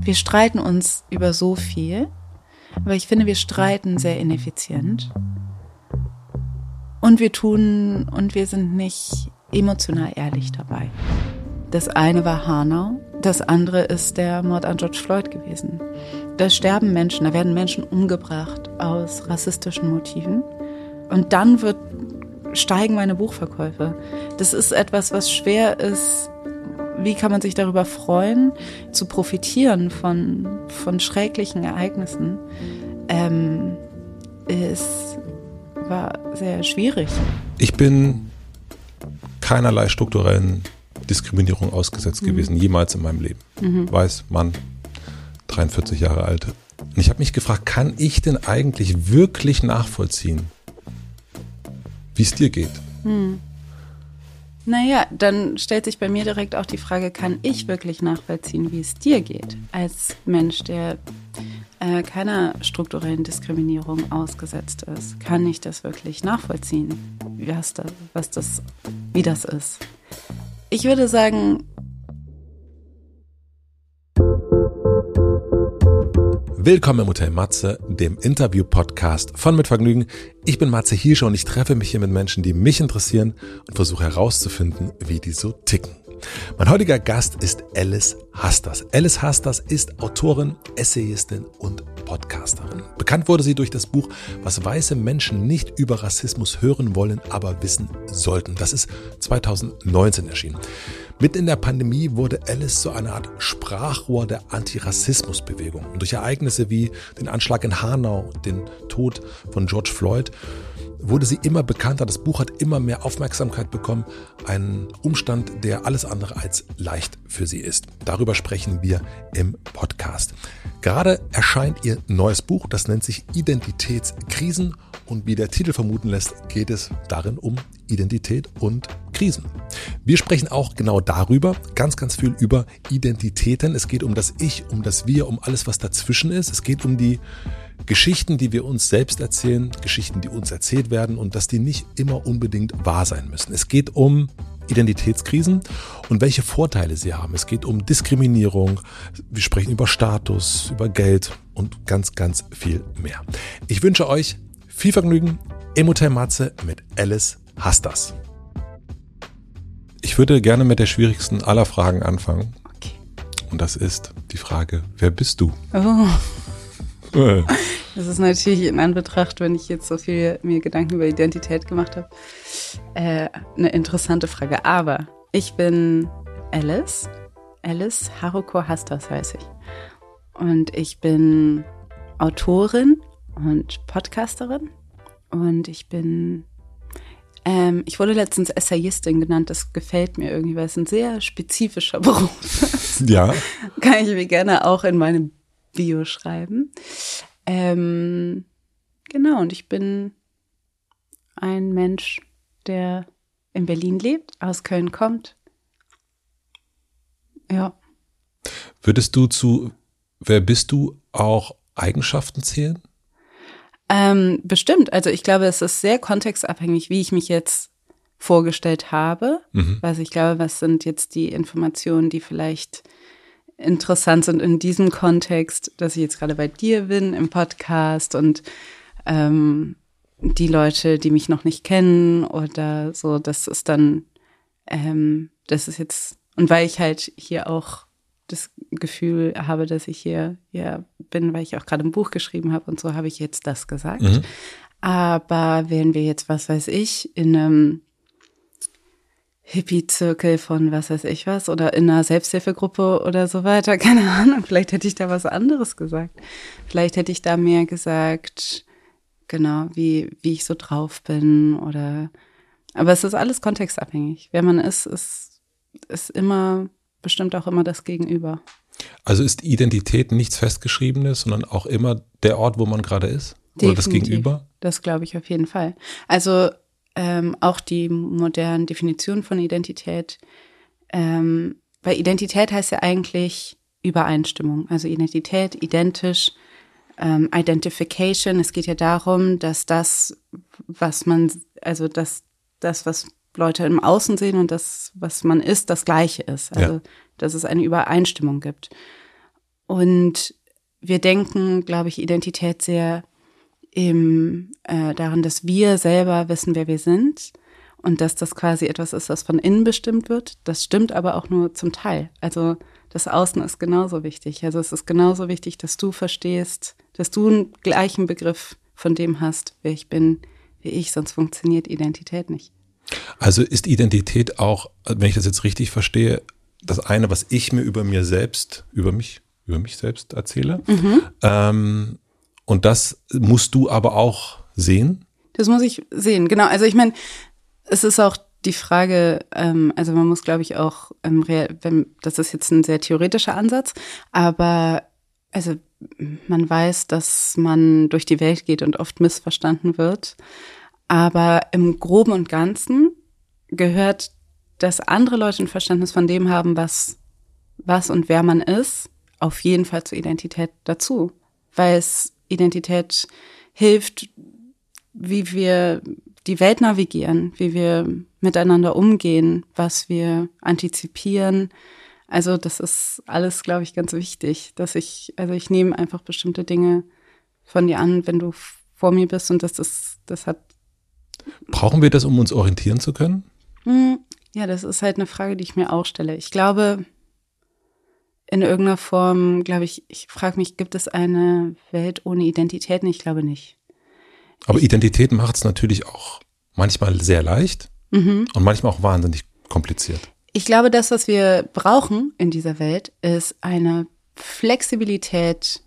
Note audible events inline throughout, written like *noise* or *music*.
wir streiten uns über so viel, aber ich finde, wir streiten sehr ineffizient. Und wir tun, und wir sind nicht emotional ehrlich dabei. Das eine war Hanau, das andere ist der Mord an George Floyd gewesen. Da sterben Menschen, da werden Menschen umgebracht aus rassistischen Motiven. Und dann wird, steigen meine Buchverkäufe. Das ist etwas, was schwer ist. Wie kann man sich darüber freuen, zu profitieren von, von schrecklichen Ereignissen? Ähm, es war sehr schwierig. Ich bin keinerlei strukturellen Diskriminierung ausgesetzt mhm. gewesen, jemals in meinem Leben. Mhm. Weiß Mann, 43 Jahre alt. Und ich habe mich gefragt, kann ich denn eigentlich wirklich nachvollziehen, wie es dir geht? Mhm. Naja, dann stellt sich bei mir direkt auch die Frage, kann ich wirklich nachvollziehen, wie es dir geht, als Mensch, der äh, keiner strukturellen Diskriminierung ausgesetzt ist? Kann ich das wirklich nachvollziehen, was das, was das, wie das ist? Ich würde sagen. Willkommen im Hotel Matze, dem Interview-Podcast von Mit Vergnügen. Ich bin Matze Hirsche und ich treffe mich hier mit Menschen, die mich interessieren und versuche herauszufinden, wie die so ticken. Mein heutiger Gast ist Alice Hastas. Alice Hastas ist Autorin, Essayistin und Podcasterin. Bekannt wurde sie durch das Buch Was weiße Menschen nicht über Rassismus hören wollen, aber wissen sollten. Das ist 2019 erschienen. Mitten in der Pandemie wurde Alice zu einer Art Sprachrohr der Antirassismusbewegung. Und durch Ereignisse wie den Anschlag in Hanau, den Tod von George Floyd, wurde sie immer bekannter. Das Buch hat immer mehr Aufmerksamkeit bekommen. Ein Umstand, der alles andere als leicht für sie ist. Darüber sprechen wir im Podcast. Gerade erscheint ihr neues Buch, das nennt sich Identitätskrisen und wie der Titel vermuten lässt, geht es darin um Identität und Krisen. Wir sprechen auch genau darüber, ganz, ganz viel über Identitäten. Es geht um das Ich, um das Wir, um alles, was dazwischen ist. Es geht um die Geschichten, die wir uns selbst erzählen, Geschichten, die uns erzählt werden und dass die nicht immer unbedingt wahr sein müssen. Es geht um Identitätskrisen und welche Vorteile sie haben. Es geht um Diskriminierung, wir sprechen über Status, über Geld und ganz, ganz viel mehr. Ich wünsche euch viel Vergnügen im Hotel Matze mit Alice Hastas. Ich würde gerne mit der schwierigsten aller Fragen anfangen. Okay. Und das ist die Frage, wer bist du? Oh. *laughs* Das ist natürlich in Anbetracht, wenn ich jetzt so viel mir Gedanken über Identität gemacht habe, äh, eine interessante Frage. Aber ich bin Alice. Alice Haruko Hastas heiße ich. Und ich bin Autorin und Podcasterin. Und ich bin, ähm, ich wurde letztens Essayistin genannt. Das gefällt mir irgendwie, weil es ein sehr spezifischer *laughs* Beruf ist. Ja. Kann ich mir gerne auch in meinem Bio schreiben. Ähm, genau, und ich bin ein Mensch, der in Berlin lebt, aus Köln kommt. Ja. Würdest du zu, wer bist du, auch Eigenschaften zählen? Ähm, bestimmt. Also ich glaube, es ist sehr kontextabhängig, wie ich mich jetzt vorgestellt habe. Mhm. Also ich glaube, was sind jetzt die Informationen, die vielleicht interessant sind in diesem Kontext, dass ich jetzt gerade bei dir bin im Podcast und ähm, die Leute, die mich noch nicht kennen oder so, das ist dann, ähm, das ist jetzt, und weil ich halt hier auch das Gefühl habe, dass ich hier, hier bin, weil ich auch gerade ein Buch geschrieben habe und so habe ich jetzt das gesagt. Mhm. Aber wären wir jetzt, was weiß ich, in einem Hippie-Zirkel von was weiß ich was oder in einer Selbsthilfegruppe oder so weiter. *laughs* Keine Ahnung, vielleicht hätte ich da was anderes gesagt. Vielleicht hätte ich da mehr gesagt, genau, wie, wie ich so drauf bin oder, aber es ist alles kontextabhängig. Wer man ist, ist, ist immer, bestimmt auch immer das Gegenüber. Also ist Identität nichts Festgeschriebenes, sondern auch immer der Ort, wo man gerade ist? Definitiv. Oder das Gegenüber? Das glaube ich auf jeden Fall. Also ähm, auch die modernen Definitionen von Identität. Ähm, weil Identität heißt ja eigentlich Übereinstimmung. Also Identität, identisch, ähm, Identification. Es geht ja darum, dass das, was man, also dass das, was Leute im Außen sehen und das, was man ist, das Gleiche ist. Also, ja. dass es eine Übereinstimmung gibt. Und wir denken, glaube ich, Identität sehr im, äh, daran, dass wir selber wissen, wer wir sind und dass das quasi etwas ist, was von innen bestimmt wird. Das stimmt aber auch nur zum Teil. Also das Außen ist genauso wichtig. Also es ist genauso wichtig, dass du verstehst, dass du einen gleichen Begriff von dem hast, wer ich bin, wie ich, sonst funktioniert Identität nicht. Also ist Identität auch, wenn ich das jetzt richtig verstehe, das eine, was ich mir über mir selbst, über mich, über mich selbst erzähle. Mhm. Ähm, und das musst du aber auch sehen? Das muss ich sehen, genau. Also ich meine, es ist auch die Frage, ähm, also man muss, glaube ich, auch, ähm, wenn, das ist jetzt ein sehr theoretischer Ansatz, aber also man weiß, dass man durch die Welt geht und oft missverstanden wird. Aber im Groben und Ganzen gehört, dass andere Leute ein Verständnis von dem haben, was, was und wer man ist, auf jeden Fall zur Identität dazu. Weil es Identität hilft, wie wir die Welt navigieren, wie wir miteinander umgehen, was wir antizipieren. Also das ist alles, glaube ich, ganz wichtig, dass ich, also ich nehme einfach bestimmte Dinge von dir an, wenn du vor mir bist und das ist, das hat. Brauchen wir das, um uns orientieren zu können? Hm, ja, das ist halt eine Frage, die ich mir auch stelle. Ich glaube, in irgendeiner Form, glaube ich, ich frage mich, gibt es eine Welt ohne Identitäten? Ich glaube nicht. Aber ich, Identität macht es natürlich auch manchmal sehr leicht mhm. und manchmal auch wahnsinnig kompliziert. Ich glaube, das, was wir brauchen in dieser Welt, ist eine Flexibilität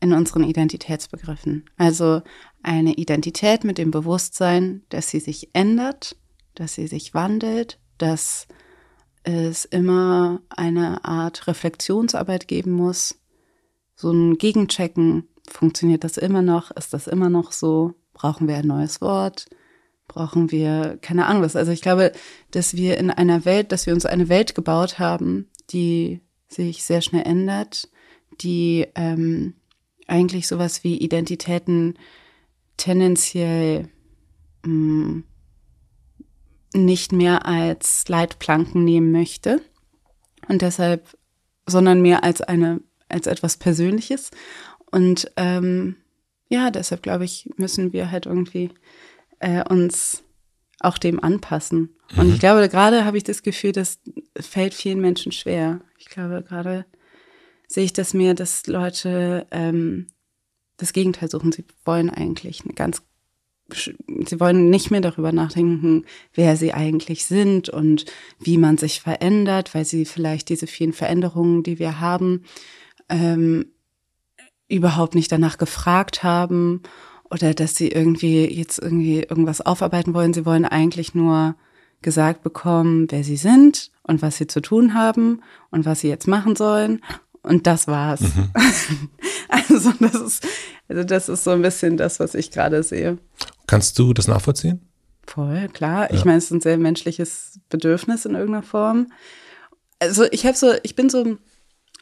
in unseren Identitätsbegriffen. Also eine Identität mit dem Bewusstsein, dass sie sich ändert, dass sie sich wandelt, dass es immer eine Art Reflexionsarbeit geben muss, so ein Gegenchecken, funktioniert das immer noch, ist das immer noch so, brauchen wir ein neues Wort, brauchen wir keine Ahnung was. Also ich glaube, dass wir in einer Welt, dass wir uns eine Welt gebaut haben, die sich sehr schnell ändert, die ähm, eigentlich sowas wie Identitäten tendenziell mh, mm, nicht mehr als Leitplanken nehmen möchte und deshalb, sondern mehr als eine, als etwas Persönliches. Und ähm, ja, deshalb glaube ich, müssen wir halt irgendwie äh, uns auch dem anpassen. Und mhm. ich glaube, gerade habe ich das Gefühl, das fällt vielen Menschen schwer. Ich glaube, gerade sehe ich das mehr, dass Leute ähm, das Gegenteil suchen. Sie wollen eigentlich eine ganz sie wollen nicht mehr darüber nachdenken, wer sie eigentlich sind und wie man sich verändert, weil sie vielleicht diese vielen Veränderungen, die wir haben, ähm, überhaupt nicht danach gefragt haben oder dass sie irgendwie jetzt irgendwie irgendwas aufarbeiten wollen. Sie wollen eigentlich nur gesagt bekommen, wer sie sind und was sie zu tun haben und was sie jetzt machen sollen. Und das war's. Mhm. *laughs* *laughs* also das ist, also das ist so ein bisschen das, was ich gerade sehe. Kannst du das nachvollziehen? Voll, klar. Ja. Ich meine, es ist ein sehr menschliches Bedürfnis in irgendeiner Form. Also ich habe so, ich bin so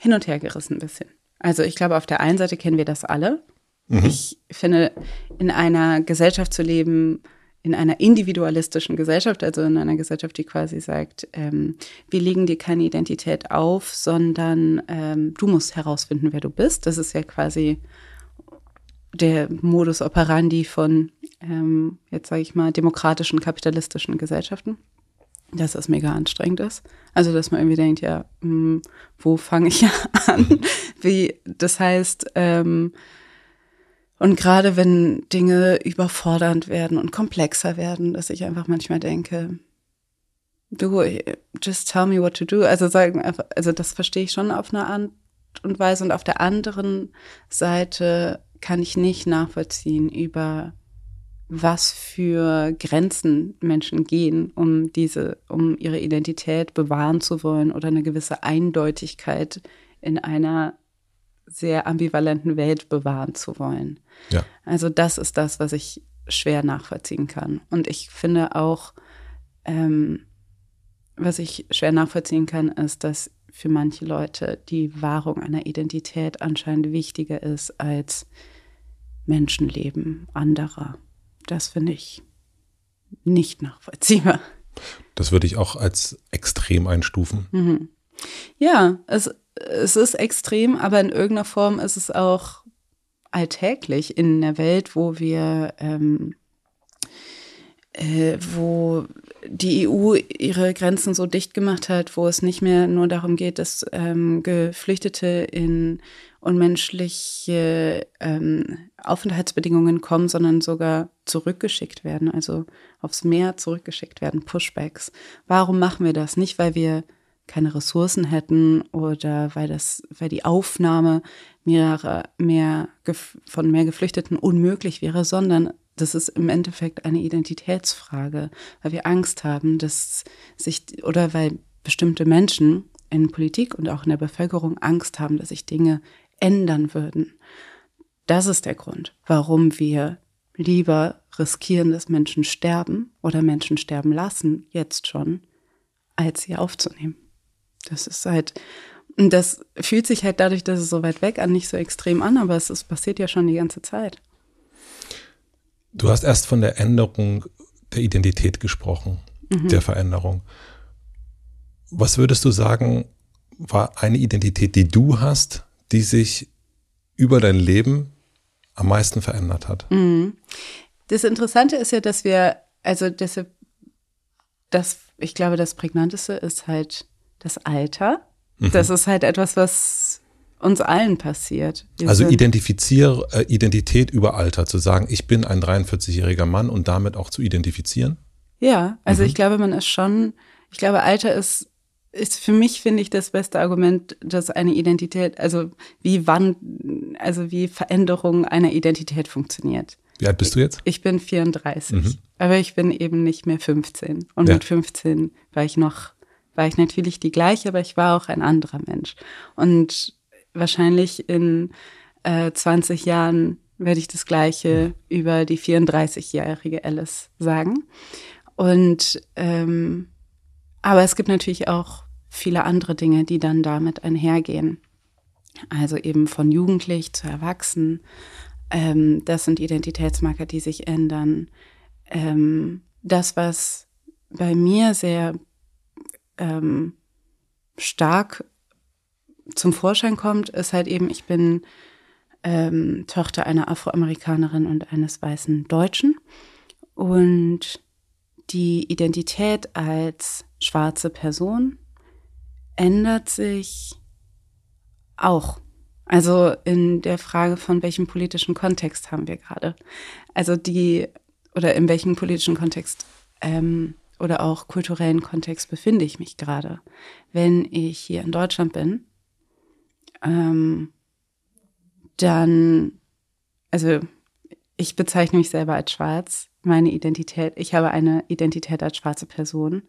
hin und her gerissen ein bisschen. Also ich glaube, auf der einen Seite kennen wir das alle. Mhm. Ich finde, in einer Gesellschaft zu leben, in einer individualistischen Gesellschaft, also in einer Gesellschaft, die quasi sagt, ähm, wir legen dir keine Identität auf, sondern ähm, du musst herausfinden, wer du bist. Das ist ja quasi der Modus operandi von, ähm, jetzt sage ich mal, demokratischen, kapitalistischen Gesellschaften. Dass das mega anstrengend ist. Also, dass man irgendwie denkt, ja, mh, hm, wo fange ich *laughs* an? Wie, das heißt, ähm, und gerade wenn Dinge überfordernd werden und komplexer werden, dass ich einfach manchmal denke, du, just tell me what to do. Also sagen einfach, also das verstehe ich schon auf eine Art und Weise. Und auf der anderen Seite kann ich nicht nachvollziehen, über was für Grenzen Menschen gehen, um diese, um ihre Identität bewahren zu wollen oder eine gewisse Eindeutigkeit in einer sehr ambivalenten Welt bewahren zu wollen. Ja. Also das ist das, was ich schwer nachvollziehen kann. Und ich finde auch, ähm, was ich schwer nachvollziehen kann, ist, dass für manche Leute die Wahrung einer Identität anscheinend wichtiger ist als Menschenleben anderer. Das finde ich nicht nachvollziehbar. Das würde ich auch als extrem einstufen. Mhm. Ja, es, es ist extrem, aber in irgendeiner Form ist es auch alltäglich in der Welt, wo wir, ähm, äh, wo die EU ihre Grenzen so dicht gemacht hat, wo es nicht mehr nur darum geht, dass ähm, Geflüchtete in unmenschliche ähm, Aufenthaltsbedingungen kommen, sondern sogar zurückgeschickt werden, also aufs Meer zurückgeschickt werden, Pushbacks. Warum machen wir das? Nicht, weil wir keine Ressourcen hätten oder weil das, weil die Aufnahme mehrerer, mehr von mehr Geflüchteten unmöglich wäre, sondern das ist im Endeffekt eine Identitätsfrage, weil wir Angst haben, dass sich oder weil bestimmte Menschen in Politik und auch in der Bevölkerung Angst haben, dass sich Dinge ändern würden. Das ist der Grund, warum wir lieber riskieren, dass Menschen sterben oder Menschen sterben lassen, jetzt schon, als sie aufzunehmen. Das ist halt, das fühlt sich halt dadurch, dass es so weit weg an, nicht so extrem an, aber es ist, passiert ja schon die ganze Zeit. Du hast erst von der Änderung der Identität gesprochen, mhm. der Veränderung. Was würdest du sagen, war eine Identität, die du hast, die sich über dein Leben am meisten verändert hat? Mhm. Das Interessante ist ja, dass wir, also deshalb, das, ich glaube, das Prägnanteste ist halt das Alter. Mhm. Das ist halt etwas, was uns allen passiert. Wir also identifiziere äh, Identität über Alter, zu sagen, ich bin ein 43-jähriger Mann und damit auch zu identifizieren? Ja, also mhm. ich glaube, man ist schon, ich glaube, Alter ist ist für mich, finde ich, das beste Argument, dass eine Identität, also wie wann, also wie Veränderung einer Identität funktioniert. Wie alt bist du jetzt? Ich bin 34, mhm. aber ich bin eben nicht mehr 15. Und ja. mit 15 war ich noch, war ich natürlich die gleiche, aber ich war auch ein anderer Mensch. Und wahrscheinlich in äh, 20 Jahren werde ich das Gleiche über die 34-jährige Alice sagen. Und ähm, aber es gibt natürlich auch viele andere Dinge, die dann damit einhergehen. Also eben von jugendlich zu erwachsen. Ähm, das sind Identitätsmarker, die sich ändern. Ähm, das, was bei mir sehr ähm, stark zum Vorschein kommt, ist halt eben, ich bin ähm, Tochter einer Afroamerikanerin und eines weißen Deutschen. Und die Identität als schwarze Person ändert sich auch. Also in der Frage von welchem politischen Kontext haben wir gerade. Also die, oder in welchem politischen Kontext ähm, oder auch kulturellen Kontext befinde ich mich gerade. Wenn ich hier in Deutschland bin, ähm, dann, also ich bezeichne mich selber als schwarz, meine Identität, ich habe eine Identität als schwarze Person.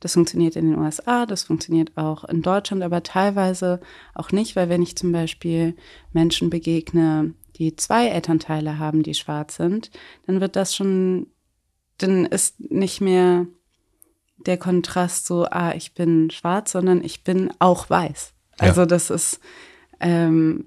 Das funktioniert in den USA, das funktioniert auch in Deutschland, aber teilweise auch nicht, weil wenn ich zum Beispiel Menschen begegne, die zwei Elternteile haben, die schwarz sind, dann wird das schon, dann ist nicht mehr der Kontrast so, ah, ich bin schwarz, sondern ich bin auch weiß. Also ja. das ist, ähm,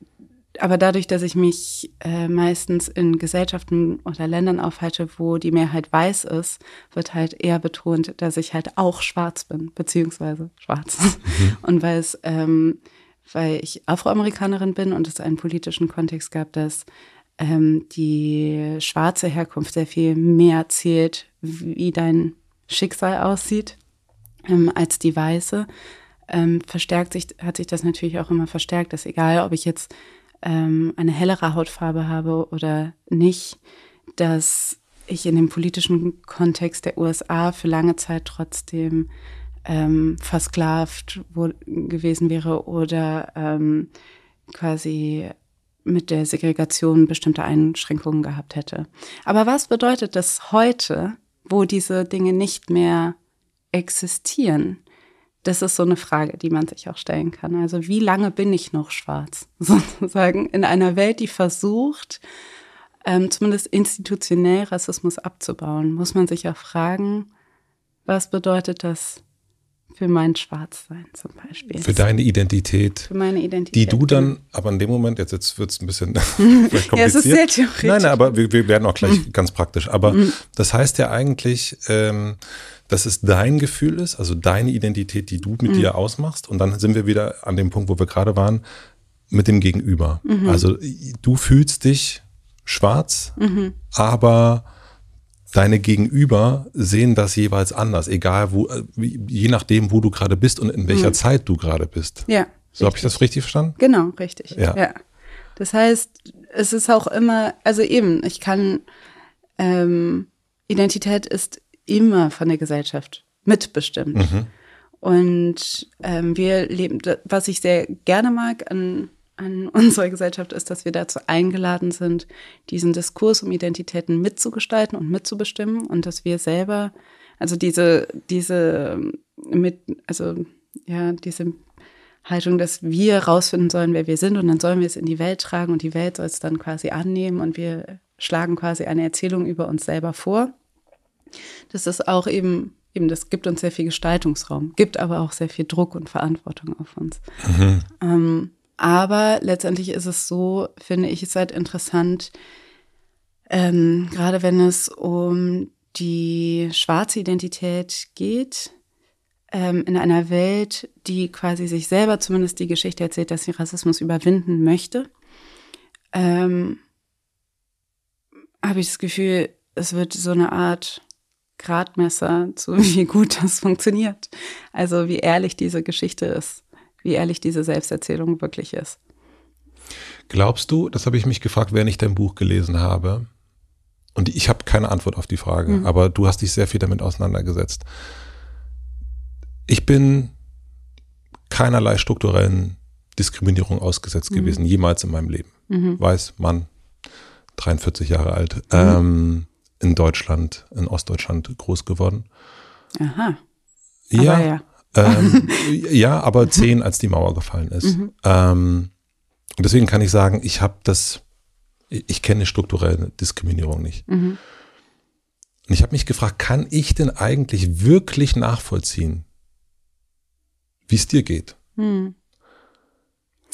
aber dadurch, dass ich mich äh, meistens in Gesellschaften oder Ländern aufhalte, wo die Mehrheit weiß ist, wird halt eher betont, dass ich halt auch schwarz bin, beziehungsweise schwarz. Mhm. Und weil es, ähm, weil ich Afroamerikanerin bin und es einen politischen Kontext gab, dass ähm, die schwarze Herkunft sehr viel mehr zählt, wie dein Schicksal aussieht, ähm, als die weiße. Ähm, verstärkt sich, hat sich das natürlich auch immer verstärkt, dass egal, ob ich jetzt ähm, eine hellere Hautfarbe habe oder nicht, dass ich in dem politischen Kontext der USA für lange Zeit trotzdem ähm, versklavt gewesen wäre oder ähm, quasi mit der Segregation bestimmte Einschränkungen gehabt hätte. Aber was bedeutet das heute, wo diese Dinge nicht mehr existieren? Das ist so eine Frage, die man sich auch stellen kann. Also wie lange bin ich noch schwarz? *laughs* Sozusagen in einer Welt, die versucht, ähm, zumindest institutionell Rassismus abzubauen, muss man sich auch fragen, was bedeutet das für mein Schwarzsein zum Beispiel. Für deine Identität. Für meine Identität. Die du dann, aber in dem Moment, jetzt, jetzt wird es ein bisschen kompliziert. *laughs* ja, es ist sehr theoretisch. Nein, nein aber wir, wir werden auch gleich mhm. ganz praktisch. Aber mhm. das heißt ja eigentlich, ähm, dass es dein Gefühl ist, also deine Identität, die du mit mhm. dir ausmachst. Und dann sind wir wieder an dem Punkt, wo wir gerade waren, mit dem Gegenüber. Also du fühlst dich schwarz, aber deine Gegenüber sehen das jeweils anders, egal wo, äh, je nachdem, wo du gerade bist und in welcher mhm. Zeit du gerade bist. Ja. So habe ich das richtig verstanden? Genau, richtig. Ja. ja. Das heißt, es ist auch immer, also eben, ich kann, ähm, Identität ist immer von der Gesellschaft mitbestimmt. Mhm. Und ähm, wir leben, was ich sehr gerne mag an an *laughs* unserer Gesellschaft ist, dass wir dazu eingeladen sind, diesen Diskurs um Identitäten mitzugestalten und mitzubestimmen und dass wir selber, also diese, diese mit, also ja, diese Haltung, dass wir rausfinden sollen, wer wir sind und dann sollen wir es in die Welt tragen und die Welt soll es dann quasi annehmen und wir schlagen quasi eine Erzählung über uns selber vor. Das ist auch eben, eben, das gibt uns sehr viel Gestaltungsraum, gibt aber auch sehr viel Druck und Verantwortung auf uns. Mhm. Ähm, aber letztendlich ist es so, finde ich es halt interessant, ähm, gerade wenn es um die schwarze Identität geht, ähm, in einer Welt, die quasi sich selber zumindest die Geschichte erzählt, dass sie Rassismus überwinden möchte, ähm, habe ich das Gefühl, es wird so eine Art Gradmesser zu, *laughs* wie gut das funktioniert. Also wie ehrlich diese Geschichte ist wie ehrlich diese Selbsterzählung wirklich ist. Glaubst du, das habe ich mich gefragt, während ich dein Buch gelesen habe, und ich habe keine Antwort auf die Frage, mhm. aber du hast dich sehr viel damit auseinandergesetzt. Ich bin keinerlei strukturellen Diskriminierung ausgesetzt mhm. gewesen, jemals in meinem Leben. Mhm. Weiß, Mann, 43 Jahre alt, mhm. ähm, in Deutschland, in Ostdeutschland groß geworden. Aha. Ja, ja, ähm, *laughs* ja, aber zehn, als die Mauer gefallen ist. Mhm. Ähm, deswegen kann ich sagen, ich habe das, ich kenne strukturelle Diskriminierung nicht. Mhm. Und ich habe mich gefragt, kann ich denn eigentlich wirklich nachvollziehen, wie es dir geht? Mhm.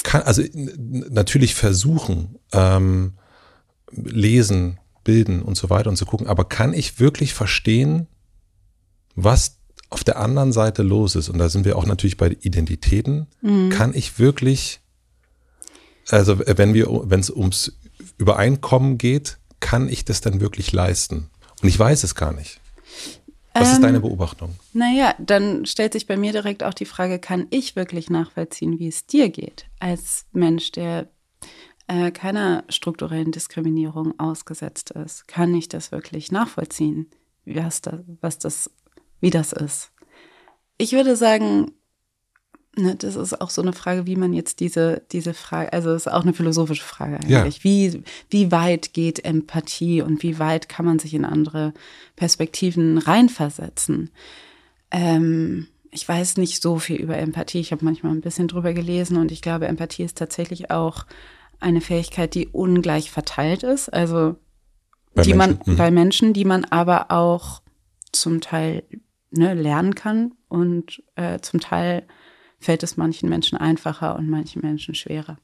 Kann, also natürlich versuchen, ähm, lesen, bilden und so weiter und zu so gucken, aber kann ich wirklich verstehen, was auf der anderen Seite los ist, und da sind wir auch natürlich bei Identitäten, mhm. kann ich wirklich, also wenn wir, wenn es ums Übereinkommen geht, kann ich das dann wirklich leisten? Und ich weiß es gar nicht. Was ähm, ist deine Beobachtung? Naja, dann stellt sich bei mir direkt auch die Frage, kann ich wirklich nachvollziehen, wie es dir geht, als Mensch, der äh, keiner strukturellen Diskriminierung ausgesetzt ist? Kann ich das wirklich nachvollziehen, was, da, was das wie das ist. Ich würde sagen, ne, das ist auch so eine Frage, wie man jetzt diese, diese Frage, also es ist auch eine philosophische Frage eigentlich. Ja. Wie, wie weit geht Empathie und wie weit kann man sich in andere Perspektiven reinversetzen? Ähm, ich weiß nicht so viel über Empathie. Ich habe manchmal ein bisschen drüber gelesen und ich glaube, Empathie ist tatsächlich auch eine Fähigkeit, die ungleich verteilt ist. Also bei die Menschen. man mhm. bei Menschen, die man aber auch zum Teil ne, lernen kann und äh, zum Teil fällt es manchen Menschen einfacher und manchen Menschen schwerer.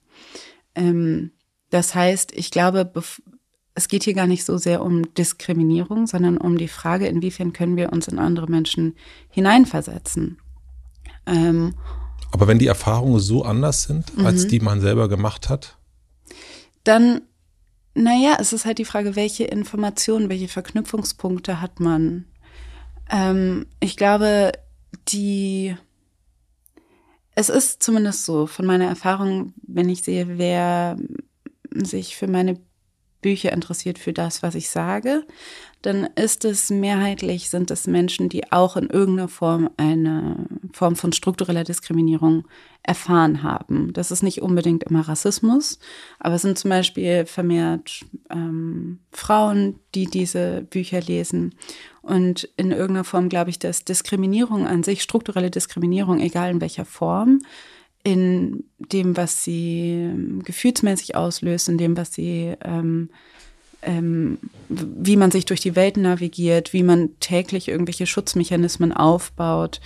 Ähm, das heißt, ich glaube, es geht hier gar nicht so sehr um Diskriminierung, sondern um die Frage, inwiefern können wir uns in andere Menschen hineinversetzen. Ähm, Aber wenn die Erfahrungen so anders sind, als mhm. die man selber gemacht hat? Dann, naja, es ist halt die Frage, welche Informationen, welche Verknüpfungspunkte hat man ähm, ich glaube, die, es ist zumindest so, von meiner Erfahrung, wenn ich sehe, wer sich für meine Bücher interessiert, für das, was ich sage, dann ist es mehrheitlich, sind es Menschen, die auch in irgendeiner Form eine Form von struktureller Diskriminierung erfahren haben. Das ist nicht unbedingt immer Rassismus, aber es sind zum Beispiel vermehrt ähm, Frauen, die diese Bücher lesen. Und in irgendeiner Form glaube ich, dass Diskriminierung an sich, strukturelle Diskriminierung, egal in welcher Form, in dem, was sie ähm, gefühlsmäßig auslöst, in dem, was sie ähm, ähm, wie man sich durch die Welt navigiert, wie man täglich irgendwelche Schutzmechanismen aufbaut,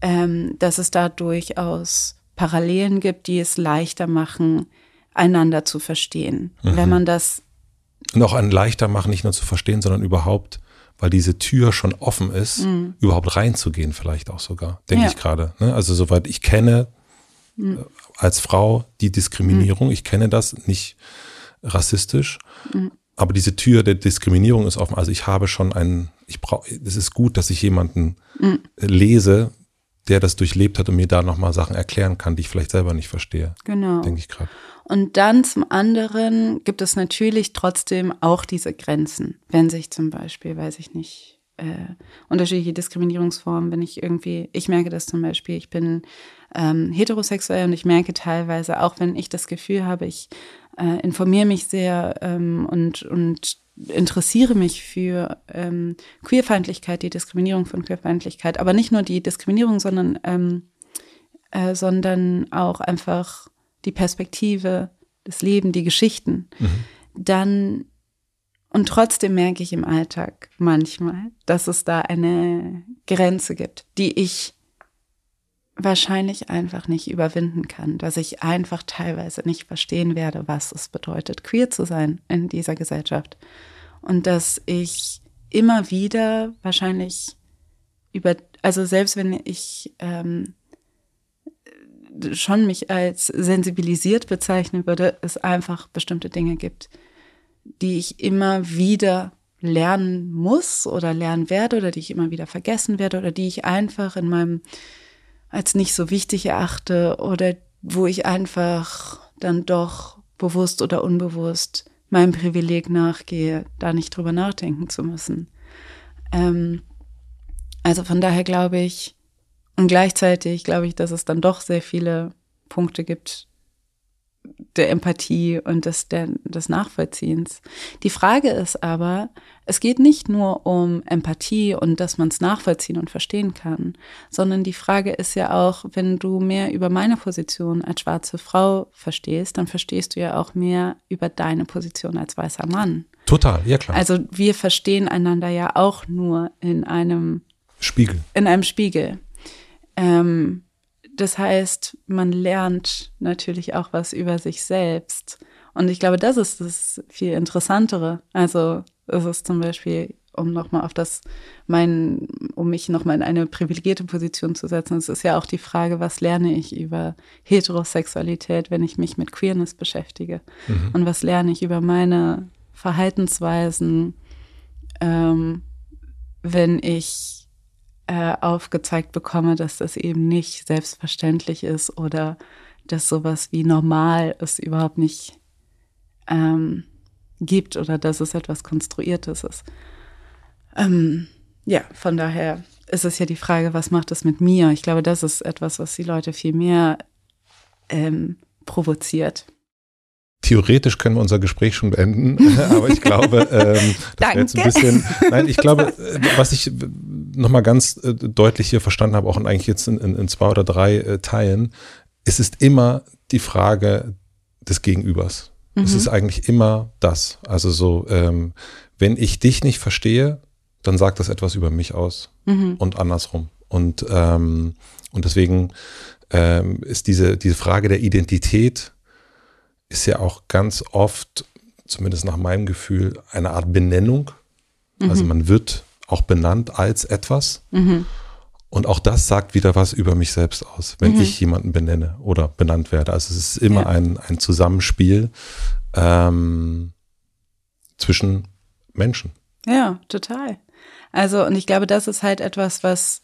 ähm, dass es da durchaus Parallelen gibt, die es leichter machen, einander zu verstehen. Mhm. Wenn man das noch ein leichter machen, nicht nur zu verstehen, sondern überhaupt weil diese Tür schon offen ist, mhm. überhaupt reinzugehen, vielleicht auch sogar, denke ja. ich gerade. Ne? Also soweit ich kenne mhm. als Frau die Diskriminierung, mhm. ich kenne das nicht rassistisch, mhm. aber diese Tür der Diskriminierung ist offen. Also ich habe schon einen, ich brauche, es ist gut, dass ich jemanden mhm. lese, der das durchlebt hat und mir da nochmal Sachen erklären kann, die ich vielleicht selber nicht verstehe. Genau. Denke ich gerade. Und dann zum anderen gibt es natürlich trotzdem auch diese Grenzen, wenn sich zum Beispiel, weiß ich nicht, äh, unterschiedliche Diskriminierungsformen, wenn ich irgendwie, ich merke das zum Beispiel, ich bin ähm, heterosexuell und ich merke teilweise, auch wenn ich das Gefühl habe, ich äh, informiere mich sehr ähm, und, und interessiere mich für ähm, Queerfeindlichkeit, die Diskriminierung von Queerfeindlichkeit, aber nicht nur die Diskriminierung, sondern, ähm, äh, sondern auch einfach die Perspektive, das Leben, die Geschichten, mhm. dann und trotzdem merke ich im Alltag manchmal, dass es da eine Grenze gibt, die ich wahrscheinlich einfach nicht überwinden kann, dass ich einfach teilweise nicht verstehen werde, was es bedeutet, queer zu sein in dieser Gesellschaft. Und dass ich immer wieder wahrscheinlich über, also selbst wenn ich ähm, schon mich als sensibilisiert bezeichnen würde, es einfach bestimmte Dinge gibt, die ich immer wieder lernen muss oder lernen werde oder die ich immer wieder vergessen werde oder die ich einfach in meinem als nicht so wichtig erachte oder wo ich einfach dann doch bewusst oder unbewusst meinem Privileg nachgehe, da nicht drüber nachdenken zu müssen. Ähm, also von daher glaube ich, und gleichzeitig glaube ich, dass es dann doch sehr viele Punkte gibt, der Empathie und des, der, des Nachvollziehens. Die Frage ist aber, es geht nicht nur um Empathie und dass man es nachvollziehen und verstehen kann, sondern die Frage ist ja auch, wenn du mehr über meine Position als schwarze Frau verstehst, dann verstehst du ja auch mehr über deine Position als weißer Mann. Total, ja klar. Also wir verstehen einander ja auch nur in einem Spiegel. In einem Spiegel. Ähm, das heißt, man lernt natürlich auch was über sich selbst. Und ich glaube, das ist das viel Interessantere. Also es ist zum Beispiel, um nochmal auf das, mein, um mich nochmal in eine privilegierte Position zu setzen, es ist ja auch die Frage, was lerne ich über Heterosexualität, wenn ich mich mit Queerness beschäftige? Mhm. Und was lerne ich über meine Verhaltensweisen, ähm, wenn ich äh, aufgezeigt bekomme, dass das eben nicht selbstverständlich ist oder dass sowas wie normal es überhaupt nicht ähm, gibt oder dass es etwas Konstruiertes ist. Ähm, ja, von daher ist es ja die Frage, was macht es mit mir? Ich glaube, das ist etwas, was die Leute viel mehr ähm, provoziert. Theoretisch können wir unser Gespräch schon beenden, *laughs* aber ich glaube, ähm, das wäre jetzt ein bisschen. Nein, ich glaube, *laughs* was ich nochmal ganz äh, deutlich hier verstanden habe, auch in, eigentlich jetzt in, in, in zwei oder drei äh, Teilen, es ist immer die Frage des Gegenübers. Mhm. Es ist eigentlich immer das. Also so, ähm, wenn ich dich nicht verstehe, dann sagt das etwas über mich aus mhm. und andersrum. Und, ähm, und deswegen ähm, ist diese, diese Frage der Identität ist ja auch ganz oft, zumindest nach meinem Gefühl, eine Art Benennung. Also mhm. Also man wird auch benannt als etwas. Mhm. Und auch das sagt wieder was über mich selbst aus, wenn mhm. ich jemanden benenne oder benannt werde. Also es ist immer ja. ein, ein Zusammenspiel ähm, zwischen Menschen. Ja, total. Also, und ich glaube, das ist halt etwas, was,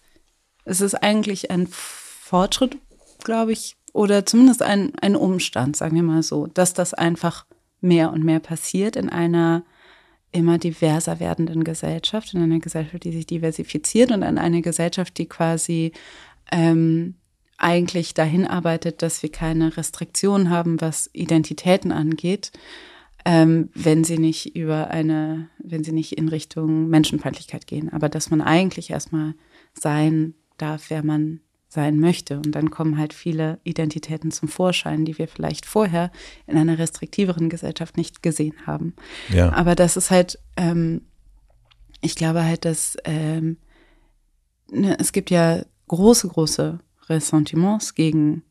es ist eigentlich ein Fortschritt, glaube ich, oder zumindest ein, ein Umstand, sagen wir mal so, dass das einfach mehr und mehr passiert in einer immer diverser werdenden Gesellschaft, in einer Gesellschaft, die sich diversifiziert und in eine Gesellschaft, die quasi ähm, eigentlich dahin arbeitet, dass wir keine Restriktionen haben, was Identitäten angeht, ähm, wenn sie nicht über eine, wenn sie nicht in Richtung Menschenfeindlichkeit gehen, aber dass man eigentlich erstmal sein darf, wer man sein möchte. Und dann kommen halt viele Identitäten zum Vorschein, die wir vielleicht vorher in einer restriktiveren Gesellschaft nicht gesehen haben. Ja. Aber das ist halt, ähm, ich glaube halt, dass ähm, ne, es gibt ja große, große Ressentiments gegen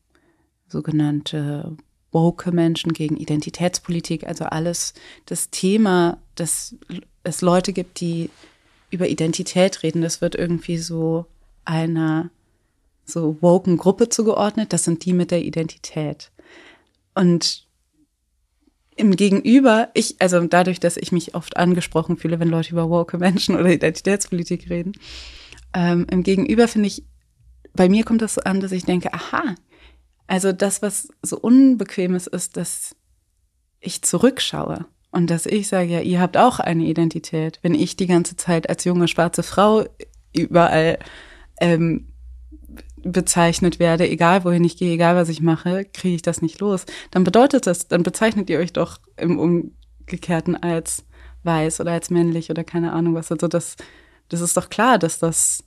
sogenannte woke Menschen, gegen Identitätspolitik, also alles das Thema, dass es Leute gibt, die über Identität reden, das wird irgendwie so einer so woken Gruppe zugeordnet. Das sind die mit der Identität. Und im Gegenüber, ich, also dadurch, dass ich mich oft angesprochen fühle, wenn Leute über woke Menschen oder Identitätspolitik reden, ähm, im Gegenüber finde ich, bei mir kommt das so an, dass ich denke, aha, also das, was so unbequem ist, ist, dass ich zurückschaue und dass ich sage, ja, ihr habt auch eine Identität. Wenn ich die ganze Zeit als junge schwarze Frau überall ähm, bezeichnet werde, egal wohin ich gehe, egal was ich mache, kriege ich das nicht los. Dann bedeutet das, dann bezeichnet ihr euch doch im Umgekehrten als weiß oder als männlich oder keine Ahnung was. Also das, das ist doch klar, dass das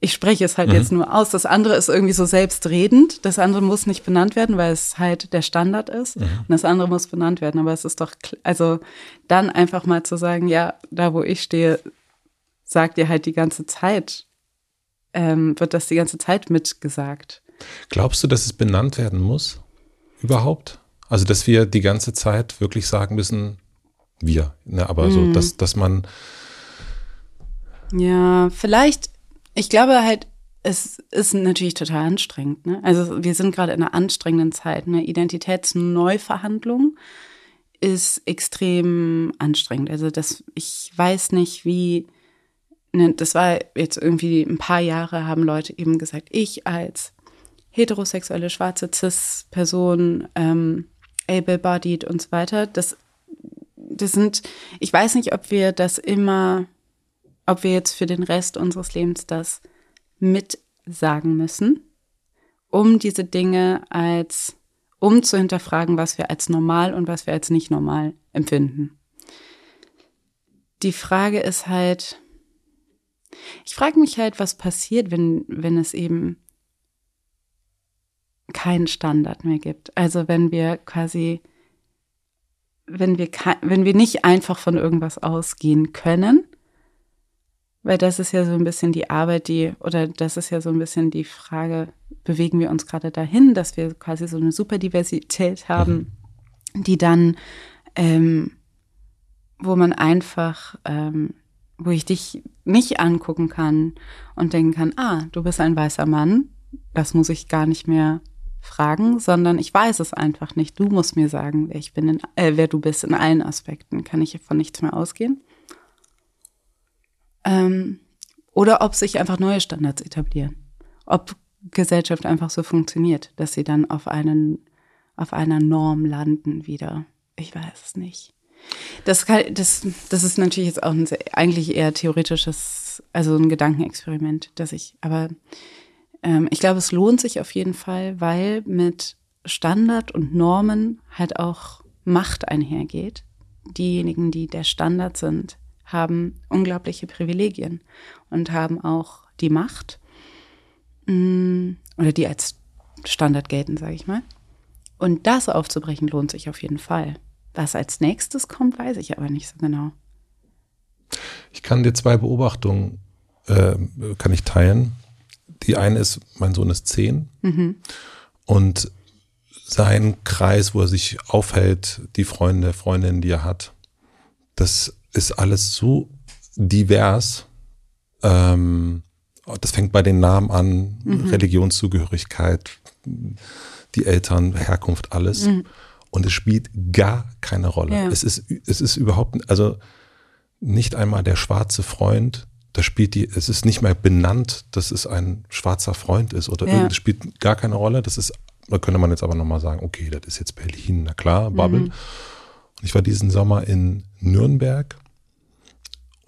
ich spreche es halt mhm. jetzt nur aus. Das andere ist irgendwie so selbstredend. Das andere muss nicht benannt werden, weil es halt der Standard ist. Mhm. Und das andere muss benannt werden. Aber es ist doch, also dann einfach mal zu sagen, ja, da wo ich stehe, sagt ihr halt die ganze Zeit, ähm, wird das die ganze Zeit mitgesagt. Glaubst du, dass es benannt werden muss? Überhaupt? Also, dass wir die ganze Zeit wirklich sagen müssen, wir, ne, aber mhm. so, dass, dass man. Ja, vielleicht ich glaube halt, es ist natürlich total anstrengend. Ne? Also wir sind gerade in einer anstrengenden Zeit. Eine Identitätsneuverhandlung ist extrem anstrengend. Also das, ich weiß nicht, wie, das war jetzt irgendwie ein paar Jahre, haben Leute eben gesagt, ich als heterosexuelle schwarze Cis-Person, ähm, able-bodied und so weiter, das, das sind, ich weiß nicht, ob wir das immer ob wir jetzt für den Rest unseres Lebens das mitsagen müssen, um diese Dinge als, um zu hinterfragen, was wir als normal und was wir als nicht normal empfinden. Die Frage ist halt, ich frage mich halt, was passiert, wenn, wenn es eben keinen Standard mehr gibt. Also wenn wir quasi, wenn wir, wenn wir nicht einfach von irgendwas ausgehen können, weil das ist ja so ein bisschen die Arbeit, die, oder das ist ja so ein bisschen die Frage, bewegen wir uns gerade dahin, dass wir quasi so eine Superdiversität haben, mhm. die dann, ähm, wo man einfach, ähm, wo ich dich nicht angucken kann und denken kann, ah, du bist ein weißer Mann, das muss ich gar nicht mehr fragen, sondern ich weiß es einfach nicht. Du musst mir sagen, wer ich bin, in, äh, wer du bist in allen Aspekten. Kann ich von nichts mehr ausgehen? Ähm, oder ob sich einfach neue Standards etablieren. Ob Gesellschaft einfach so funktioniert, dass sie dann auf einen, auf einer Norm landen wieder. Ich weiß es nicht. Das, kann, das, das ist natürlich jetzt auch ein eigentlich eher theoretisches, also ein Gedankenexperiment, dass ich, aber ähm, ich glaube, es lohnt sich auf jeden Fall, weil mit Standard und Normen halt auch Macht einhergeht. Diejenigen, die der Standard sind, haben unglaubliche Privilegien und haben auch die Macht mm, oder die als Standard gelten, sage ich mal. Und das aufzubrechen lohnt sich auf jeden Fall. Was als nächstes kommt, weiß ich aber nicht so genau. Ich kann dir zwei Beobachtungen äh, kann ich teilen. Die eine ist, mein Sohn ist zehn mhm. und sein Kreis, wo er sich aufhält, die Freunde, Freundinnen, die er hat, das ist alles so divers. Ähm, das fängt bei den Namen an, mhm. Religionszugehörigkeit, die Eltern, Herkunft, alles. Mhm. Und es spielt gar keine Rolle. Ja. Es ist, es ist überhaupt, also nicht einmal der schwarze Freund, da spielt die, es ist nicht mehr benannt, dass es ein schwarzer Freund ist oder ja. es spielt gar keine Rolle. Das ist, da könnte man jetzt aber nochmal sagen, okay, das ist jetzt Berlin, na klar, Bubble. Mhm. Ich war diesen Sommer in Nürnberg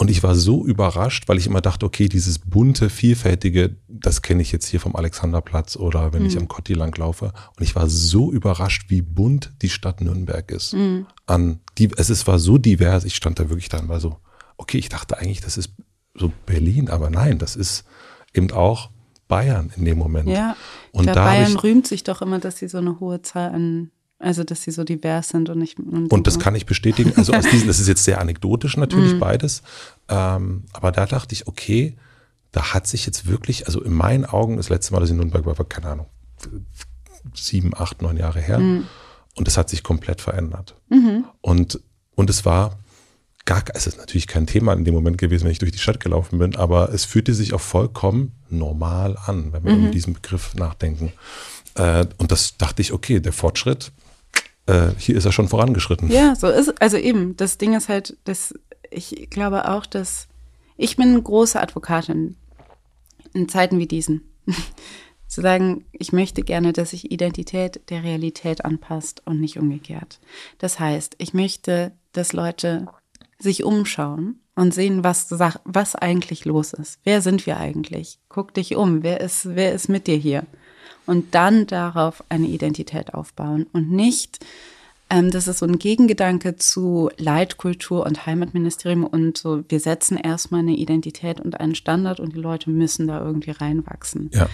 und ich war so überrascht, weil ich immer dachte, okay, dieses bunte, vielfältige, das kenne ich jetzt hier vom Alexanderplatz oder wenn mhm. ich am Kotti lang laufe. Und ich war so überrascht, wie bunt die Stadt Nürnberg ist. Mhm. An die, es ist, war so divers, ich stand da wirklich da und war so, okay, ich dachte eigentlich, das ist so Berlin, aber nein, das ist eben auch Bayern in dem Moment. Ja, und glaub, Bayern rühmt sich doch immer, dass sie so eine hohe Zahl an also, dass sie so divers sind und nicht. Und, und das kann ich bestätigen. Also, aus diesen, *laughs* das ist jetzt sehr anekdotisch natürlich mhm. beides. Ähm, aber da dachte ich, okay, da hat sich jetzt wirklich, also in meinen Augen, das letzte Mal, dass ich in Nürnberg war, war keine Ahnung, sieben, acht, neun Jahre her. Mhm. Und es hat sich komplett verändert. Mhm. Und, und es war gar, es ist natürlich kein Thema in dem Moment gewesen, wenn ich durch die Stadt gelaufen bin, aber es fühlte sich auch vollkommen normal an, wenn wir mhm. um diesen Begriff nachdenken. Äh, und das dachte ich, okay, der Fortschritt, äh, hier ist er schon vorangeschritten. Ja, so ist, also eben, das Ding ist halt, dass ich glaube auch, dass ich bin eine große Advokatin in Zeiten wie diesen. *laughs* Zu sagen, ich möchte gerne, dass sich Identität der Realität anpasst und nicht umgekehrt. Das heißt, ich möchte, dass Leute sich umschauen und sehen, was, was eigentlich los ist. Wer sind wir eigentlich? Guck dich um. Wer ist, wer ist mit dir hier? Und dann darauf eine Identität aufbauen und nicht, ähm, das ist so ein Gegengedanke zu Leitkultur und Heimatministerium und so, wir setzen erstmal eine Identität und einen Standard und die Leute müssen da irgendwie reinwachsen. Ja.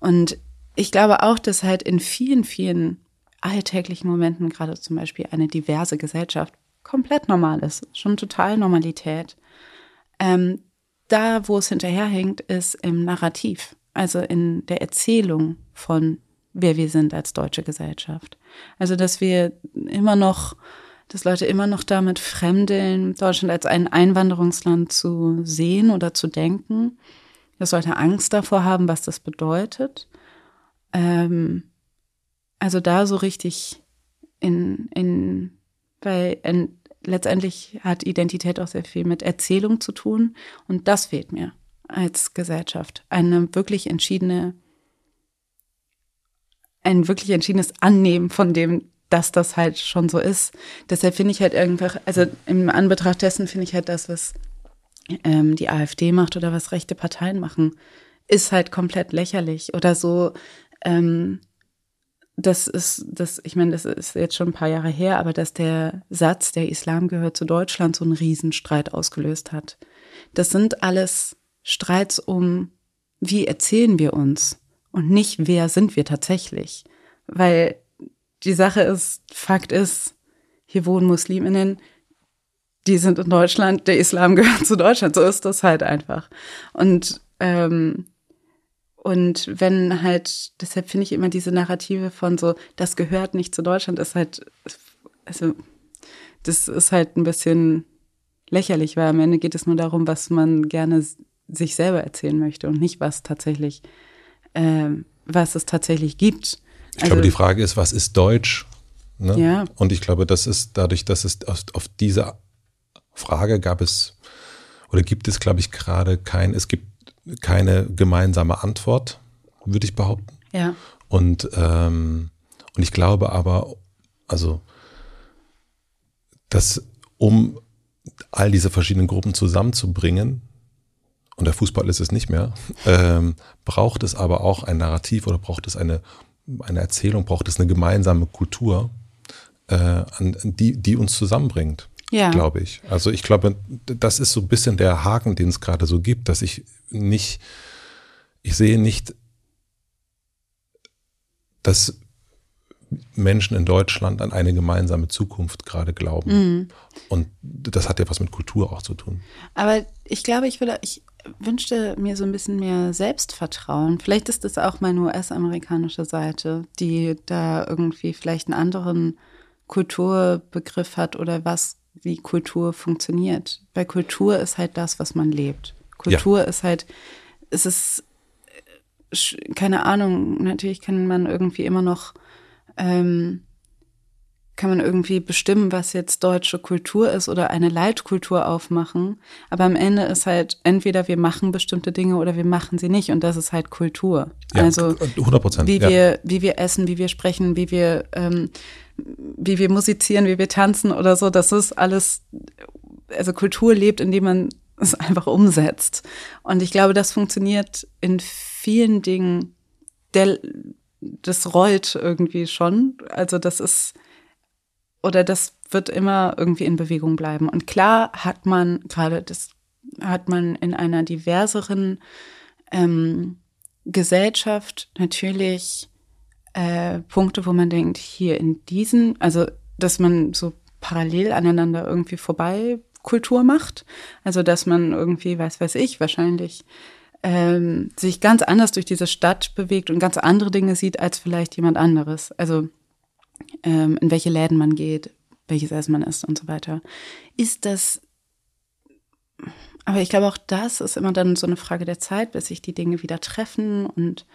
Und ich glaube auch, dass halt in vielen, vielen alltäglichen Momenten, gerade zum Beispiel eine diverse Gesellschaft, komplett normal ist, schon total Normalität. Ähm, da, wo es hinterherhängt, ist im Narrativ, also in der Erzählung von wer wir sind als deutsche Gesellschaft. Also, dass wir immer noch, dass Leute immer noch damit fremdeln, Deutschland als ein Einwanderungsland zu sehen oder zu denken, dass Leute Angst davor haben, was das bedeutet. Ähm, also da so richtig in, in, weil in, letztendlich hat Identität auch sehr viel mit Erzählung zu tun und das fehlt mir als Gesellschaft. Eine wirklich entschiedene ein wirklich entschiedenes Annehmen von dem, dass das halt schon so ist. Deshalb finde ich halt einfach, also im Anbetracht dessen finde ich halt das, was ähm, die AfD macht oder was rechte Parteien machen, ist halt komplett lächerlich oder so. Ähm, das ist, das, ich meine, das ist jetzt schon ein paar Jahre her, aber dass der Satz, der Islam gehört zu Deutschland, so einen Riesenstreit ausgelöst hat. Das sind alles Streits um, wie erzählen wir uns? Und nicht, wer sind wir tatsächlich. Weil die Sache ist, Fakt ist, hier wohnen Musliminnen, die sind in Deutschland, der Islam *laughs* gehört zu Deutschland, so ist das halt einfach. Und, ähm, und wenn halt, deshalb finde ich immer diese Narrative von so, das gehört nicht zu Deutschland, ist halt, also, das ist halt ein bisschen lächerlich, weil am Ende geht es nur darum, was man gerne sich selber erzählen möchte und nicht, was tatsächlich äh, was es tatsächlich gibt. Ich also, glaube, die Frage ist, was ist Deutsch? Ne? Ja. Und ich glaube, das ist dadurch, dass es auf, auf diese Frage gab es oder gibt es, glaube ich, gerade kein, es gibt keine gemeinsame Antwort, würde ich behaupten. Ja. Und, ähm, und ich glaube aber, also, dass um all diese verschiedenen Gruppen zusammenzubringen, und der Fußball ist es nicht mehr, ähm, braucht es aber auch ein Narrativ oder braucht es eine, eine Erzählung, braucht es eine gemeinsame Kultur, äh, an, die, die uns zusammenbringt. Ja. Glaube ich. Also ich glaube, das ist so ein bisschen der Haken, den es gerade so gibt, dass ich nicht, ich sehe nicht, dass Menschen in Deutschland an eine gemeinsame Zukunft gerade glauben. Mhm. Und das hat ja was mit Kultur auch zu tun. Aber ich glaube, ich will, ich, wünschte mir so ein bisschen mehr Selbstvertrauen. Vielleicht ist das auch meine US-amerikanische Seite, die da irgendwie vielleicht einen anderen Kulturbegriff hat oder was, wie Kultur funktioniert. Weil Kultur ist halt das, was man lebt. Kultur ja. ist halt, es ist, keine Ahnung, natürlich kann man irgendwie immer noch ähm, kann man irgendwie bestimmen, was jetzt deutsche Kultur ist oder eine Leitkultur aufmachen. Aber am Ende ist halt entweder wir machen bestimmte Dinge oder wir machen sie nicht und das ist halt Kultur. Ja, also 100 Prozent. Wie ja. wir, wie wir essen, wie wir sprechen, wie wir, ähm, wie wir musizieren, wie wir tanzen oder so. Das ist alles. Also Kultur lebt, indem man *laughs* es einfach umsetzt. Und ich glaube, das funktioniert in vielen Dingen. Der, das rollt irgendwie schon. Also das ist oder das wird immer irgendwie in Bewegung bleiben. Und klar hat man gerade das hat man in einer diverseren ähm, Gesellschaft natürlich äh, Punkte, wo man denkt, hier in diesen, also dass man so parallel aneinander irgendwie vorbei Kultur macht. Also dass man irgendwie, weiß weiß ich, wahrscheinlich ähm, sich ganz anders durch diese Stadt bewegt und ganz andere Dinge sieht als vielleicht jemand anderes. Also ähm, in welche Läden man geht, welches Essen man isst und so weiter. Ist das aber ich glaube auch das ist immer dann so eine Frage der Zeit, bis sich die Dinge wieder treffen und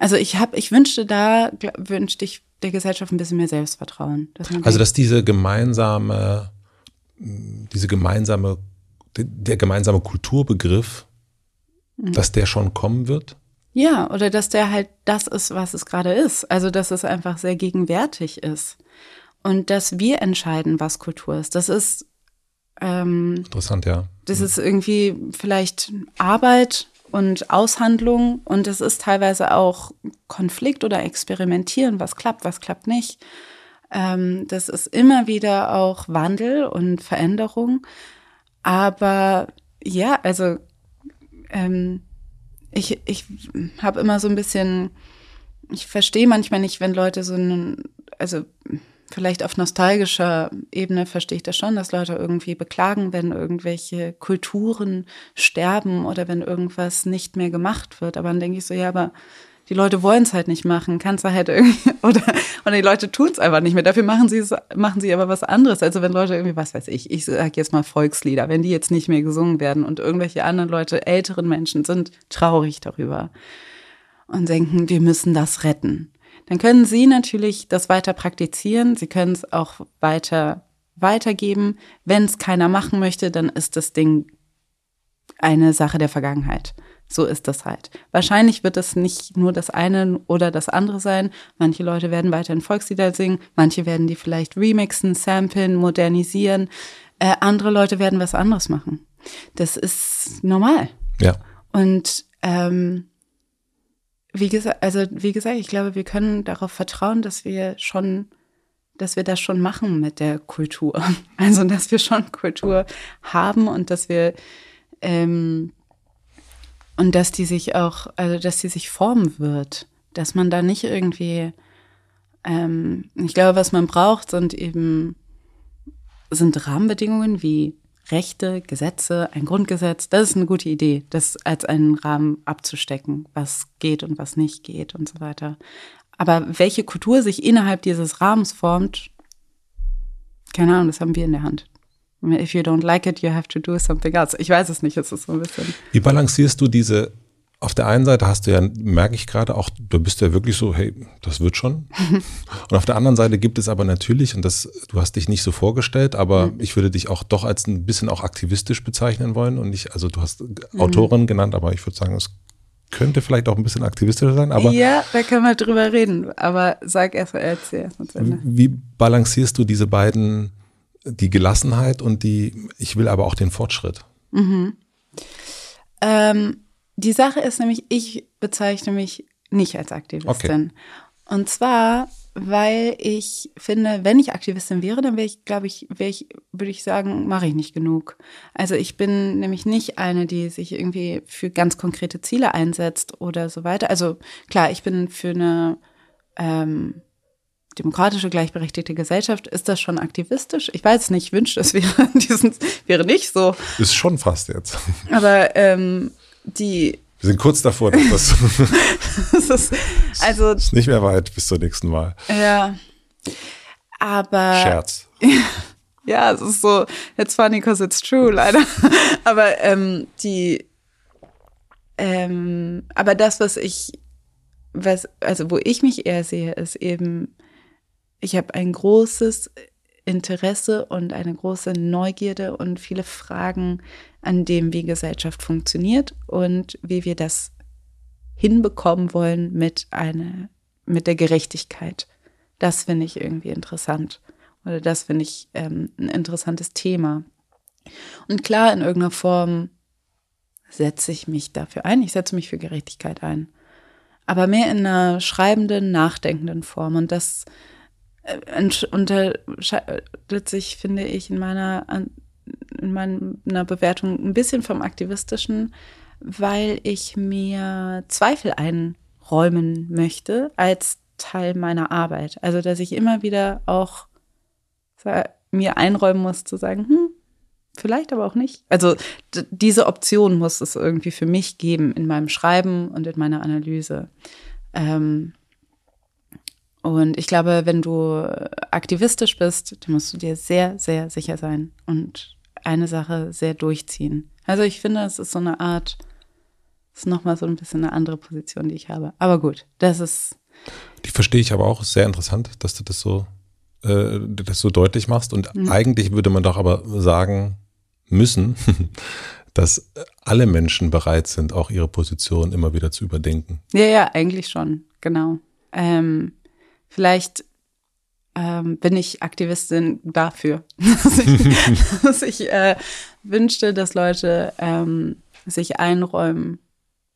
also ich habe, ich wünschte da, wünschte ich der Gesellschaft ein bisschen mehr Selbstvertrauen. Dass also dass diese gemeinsame, diese gemeinsame, der gemeinsame Kulturbegriff, mhm. dass der schon kommen wird? Ja, oder dass der halt das ist, was es gerade ist. Also dass es einfach sehr gegenwärtig ist. Und dass wir entscheiden, was Kultur ist. Das ist ähm, interessant, ja. Das ist irgendwie vielleicht Arbeit und Aushandlung und es ist teilweise auch Konflikt oder Experimentieren, was klappt, was klappt nicht. Ähm, das ist immer wieder auch Wandel und Veränderung. Aber ja, also ähm, ich, ich habe immer so ein bisschen, ich verstehe manchmal nicht, wenn Leute so einen, also vielleicht auf nostalgischer Ebene verstehe ich das schon, dass Leute irgendwie beklagen, wenn irgendwelche Kulturen sterben oder wenn irgendwas nicht mehr gemacht wird. Aber dann denke ich so, ja, aber die Leute wollen es halt nicht machen, kannst du halt irgendwie, *laughs* oder, oder die Leute tun es einfach nicht mehr. Dafür machen sie es, machen sie aber was anderes. Also wenn Leute irgendwie, was weiß ich, ich sag jetzt mal Volkslieder, wenn die jetzt nicht mehr gesungen werden und irgendwelche anderen Leute, älteren Menschen sind traurig darüber und denken, wir müssen das retten dann können Sie natürlich das weiter praktizieren. Sie können es auch weiter weitergeben. Wenn es keiner machen möchte, dann ist das Ding eine Sache der Vergangenheit. So ist das halt. Wahrscheinlich wird es nicht nur das eine oder das andere sein. Manche Leute werden weiterhin Volkslieder singen, manche werden die vielleicht remixen, samplen, modernisieren. Äh, andere Leute werden was anderes machen. Das ist normal. Ja. Und ähm, wie gesagt, also wie gesagt, ich glaube, wir können darauf vertrauen, dass wir schon, dass wir das schon machen mit der Kultur. *laughs* Also dass wir schon Kultur haben und dass wir ähm, und dass die sich auch, also dass die sich formen wird, dass man da nicht irgendwie, ähm, ich glaube, was man braucht, sind eben sind Rahmenbedingungen wie Rechte, Gesetze, ein Grundgesetz, das ist eine gute Idee, das als einen Rahmen abzustecken, was geht und was nicht geht und so weiter. Aber welche Kultur sich innerhalb dieses Rahmens formt, keine Ahnung, das haben wir in der Hand. If you don't like it, you have to do something else. Ich weiß es nicht, es ist so ein bisschen. Wie balancierst du diese auf der einen Seite hast du ja, merke ich gerade auch, du bist ja wirklich so, hey, das wird schon. *laughs* und auf der anderen Seite gibt es aber natürlich, und das, du hast dich nicht so vorgestellt, aber mhm. ich würde dich auch doch als ein bisschen auch aktivistisch bezeichnen wollen und nicht, also du hast mhm. Autorin genannt, aber ich würde sagen, es könnte vielleicht auch ein bisschen aktivistischer sein, aber. Ja, da können wir drüber reden, aber sag erst mal, erzähl Wie balancierst du diese beiden, die Gelassenheit und die, ich will aber auch den Fortschritt? Mhm. Ähm, die Sache ist nämlich, ich bezeichne mich nicht als Aktivistin. Okay. Und zwar, weil ich finde, wenn ich Aktivistin wäre, dann wäre ich, glaube ich, wäre ich, würde ich sagen, mache ich nicht genug. Also ich bin nämlich nicht eine, die sich irgendwie für ganz konkrete Ziele einsetzt oder so weiter. Also klar, ich bin für eine ähm, demokratische, gleichberechtigte Gesellschaft, ist das schon aktivistisch? Ich weiß nicht, ich wünschte, es wäre, *laughs* diesen, wäre nicht so. Ist schon fast jetzt. Aber ähm, die. Wir sind kurz davor, dass das. *laughs* das ist, also. ist nicht mehr weit bis zur nächsten Mal. Ja. Aber. Scherz. *laughs* ja, es ist so, it's funny because it's true, leider. aber ähm, die. Ähm, aber das, was ich, was, also wo ich mich eher sehe, ist eben, ich habe ein großes Interesse und eine große Neugierde und viele Fragen an dem, wie Gesellschaft funktioniert und wie wir das hinbekommen wollen mit einer, mit der Gerechtigkeit. Das finde ich irgendwie interessant. Oder das finde ich ähm, ein interessantes Thema. Und klar, in irgendeiner Form setze ich mich dafür ein. Ich setze mich für Gerechtigkeit ein. Aber mehr in einer schreibenden, nachdenkenden Form. Und das unterscheidet sich, finde ich, in meiner in meiner Bewertung ein bisschen vom Aktivistischen, weil ich mir Zweifel einräumen möchte als Teil meiner Arbeit. Also, dass ich immer wieder auch mir einräumen muss zu sagen, hm, vielleicht aber auch nicht. Also diese Option muss es irgendwie für mich geben in meinem Schreiben und in meiner Analyse. Ähm, und ich glaube, wenn du aktivistisch bist, dann musst du dir sehr, sehr sicher sein und eine Sache sehr durchziehen. Also ich finde, es ist so eine Art, es ist nochmal so ein bisschen eine andere Position, die ich habe. Aber gut, das ist. Die verstehe ich aber auch. Sehr interessant, dass du das so, äh, das so deutlich machst. Und mhm. eigentlich würde man doch aber sagen müssen, *laughs* dass alle Menschen bereit sind, auch ihre Position immer wieder zu überdenken. Ja, ja, eigentlich schon, genau. Ähm, vielleicht ähm, bin ich Aktivistin dafür, *laughs* dass ich, *laughs* dass ich äh, wünschte, dass Leute ähm, sich einräumen,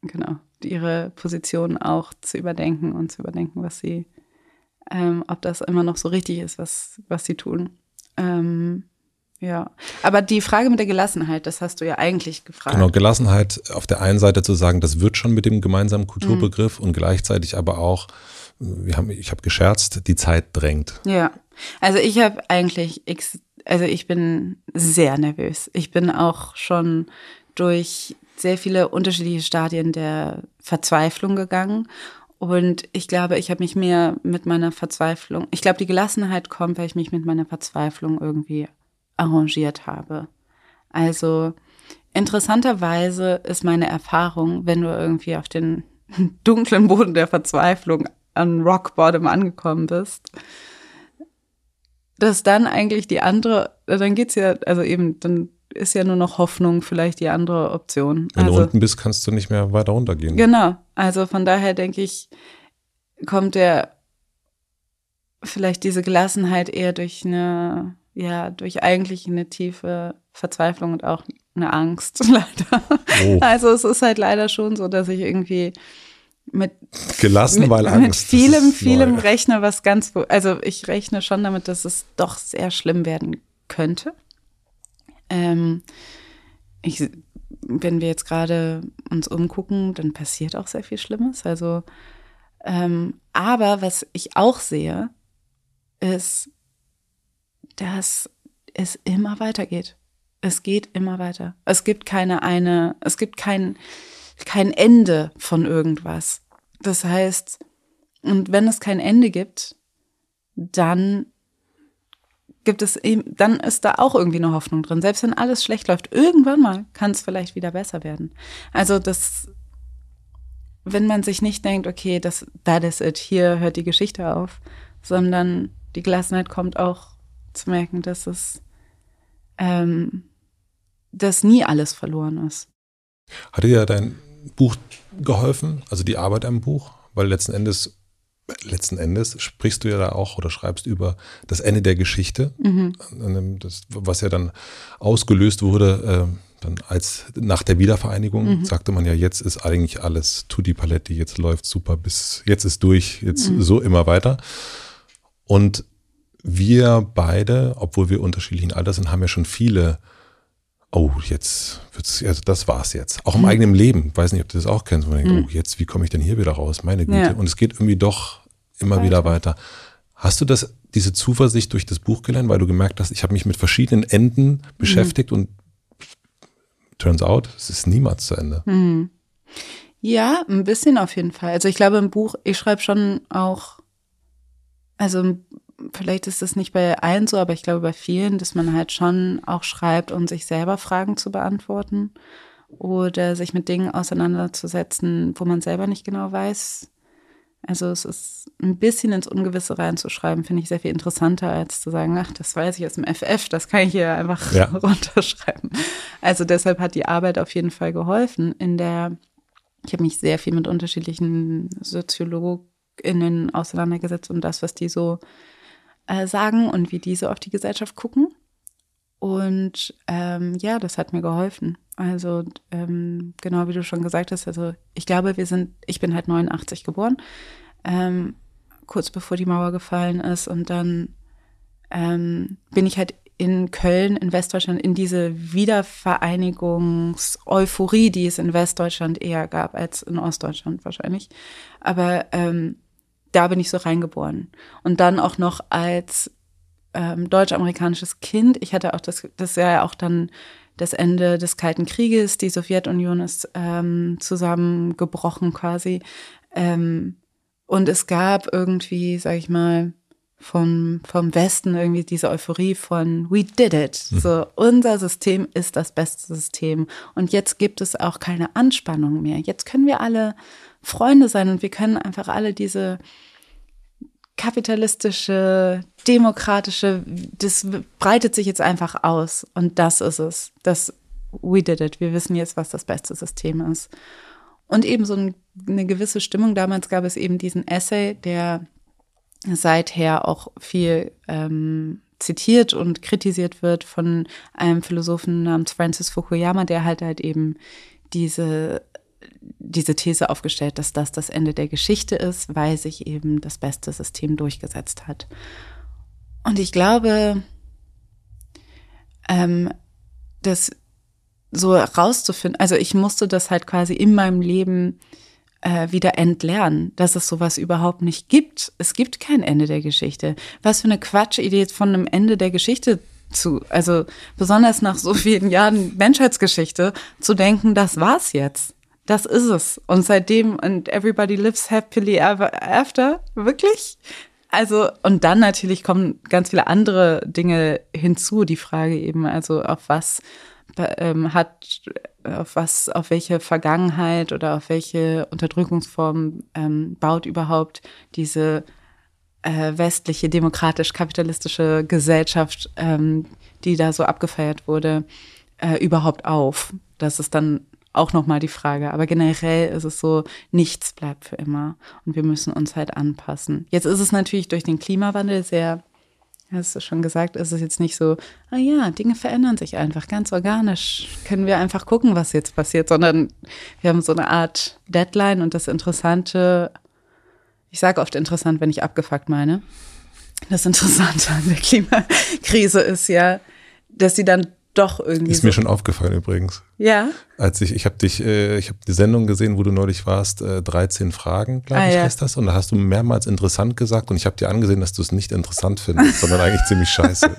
genau, ihre Position auch zu überdenken und zu überdenken, was sie, ähm, ob das immer noch so richtig ist, was, was sie tun. Ähm, ja, aber die Frage mit der Gelassenheit, das hast du ja eigentlich gefragt. Genau, Gelassenheit auf der einen Seite zu sagen, das wird schon mit dem gemeinsamen Kulturbegriff mhm. und gleichzeitig aber auch, wir haben, ich habe gescherzt, die Zeit drängt. Ja, also ich habe eigentlich, also ich bin sehr nervös. Ich bin auch schon durch sehr viele unterschiedliche Stadien der Verzweiflung gegangen. Und ich glaube, ich habe mich mehr mit meiner Verzweiflung, ich glaube, die Gelassenheit kommt, weil ich mich mit meiner Verzweiflung irgendwie arrangiert habe. Also interessanterweise ist meine Erfahrung, wenn du irgendwie auf den *laughs* dunklen Boden der Verzweiflung an Rock Bottom angekommen bist, dass dann eigentlich die andere, dann geht's ja, also eben, dann ist ja nur noch Hoffnung vielleicht die andere Option. Wenn also, du unten bist, kannst du nicht mehr weiter runtergehen. Genau. Also von daher denke ich, kommt der vielleicht diese Gelassenheit eher durch eine ja, durch eigentlich eine tiefe Verzweiflung und auch eine Angst, *laughs* leider. Oh. Also es ist halt leider schon so, dass ich irgendwie mit gelassen, mit, weil Angst. Mit vielem, vielem neu. rechne, was ganz, also ich rechne schon damit, dass es doch sehr schlimm werden könnte. Ähm, ich, wenn wir jetzt gerade uns umgucken, dann passiert auch sehr viel Schlimmes. Also, ähm, aber was ich auch sehe, ist, dass es immer weitergeht. Es geht immer weiter. Es gibt keine eine, es gibt kein, kein Ende von irgendwas. Das heißt, und wenn es kein Ende gibt, dann gibt es eben, dann ist da auch irgendwie eine Hoffnung drin. Selbst wenn alles schlecht läuft, irgendwann mal kann es vielleicht wieder besser werden. Also das, wenn man sich nicht denkt, okay, das, that is it, hier hört die Geschichte auf, sondern die Gelassenheit kommt auch zu merken, dass es, ähm, dass nie alles verloren ist. Hat dir dein Buch geholfen, also die Arbeit am Buch? Weil letzten Endes, letzten Endes sprichst du ja da auch oder schreibst über das Ende der Geschichte, mhm. das, was ja dann ausgelöst wurde, äh, dann als nach der Wiedervereinigung mhm. sagte man ja, jetzt ist eigentlich alles Tutti Paletti, jetzt läuft super bis jetzt ist durch, jetzt mhm. so immer weiter. Und wir beide, obwohl wir unterschiedlichen Alters sind, haben ja schon viele, oh, jetzt wird's, also das war's jetzt. Auch im mhm. eigenen Leben. Ich weiß nicht, ob du das auch kennst. Man denkt, mhm. oh, jetzt, wie komme ich denn hier wieder raus? Meine Güte. Ja. Und es geht irgendwie doch immer weiter. wieder weiter. Hast du das, diese Zuversicht durch das Buch gelernt, weil du gemerkt hast, ich habe mich mit verschiedenen Enden mhm. beschäftigt und turns out, es ist niemals zu Ende. Mhm. Ja, ein bisschen auf jeden Fall. Also ich glaube im Buch, ich schreibe schon auch, also vielleicht ist es nicht bei allen so, aber ich glaube bei vielen, dass man halt schon auch schreibt, um sich selber Fragen zu beantworten oder sich mit Dingen auseinanderzusetzen, wo man selber nicht genau weiß. Also es ist ein bisschen ins Ungewisse reinzuschreiben, finde ich sehr viel interessanter, als zu sagen, ach, das weiß ich aus dem FF, das kann ich hier einfach ja. *laughs* runterschreiben. Also deshalb hat die Arbeit auf jeden Fall geholfen. In der, ich habe mich sehr viel mit unterschiedlichen SoziologInnen auseinandergesetzt und das, was die so äh, sagen und wie diese auf die Gesellschaft gucken. Und ähm, ja, das hat mir geholfen. Also ähm, genau wie du schon gesagt hast, also ich glaube, wir sind, ich bin halt 89 geboren, ähm, kurz bevor die Mauer gefallen ist. Und dann ähm, bin ich halt in Köln, in Westdeutschland, in diese Wiedervereinigungs-Euphorie, die es in Westdeutschland eher gab als in Ostdeutschland wahrscheinlich. Aber ähm, da bin ich so reingeboren. Und dann auch noch als ähm, deutsch-amerikanisches Kind. Ich hatte auch das, das ist ja auch dann das Ende des Kalten Krieges. Die Sowjetunion ist ähm, zusammengebrochen quasi. Ähm, und es gab irgendwie, sag ich mal, vom, vom Westen irgendwie diese Euphorie von we did it. Mhm. So, unser System ist das beste System. Und jetzt gibt es auch keine Anspannung mehr. Jetzt können wir alle Freunde sein und wir können einfach alle diese kapitalistische, demokratische, das breitet sich jetzt einfach aus. Und das ist es. Das we did it. Wir wissen jetzt, was das beste System ist. Und eben so eine gewisse Stimmung. Damals gab es eben diesen Essay, der seither auch viel ähm, zitiert und kritisiert wird von einem Philosophen namens Francis Fukuyama, der halt halt eben diese diese These aufgestellt, dass das das Ende der Geschichte ist, weil sich eben das beste System durchgesetzt hat. Und ich glaube, ähm, das so herauszufinden, also ich musste das halt quasi in meinem Leben äh, wieder entlernen, dass es sowas überhaupt nicht gibt. Es gibt kein Ende der Geschichte. Was für eine Quatschidee von einem Ende der Geschichte zu, also besonders nach so vielen Jahren Menschheitsgeschichte, zu denken, das war's jetzt. Das ist es. Und seitdem, und everybody lives happily ever after, wirklich? Also, und dann natürlich kommen ganz viele andere Dinge hinzu. Die Frage eben, also auf was ähm, hat, auf was, auf welche Vergangenheit oder auf welche Unterdrückungsform ähm, baut überhaupt diese äh, westliche demokratisch-kapitalistische Gesellschaft, ähm, die da so abgefeiert wurde, äh, überhaupt auf? Das ist dann auch nochmal die Frage. Aber generell ist es so, nichts bleibt für immer. Und wir müssen uns halt anpassen. Jetzt ist es natürlich durch den Klimawandel sehr, hast du schon gesagt, ist es jetzt nicht so, ah ja, Dinge verändern sich einfach ganz organisch. Können wir einfach gucken, was jetzt passiert, sondern wir haben so eine Art Deadline und das Interessante, ich sage oft interessant, wenn ich abgefuckt meine. Das Interessante an der Klimakrise ist ja, dass sie dann doch irgendwie. Ist mir schon aufgefallen übrigens. Ja. Als ich, ich habe dich, äh, ich habe die Sendung gesehen, wo du neulich warst, äh, 13 Fragen, glaube ah, ich, ja. heißt das. Und da hast du mehrmals interessant gesagt und ich habe dir angesehen, dass du es nicht interessant findest, sondern eigentlich ziemlich scheiße.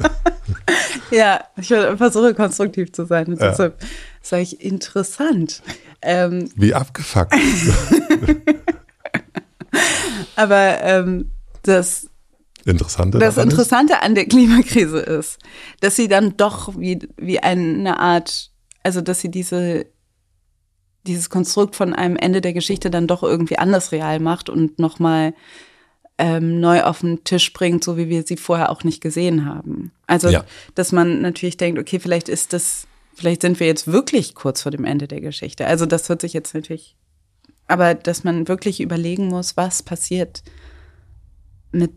*laughs* ja, ich versuche konstruktiv zu sein. Und ja. Deshalb sage ich interessant. Ähm, Wie abgefuckt. *laughs* Aber ähm, das Interessante das Interessante an der Klimakrise ist, dass sie dann doch wie, wie eine Art, also dass sie diese, dieses Konstrukt von einem Ende der Geschichte dann doch irgendwie anders real macht und nochmal ähm, neu auf den Tisch bringt, so wie wir sie vorher auch nicht gesehen haben. Also, ja. dass man natürlich denkt, okay, vielleicht ist das, vielleicht sind wir jetzt wirklich kurz vor dem Ende der Geschichte. Also, das wird sich jetzt natürlich, aber dass man wirklich überlegen muss, was passiert mit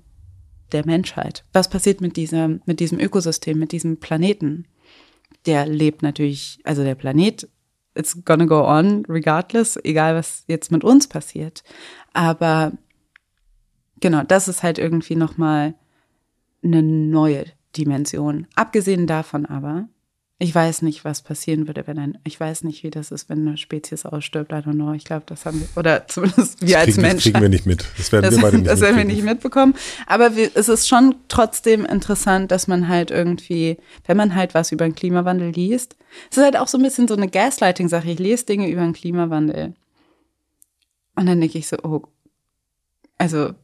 der Menschheit. Was passiert mit diesem, mit diesem Ökosystem, mit diesem Planeten? Der lebt natürlich, also der Planet, it's gonna go on regardless, egal was jetzt mit uns passiert. Aber genau, das ist halt irgendwie nochmal eine neue Dimension. Abgesehen davon aber, ich weiß nicht, was passieren würde, wenn ein, ich weiß nicht, wie das ist, wenn eine Spezies ausstirbt. I don't know. Ich glaube, das haben wir, oder *laughs* zumindest wir als Menschen. Das kriegen wir nicht mit. Das werden das, wir beide *laughs* nicht Das werden wir nicht mitbekommen. Aber wir, es ist schon trotzdem interessant, dass man halt irgendwie, wenn man halt was über den Klimawandel liest, es ist halt auch so ein bisschen so eine Gaslighting-Sache. Ich lese Dinge über den Klimawandel. Und dann denke ich so, oh, also,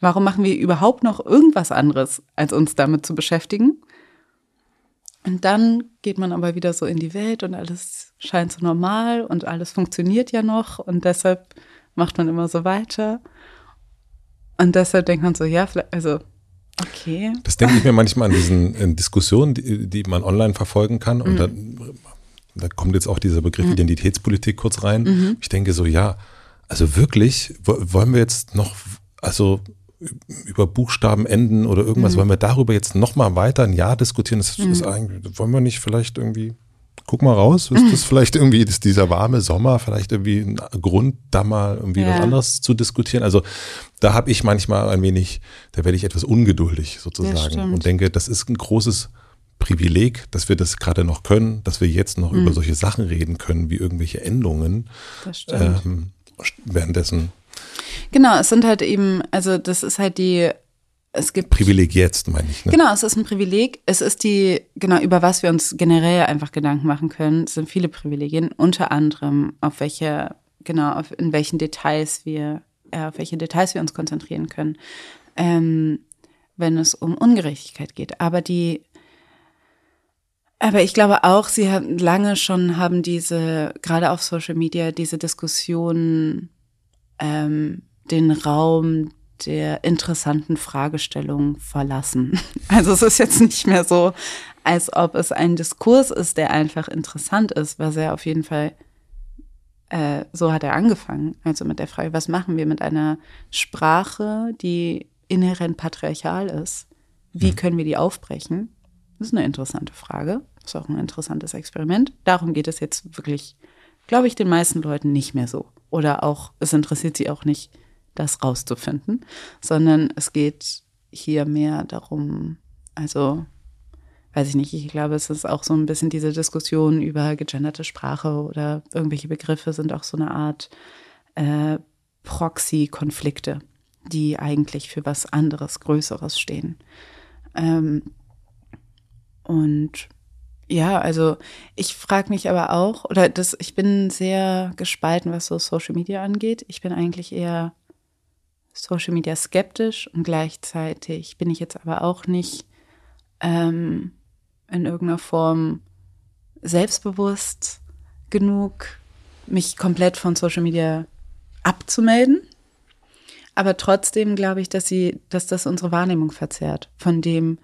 warum machen wir überhaupt noch irgendwas anderes, als uns damit zu beschäftigen? Und dann geht man aber wieder so in die Welt und alles scheint so normal und alles funktioniert ja noch und deshalb macht man immer so weiter. Und deshalb denkt man so, ja, also, okay. Das denke ich mir manchmal an diesen Diskussionen, die, die man online verfolgen kann. Und mhm. dann, da kommt jetzt auch dieser Begriff mhm. Identitätspolitik kurz rein. Mhm. Ich denke so, ja, also wirklich, wollen wir jetzt noch, also über Buchstaben enden oder irgendwas, mhm. wollen wir darüber jetzt nochmal weiter ein Jahr diskutieren? Das mhm. ist eigentlich, wollen wir nicht vielleicht irgendwie, guck mal raus, ist das vielleicht irgendwie, ist dieser warme Sommer vielleicht irgendwie ein Grund, da mal irgendwie ja. was anderes zu diskutieren? Also da habe ich manchmal ein wenig, da werde ich etwas ungeduldig sozusagen und denke, das ist ein großes Privileg, dass wir das gerade noch können, dass wir jetzt noch mhm. über solche Sachen reden können, wie irgendwelche Endungen. Das stimmt. Ähm, währenddessen Genau, es sind halt eben, also das ist halt die, es gibt. Privileg jetzt, meine ich. Ne? Genau, es ist ein Privileg. Es ist die, genau, über was wir uns generell einfach Gedanken machen können, es sind viele Privilegien, unter anderem auf welche, genau, auf, in welchen Details wir, äh, auf welche Details wir uns konzentrieren können. Ähm, wenn es um Ungerechtigkeit geht. Aber die, aber ich glaube auch, sie haben lange schon haben diese, gerade auf Social Media, diese Diskussionen ähm, den Raum der interessanten Fragestellungen verlassen. *laughs* Also es ist jetzt nicht mehr so, als ob es ein Diskurs ist, der einfach interessant ist, was er auf jeden Fall, äh, so hat er angefangen. Also mit der Frage, was machen wir mit einer Sprache, die inhärent patriarchal ist? Wie mhm. können wir die aufbrechen? Das ist eine interessante Frage. Das ist auch ein interessantes Experiment. Darum geht es jetzt wirklich, glaube ich, den meisten Leuten nicht mehr so. Oder auch, es interessiert sie auch nicht, das rauszufinden, sondern es geht hier mehr darum, also weiß ich nicht, ich glaube, es ist auch so ein bisschen diese Diskussion über gegenderte Sprache oder irgendwelche Begriffe sind auch so eine Art äh, Proxy-Konflikte, die eigentlich für was anderes, Größeres stehen. Ähm, und ja, also ich frage mich aber auch, oder das, ich bin sehr gespalten, was so Social Media angeht. Ich bin eigentlich eher Social Media skeptisch und gleichzeitig bin ich jetzt aber auch nicht ähm, in irgendeiner Form selbstbewusst genug, mich komplett von Social Media abzumelden. Aber trotzdem glaube ich, dass sie, dass das unsere Wahrnehmung verzerrt von dem,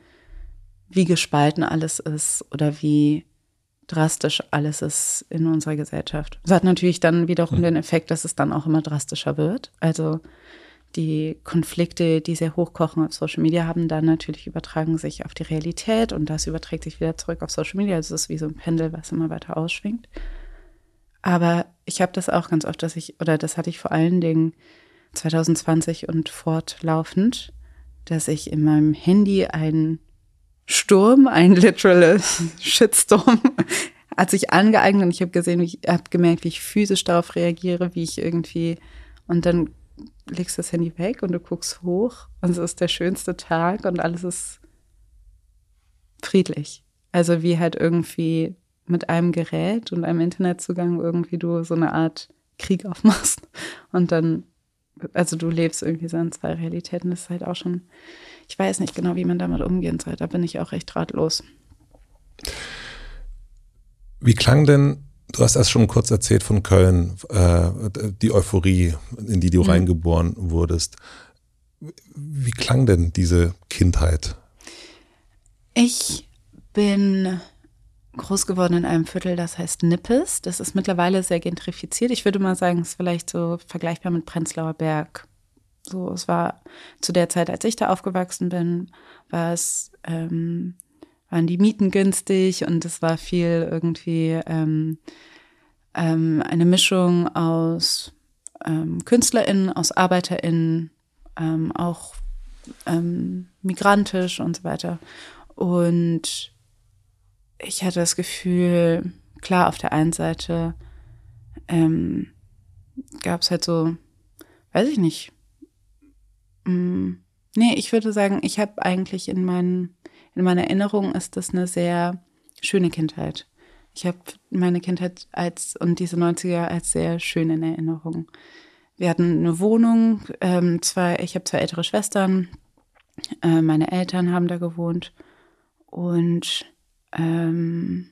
wie gespalten alles ist oder wie drastisch alles ist in unserer Gesellschaft. Das hat natürlich dann wiederum hm. den Effekt, dass es dann auch immer drastischer wird. Also die Konflikte, die sehr hochkochen auf Social Media haben, dann natürlich übertragen sich auf die Realität und das überträgt sich wieder zurück auf Social Media. Also es ist wie so ein Pendel, was immer weiter ausschwingt. Aber ich habe das auch ganz oft, dass ich, oder das hatte ich vor allen Dingen 2020 und fortlaufend, dass ich in meinem Handy einen Sturm, ein literal Shitstorm, hat sich angeeignet und ich habe gesehen, ich habe gemerkt, wie ich physisch darauf reagiere, wie ich irgendwie und dann legst das Handy weg und du guckst hoch und es ist der schönste Tag und alles ist friedlich. Also wie halt irgendwie mit einem Gerät und einem Internetzugang irgendwie du so eine Art Krieg aufmachst und dann, also du lebst irgendwie so in zwei Realitäten, das ist halt auch schon, ich weiß nicht genau, wie man damit umgehen soll, da bin ich auch recht ratlos. Wie klang denn Du hast erst schon kurz erzählt von Köln, äh, die Euphorie, in die du mhm. reingeboren wurdest. Wie klang denn diese Kindheit? Ich bin groß geworden in einem Viertel, das heißt Nippes. Das ist mittlerweile sehr gentrifiziert. Ich würde mal sagen, es ist vielleicht so vergleichbar mit Prenzlauer Berg. So, es war zu der Zeit, als ich da aufgewachsen bin, war es ähm, waren die Mieten günstig und es war viel irgendwie ähm, ähm, eine Mischung aus ähm, KünstlerInnen, aus ArbeiterInnen, ähm, auch ähm, migrantisch und so weiter. Und ich hatte das Gefühl, klar, auf der einen Seite ähm, gab es halt so, weiß ich nicht, mh, mm, nee, ich würde sagen, ich habe eigentlich in meinen in meiner Erinnerung ist das eine sehr schöne Kindheit. Ich habe meine Kindheit als und diese 90er als sehr schön in Erinnerung. Wir hatten eine Wohnung, ähm, zwei, ich habe zwei ältere Schwestern, äh, meine Eltern haben da gewohnt und ähm,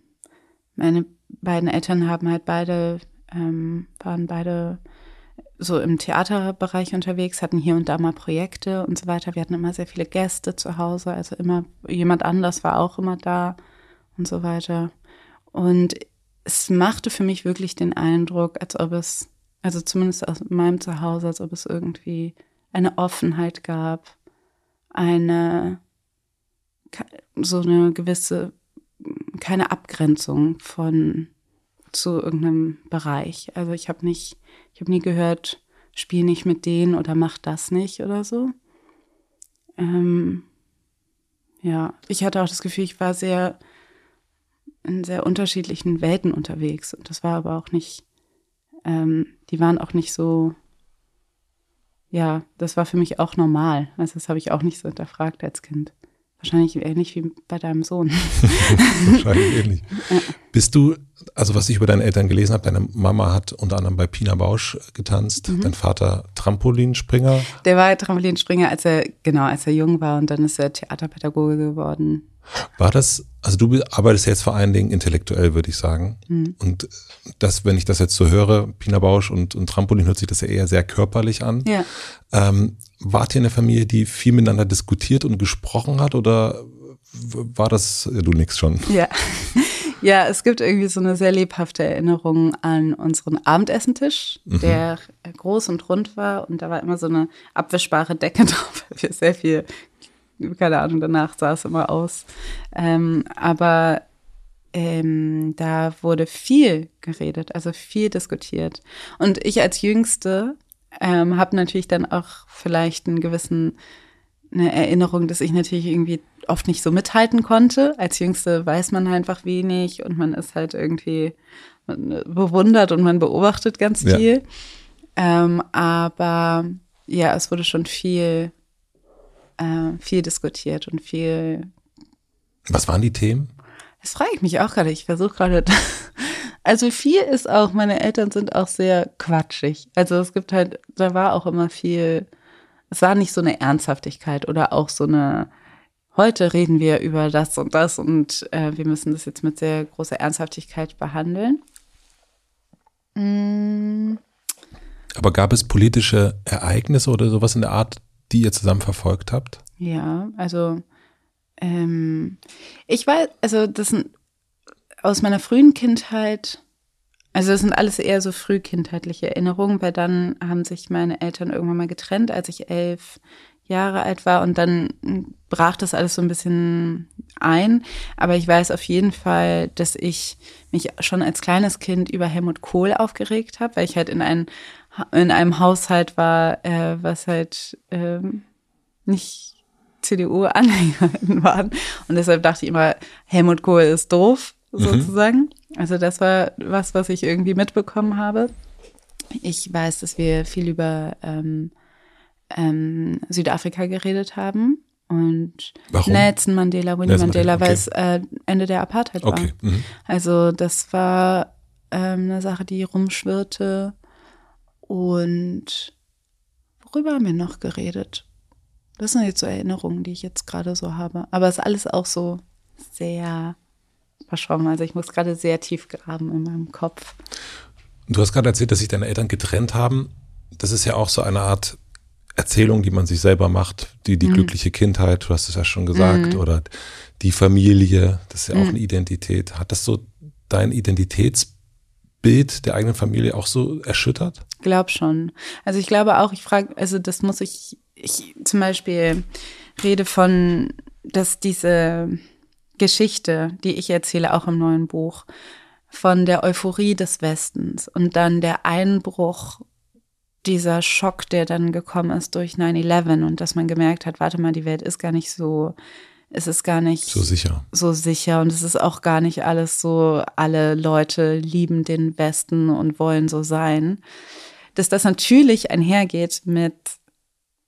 meine beiden Eltern haben halt beide, ähm, waren beide so im Theaterbereich unterwegs, hatten hier und da mal Projekte und so weiter. Wir hatten immer sehr viele Gäste zu Hause, also immer jemand anders war auch immer da und so weiter. Und es machte für mich wirklich den Eindruck, als ob es, also zumindest aus meinem Zuhause, als ob es irgendwie eine Offenheit gab, eine, so eine gewisse, keine Abgrenzung von zu irgendeinem Bereich. Also ich habe nicht ich habe nie gehört, spiel nicht mit denen oder mach das nicht oder so. Ähm, ja, ich hatte auch das Gefühl, ich war sehr in sehr unterschiedlichen Welten unterwegs. Und das war aber auch nicht, ähm, die waren auch nicht so, ja, das war für mich auch normal. Also das habe ich auch nicht so hinterfragt als Kind. Wahrscheinlich ähnlich wie bei deinem Sohn. *laughs* Wahrscheinlich ähnlich. Ja. Bist du also was ich über deine Eltern gelesen habe, deine Mama hat unter anderem bei Pina Bausch getanzt, mhm. dein Vater Trampolinspringer. Der war Trampolinspringer, als er, genau, als er jung war und dann ist er Theaterpädagoge geworden. War das, also du arbeitest jetzt vor allen Dingen intellektuell, würde ich sagen. Mhm. Und das, wenn ich das jetzt so höre, Pina Bausch und, und Trampolin, hört sich das ja eher sehr körperlich an. Ja. Ähm, wart ihr eine Familie, die viel miteinander diskutiert und gesprochen hat oder war das, du nix schon? Ja. *laughs* Ja, es gibt irgendwie so eine sehr lebhafte Erinnerung an unseren Abendessentisch, mhm. der groß und rund war und da war immer so eine abwischbare Decke *laughs* drauf, weil wir sehr viel, keine Ahnung, danach sah es immer aus. Ähm, aber ähm, da wurde viel geredet, also viel diskutiert. Und ich als Jüngste ähm, habe natürlich dann auch vielleicht einen gewissen eine Erinnerung, dass ich natürlich irgendwie oft nicht so mithalten konnte. Als Jüngste weiß man einfach wenig und man ist halt irgendwie bewundert und man beobachtet ganz viel. Ja. Ähm, aber ja, es wurde schon viel, äh, viel diskutiert und viel. Was waren die Themen? Das frage ich mich auch gerade. Ich versuche gerade. *laughs* Also viel ist auch, meine Eltern sind auch sehr quatschig. Also es gibt halt, da war auch immer viel es war nicht so eine Ernsthaftigkeit oder auch so eine, heute reden wir über das und das und äh, wir müssen das jetzt mit sehr großer Ernsthaftigkeit behandeln. Mm. Aber gab es politische Ereignisse oder sowas in der Art, die ihr zusammen verfolgt habt? Ja, also ähm, ich weiß, also das sind aus meiner frühen Kindheit also das sind alles eher so frühkindheitliche Erinnerungen, weil dann haben sich meine Eltern irgendwann mal getrennt, als ich elf Jahre alt war und dann brach das alles so ein bisschen ein. Aber ich weiß auf jeden Fall, dass ich mich schon als kleines Kind über Helmut Kohl aufgeregt habe, weil ich halt in, ein, in einem Haushalt war, äh, was halt äh, nicht CDU-Anhängerinnen waren. Und deshalb dachte ich immer, Helmut Kohl ist doof, mhm. sozusagen. Mhm. Also das war was, was ich irgendwie mitbekommen habe. Ich weiß, dass wir viel über ähm, ähm, Südafrika geredet haben und Warum? Nelson Mandela, Winnie Mandela, okay. weil es äh, Ende der Apartheid war. Okay. Mhm. Also das war ähm, eine Sache, die rumschwirrte. Und worüber haben wir noch geredet? Das sind jetzt so Erinnerungen, die ich jetzt gerade so habe. Aber es ist alles auch so sehr verschwommen. Also ich muss gerade sehr tief graben in meinem Kopf. Du hast gerade erzählt, dass sich deine Eltern getrennt haben. Das ist ja auch so eine Art Erzählung, die man sich selber macht, die, die mhm. glückliche Kindheit, du hast es ja schon gesagt, mhm. oder die Familie, das ist ja auch mhm. eine Identität. Hat das so dein Identitätsbild der eigenen Familie auch so erschüttert? Glaub schon. Also ich glaube auch, ich frage, also das muss ich, ich zum Beispiel rede von, dass diese Geschichte, die ich erzähle, auch im neuen Buch, von der Euphorie des Westens und dann der Einbruch dieser Schock, der dann gekommen ist durch 9-11 und dass man gemerkt hat, warte mal, die Welt ist gar nicht so, es ist gar nicht so sicher. So sicher und es ist auch gar nicht alles so, alle Leute lieben den Westen und wollen so sein. Dass das natürlich einhergeht mit,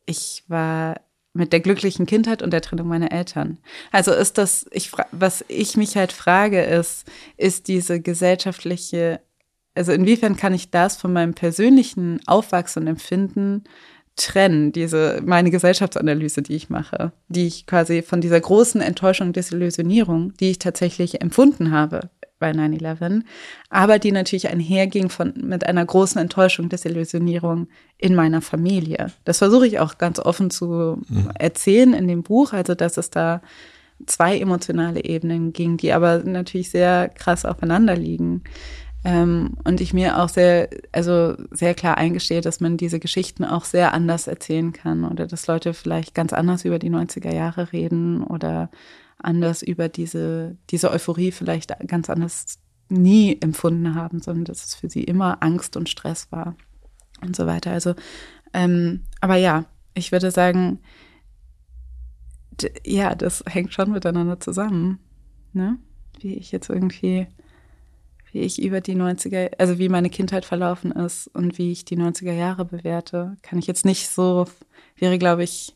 ich war mit der glücklichen Kindheit und der Trennung meiner Eltern. Also ist das, ich, was ich mich halt frage, ist, ist diese gesellschaftliche, also inwiefern kann ich das von meinem persönlichen Aufwachsen und Empfinden trennen, diese, meine Gesellschaftsanalyse, die ich mache, die ich quasi von dieser großen Enttäuschung, Desillusionierung, die ich tatsächlich empfunden habe bei 9-11, aber die natürlich einherging von, mit einer großen Enttäuschung, Desillusionierung in meiner Familie. Das versuche ich auch ganz offen zu mhm. erzählen in dem Buch, also dass es da zwei emotionale Ebenen ging, die aber natürlich sehr krass aufeinander liegen. Ähm, und ich mir auch sehr, also sehr klar eingestehe, dass man diese Geschichten auch sehr anders erzählen kann oder dass Leute vielleicht ganz anders über die 90er Jahre reden oder anders über diese, diese Euphorie vielleicht ganz anders nie empfunden haben, sondern dass es für sie immer Angst und Stress war und so weiter. Also, ähm, aber ja, ich würde sagen, ja, das hängt schon miteinander zusammen, ne? Wie ich jetzt irgendwie, wie ich über die 90er, also wie meine Kindheit verlaufen ist und wie ich die 90er Jahre bewerte, kann ich jetzt nicht so, wäre, glaube ich,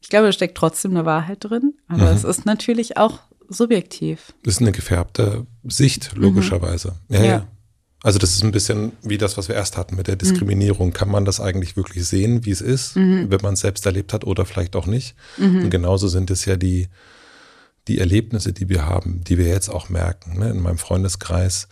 ich glaube, da steckt trotzdem eine Wahrheit drin, aber mhm. es ist natürlich auch subjektiv. Das ist eine gefärbte Sicht, logischerweise. Mhm. Ja, ja, ja. Also das ist ein bisschen wie das, was wir erst hatten mit der Diskriminierung. Mhm. Kann man das eigentlich wirklich sehen, wie es ist, mhm. wenn man es selbst erlebt hat oder vielleicht auch nicht? Mhm. Und genauso sind es ja die, die Erlebnisse, die wir haben, die wir jetzt auch merken. Ne? In meinem Freundeskreis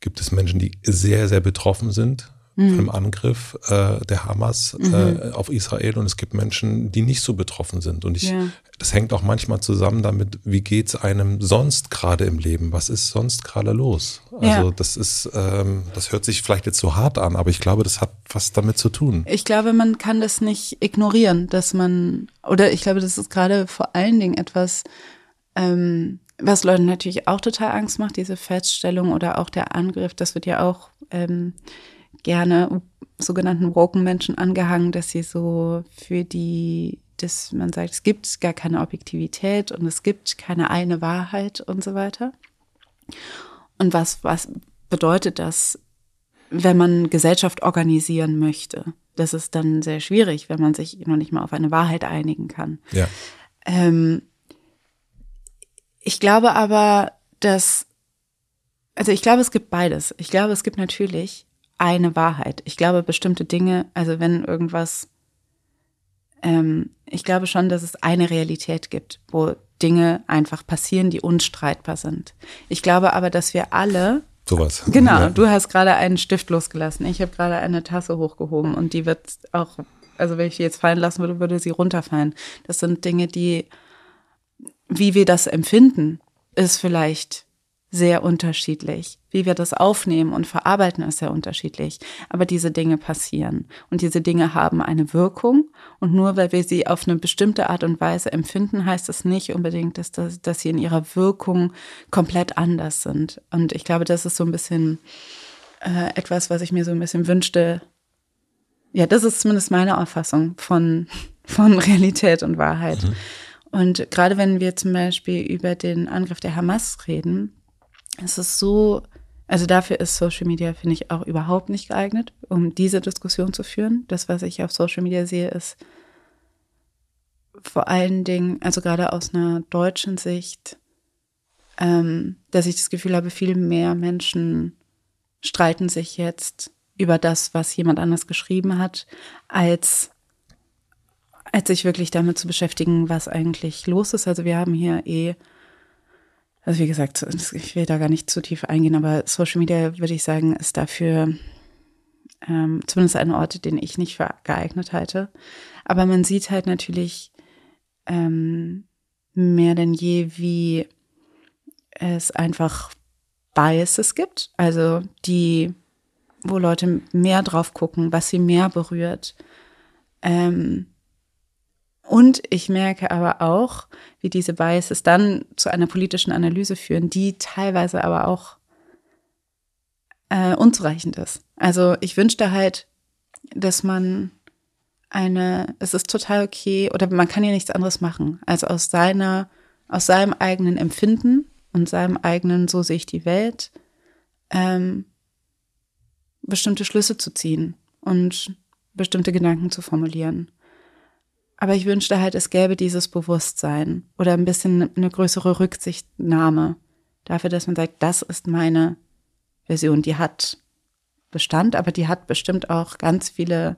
gibt es Menschen, die sehr, sehr betroffen sind mhm. vom Angriff äh, der Hamas mhm. äh, auf Israel und es gibt Menschen, die nicht so betroffen sind. Und ich, ja. das hängt auch manchmal zusammen damit, wie geht es einem sonst gerade im Leben? Was ist sonst gerade los? Also ja. das ist, ähm, das hört sich vielleicht jetzt so hart an, aber ich glaube, das hat was damit zu tun. Ich glaube, man kann das nicht ignorieren, dass man, oder ich glaube, das ist gerade vor allen Dingen etwas, ähm, was Leuten natürlich auch total Angst macht, diese Feststellung oder auch der Angriff, das wird ja auch ähm, gerne sogenannten woken Menschen angehangen, dass sie so für die, dass man sagt, es gibt gar keine Objektivität und es gibt keine eine Wahrheit und so weiter. Und was, was bedeutet das, wenn man Gesellschaft organisieren möchte? Das ist dann sehr schwierig, wenn man sich noch nicht mal auf eine Wahrheit einigen kann. Ja. Ähm, ich glaube aber, dass, also ich glaube, es gibt beides. Ich glaube, es gibt natürlich eine Wahrheit. Ich glaube, bestimmte Dinge, also wenn irgendwas, ähm, ich glaube schon, dass es eine Realität gibt, wo Dinge einfach passieren, die unstreitbar sind. Ich glaube aber, dass wir alle Sowas. Genau, ja. du hast gerade einen Stift losgelassen. Ich habe gerade eine Tasse hochgehoben und die wird auch, also wenn ich die jetzt fallen lassen würde, würde sie runterfallen. Das sind Dinge, die, wie wir das empfinden, ist vielleicht sehr unterschiedlich. Wie wir das aufnehmen und verarbeiten, ist sehr unterschiedlich. Aber diese Dinge passieren. Und diese Dinge haben eine Wirkung. Und nur weil wir sie auf eine bestimmte Art und Weise empfinden, heißt es nicht unbedingt, dass, das, dass sie in ihrer Wirkung komplett anders sind. Und ich glaube, das ist so ein bisschen äh, etwas, was ich mir so ein bisschen wünschte. Ja, das ist zumindest meine Auffassung von, *laughs* von Realität und Wahrheit. Mhm. Und gerade wenn wir zum Beispiel über den Angriff der Hamas reden, es ist so, also dafür ist Social Media, finde ich, auch überhaupt nicht geeignet, um diese Diskussion zu führen. Das, was ich auf Social Media sehe, ist vor allen Dingen, also gerade aus einer deutschen Sicht, ähm, dass ich das Gefühl habe, viel mehr Menschen streiten sich jetzt über das, was jemand anders geschrieben hat, als als sich wirklich damit zu beschäftigen, was eigentlich los ist. Also wir haben hier eh also wie gesagt, ich will da gar nicht zu tief eingehen, aber Social Media, würde ich sagen, ist dafür ähm, zumindest ein Ort, den ich nicht für geeignet halte. Aber man sieht halt natürlich ähm, mehr denn je, wie es einfach Biases gibt, also die, wo Leute mehr drauf gucken, was sie mehr berührt. Ähm, und ich merke aber auch, wie diese Biases dann zu einer politischen Analyse führen, die teilweise aber auch äh, unzureichend ist. Also ich wünschte halt, dass man eine, es ist total okay, oder man kann ja nichts anderes machen, als aus seiner, aus seinem eigenen Empfinden und seinem eigenen, so sehe ich die Welt, ähm, bestimmte Schlüsse zu ziehen und bestimmte Gedanken zu formulieren. Aber ich wünschte halt, es gäbe dieses Bewusstsein oder ein bisschen eine größere Rücksichtnahme dafür, dass man sagt, das ist meine Version. Die hat Bestand, aber die hat bestimmt auch ganz viele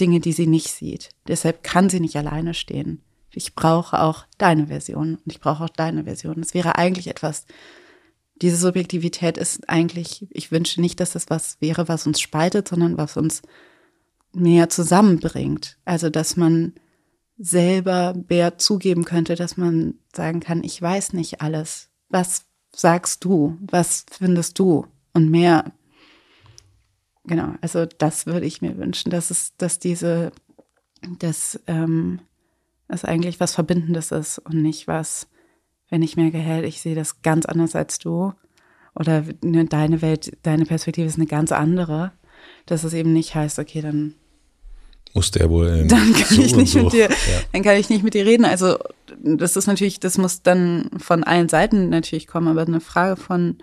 Dinge, die sie nicht sieht. Deshalb kann sie nicht alleine stehen. Ich brauche auch deine Version und ich brauche auch deine Version. Es wäre eigentlich etwas, diese Subjektivität ist eigentlich, ich wünsche nicht, dass es was wäre, was uns spaltet, sondern was uns mehr zusammenbringt. Also, dass man selber mehr zugeben könnte, dass man sagen kann, ich weiß nicht alles. Was sagst du? Was findest du? Und mehr. Genau, also das würde ich mir wünschen, dass es, dass diese, dass ähm, es eigentlich was Verbindendes ist und nicht was, wenn ich merke, hey, ich sehe das ganz anders als du oder ne, deine Welt, deine Perspektive ist eine ganz andere, dass es eben nicht heißt, okay, dann muss der wohl in dann kann so ich nicht so. mit dir, ja. dann kann ich nicht mit dir reden. Also das ist natürlich, das muss dann von allen Seiten natürlich kommen, aber eine Frage von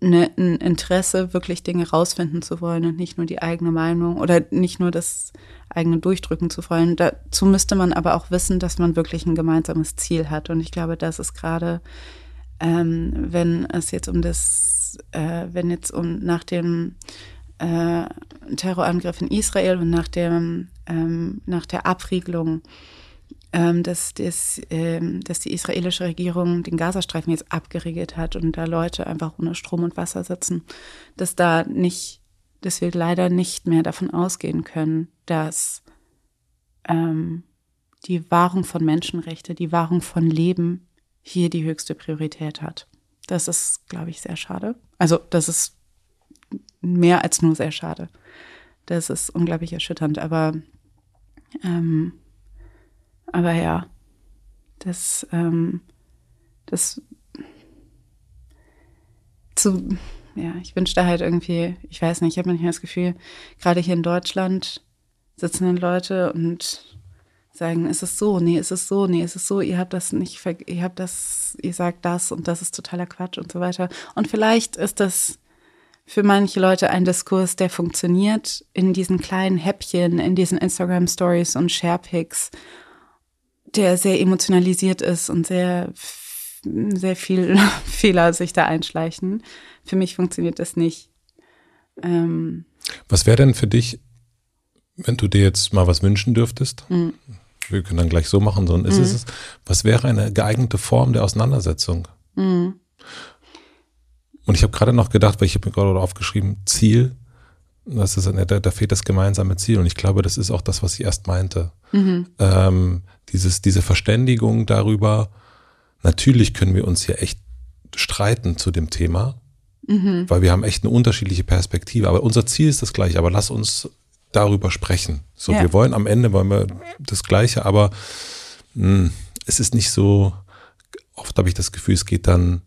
ne, ein Interesse, wirklich Dinge rausfinden zu wollen und nicht nur die eigene Meinung oder nicht nur das eigene Durchdrücken zu wollen. Dazu müsste man aber auch wissen, dass man wirklich ein gemeinsames Ziel hat. Und ich glaube, das ist gerade ähm, wenn es jetzt um das, äh, wenn jetzt um nach dem äh, Terrorangriff in Israel und nach dem ähm, nach der Abriegelung ähm, dass, dass, ähm, dass die israelische Regierung den Gazastreifen jetzt abgeriegelt hat und da Leute einfach ohne Strom und Wasser sitzen, dass da nicht, dass wir leider nicht mehr davon ausgehen können, dass ähm, die Wahrung von Menschenrechte, die Wahrung von Leben hier die höchste Priorität hat. Das ist, glaube ich, sehr schade. Also das ist mehr als nur sehr schade. Das ist unglaublich erschütternd, aber ähm, aber ja, das, ähm, das zu, ja, ich wünschte halt irgendwie, ich weiß nicht, ich habe manchmal das Gefühl, gerade hier in Deutschland sitzen dann Leute und sagen, ist es so, nee, ist es so, nee, ist es so, ihr habt das nicht, ihr habt das, ihr sagt das und das ist totaler Quatsch und so weiter. Und vielleicht ist das für manche Leute ein Diskurs, der funktioniert in diesen kleinen Häppchen, in diesen Instagram Stories und Sharepics der sehr emotionalisiert ist und sehr, sehr viel *laughs* Fehler sich da einschleichen. Für mich funktioniert das nicht. Ähm, was wäre denn für dich, wenn du dir jetzt mal was wünschen dürftest? Mhm. Wir können dann gleich so machen, sondern ist mhm. es, was wäre eine geeignete Form der Auseinandersetzung? Mhm. Und ich habe gerade noch gedacht, weil ich habe mir gerade aufgeschrieben, Ziel, das ist da, da fehlt das gemeinsame Ziel. Und ich glaube, das ist auch das, was ich erst meinte. Mhm. Ähm, dieses, diese Verständigung darüber, natürlich können wir uns hier echt streiten zu dem Thema, mhm. weil wir haben echt eine unterschiedliche Perspektive. Aber unser Ziel ist das gleiche, aber lass uns darüber sprechen. So, ja. wir wollen am Ende wollen wir das Gleiche, aber mh, hm, es ist nicht so, oft habe ich das Gefühl, es geht dann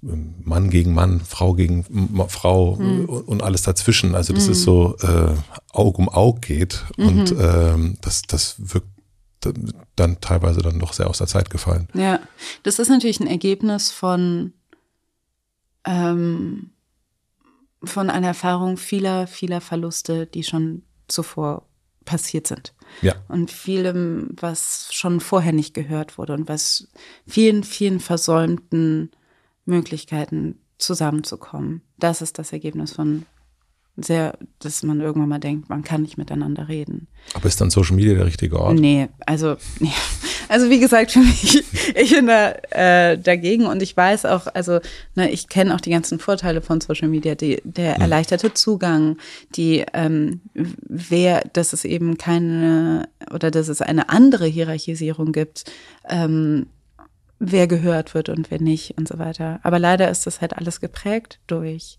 Mann gegen Mann, Frau gegen Frau mhm. und alles dazwischen. Also das mhm. ist so äh, Aug um Aug geht mhm. und ähm, das, das wirkt dann teilweise dann doch sehr aus der Zeit gefallen. Ja, das ist natürlich ein Ergebnis von, ähm, von einer Erfahrung vieler, vieler Verluste, die schon zuvor passiert sind. Ja. Und vielem, was schon vorher nicht gehört wurde und was vielen, vielen versäumten Möglichkeiten zusammenzukommen. Das ist das Ergebnis von sehr, dass man irgendwann mal denkt, man kann nicht miteinander reden. Aber ist dann Social Media der richtige Ort? Nee, also, *laughs* nee. also wie gesagt, für mich, *laughs* ich bin da äh, dagegen und ich weiß auch, also ne, ich kenne auch die ganzen Vorteile von Social Media, die, der hm. erleichterte Zugang, die, ähm, wer, dass es eben keine oder dass es eine andere Hierarchisierung gibt, ähm, wer gehört wird und wer nicht und so weiter. Aber leider ist das halt alles geprägt durch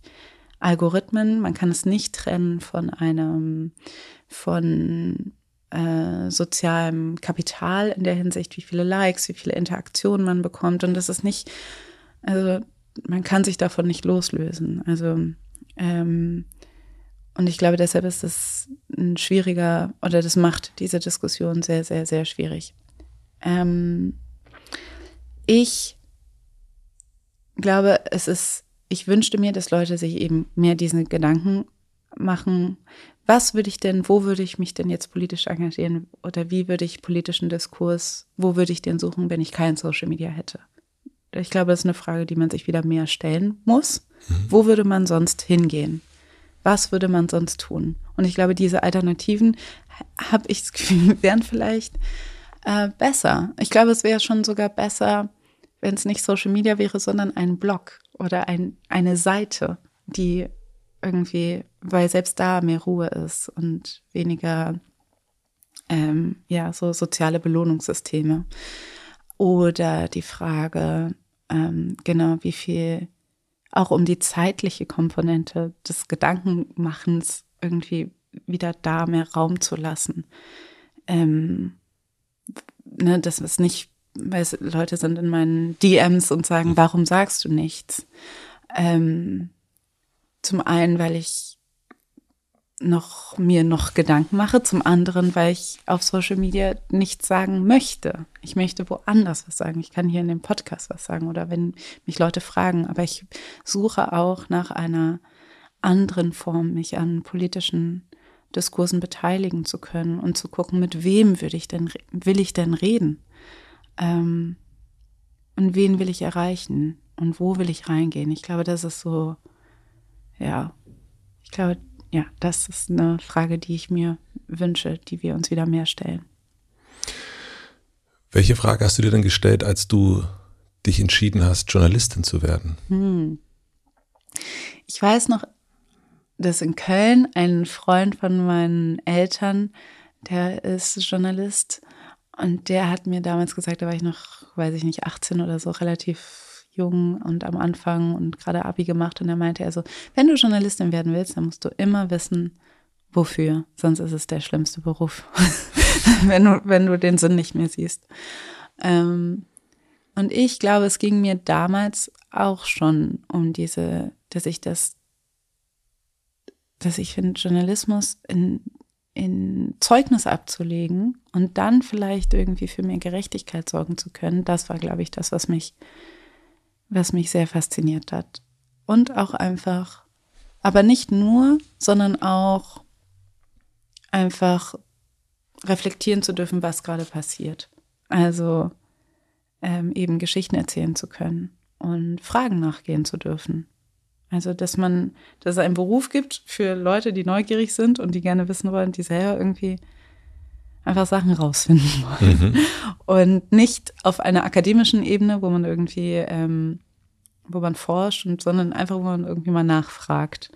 Algorithmen. Man kann es nicht trennen von einem, von äh, sozialem Kapital in der Hinsicht, wie viele Likes, wie viele Interaktionen man bekommt. Und das ist nicht, also man kann sich davon nicht loslösen. Also ähm, und ich glaube, deshalb ist es ein schwieriger, oder das macht diese Diskussion sehr, sehr, sehr schwierig. Ähm, ich glaube, es ist, ich wünschte mir, dass Leute sich eben mehr diesen Gedanken machen, was würde ich denn, wo würde ich mich denn jetzt politisch engagieren oder wie würde ich politischen Diskurs, wo würde ich den suchen, wenn ich kein Social Media hätte? Ich glaube, das ist eine Frage, die man sich wieder mehr stellen muss. Mhm. Wo würde man sonst hingehen? Was würde man sonst tun? Und ich glaube, diese Alternativen, habe ich das Gefühl, *laughs* wären vielleicht äh, besser. Ich glaube, es wäre schon sogar besser, wenn es nicht Social Media wäre, sondern ein Blog oder ein, eine Seite, die irgendwie, weil selbst da mehr Ruhe ist und weniger, ähm, ja, so soziale Belohnungssysteme. Oder die Frage, ähm, genau, wie viel auch um die zeitliche Komponente des Gedankenmachens irgendwie wieder da mehr Raum zu lassen. Ähm, ne, dass es nicht weil Leute sind in meinen DMs und sagen, warum sagst du nichts? Ähm, zum einen, weil ich noch mir noch Gedanken mache, zum anderen, weil ich auf Social Media nichts sagen möchte. Ich möchte woanders was sagen. Ich kann hier in dem Podcast was sagen oder wenn mich Leute fragen, aber ich suche auch nach einer anderen Form, mich an politischen Diskursen beteiligen zu können und zu gucken, mit wem würde ich denn will ich denn reden? Ähm, und wen will ich erreichen und wo will ich reingehen? Ich glaube, das ist so, ja, ich glaube, ja, das ist eine Frage, die ich mir wünsche, die wir uns wieder mehr stellen. Welche Frage hast du dir denn gestellt, als du dich entschieden hast, Journalistin zu werden? Hm. Ich weiß noch, dass in Köln ein Freund von meinen Eltern, der ist Journalist und der hat mir damals gesagt, da war ich noch, weiß ich nicht, 18 oder so, relativ jung und am Anfang und gerade Abi gemacht und er meinte er so, wenn du Journalistin werden willst, dann musst du immer wissen, wofür, sonst ist es der schlimmste Beruf, *laughs* wenn, du, wenn du den Sinn nicht mehr siehst. Ähm, und ich glaube, es ging mir damals auch schon um diese, dass ich das, dass ich finde, Journalismus in, in Zeugnis abzulegen und dann vielleicht irgendwie für mehr Gerechtigkeit sorgen zu können, das war, glaube ich, das, was mich, was mich sehr fasziniert hat. Und auch einfach, aber nicht nur, sondern auch einfach reflektieren zu dürfen, was gerade passiert. Also ähm, eben Geschichten erzählen zu können und Fragen nachgehen zu dürfen. Also, dass man, dass es einen Beruf gibt für Leute, die neugierig sind und die gerne wissen wollen, die selber irgendwie einfach Sachen rausfinden *laughs* wollen. Mhm. Und nicht auf einer akademischen Ebene, wo man irgendwie, ähm, wo man forscht, und, sondern einfach, wo man irgendwie mal nachfragt.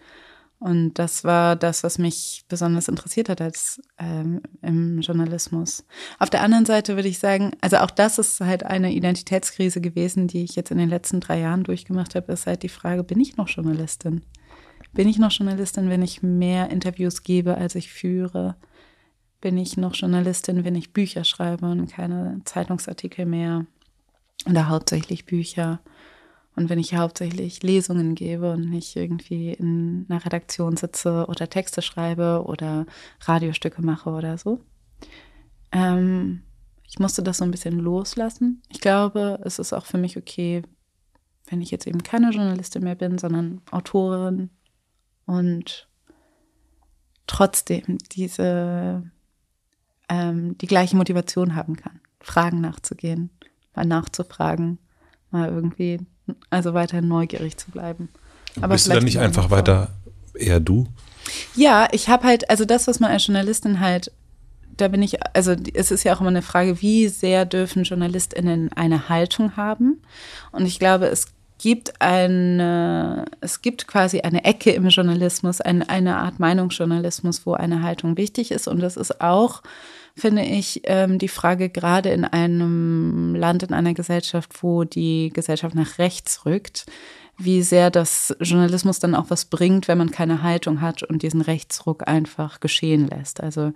Und das war das, was mich besonders interessiert hat als ähm, im Journalismus. Auf der anderen Seite würde ich sagen, also auch das ist halt eine Identitätskrise gewesen, die ich jetzt in den letzten drei Jahren durchgemacht habe, ist halt die Frage, bin ich noch Journalistin? Bin ich noch Journalistin, wenn ich mehr Interviews gebe, als ich führe? Bin ich noch Journalistin, wenn ich Bücher schreibe und keine Zeitungsartikel mehr? Oder hauptsächlich Bücher? Und wenn ich hauptsächlich Lesungen gebe und nicht irgendwie in einer Redaktion sitze oder Texte schreibe oder Radiostücke mache oder so. Ähm, ich musste das so ein bisschen loslassen. Ich glaube, es ist auch für mich okay, wenn ich jetzt eben keine Journalistin mehr bin, sondern Autorin und trotzdem diese ähm, die gleiche Motivation haben kann, Fragen nachzugehen, mal nachzufragen, mal irgendwie also weiterhin neugierig zu bleiben. Aber Bist du dann nicht einfach weiter eher du? Ja, ich habe halt, also das, was man als Journalistin halt, da bin ich, also es ist ja auch immer eine Frage, wie sehr dürfen JournalistInnen eine Haltung haben? Und ich glaube, es gibt eine, es gibt quasi eine Ecke im Journalismus, eine, eine Art Meinungsjournalismus, wo eine Haltung wichtig ist. Und das ist auch finde ich ähm, die Frage gerade in einem Land, in einer Gesellschaft, wo die Gesellschaft nach rechts rückt, wie sehr das Journalismus dann auch was bringt, wenn man keine Haltung hat und diesen Rechtsruck einfach geschehen lässt. Also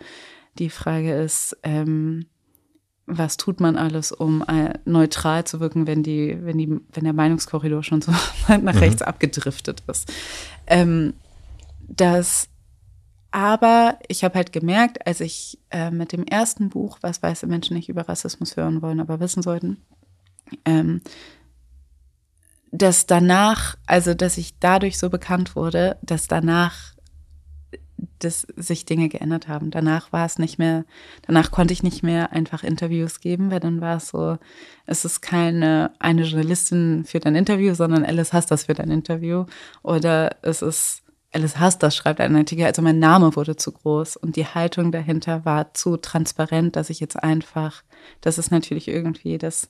die Frage ist, ähm, was tut man alles, um äh, neutral zu wirken, wenn die, wenn die, wenn der Meinungskorridor schon so *laughs* nach mhm. rechts abgedriftet ist. Ähm, dass aber ich habe halt gemerkt, als ich äh, mit dem ersten Buch, was weiße Menschen nicht über Rassismus hören wollen, aber wissen sollten, ähm, dass danach, also dass ich dadurch so bekannt wurde, dass danach dass sich Dinge geändert haben. Danach war es nicht mehr, danach konnte ich nicht mehr einfach Interviews geben, weil dann war es so, es ist keine eine Journalistin für dein Interview, sondern Alice hasst das für dein Interview. Oder es ist Alice Hastas schreibt einen Artikel, also mein Name wurde zu groß und die Haltung dahinter war zu transparent, dass ich jetzt einfach, das ist natürlich irgendwie das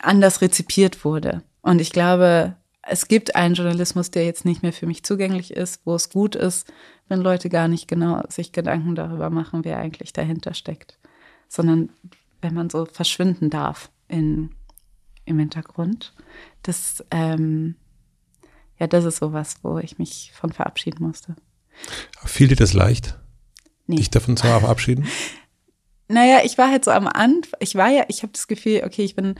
anders rezipiert wurde. Und ich glaube, es gibt einen Journalismus, der jetzt nicht mehr für mich zugänglich ist, wo es gut ist, wenn Leute gar nicht genau sich Gedanken darüber machen, wer eigentlich dahinter steckt, sondern wenn man so verschwinden darf in, im Hintergrund. Das, ähm, ja, das ist sowas, wo ich mich von verabschieden musste. Fiel dir das leicht, nee. dich davon zu verabschieden? *laughs* naja, ich war halt so am Anfang, ich war ja, ich habe das Gefühl, okay, ich bin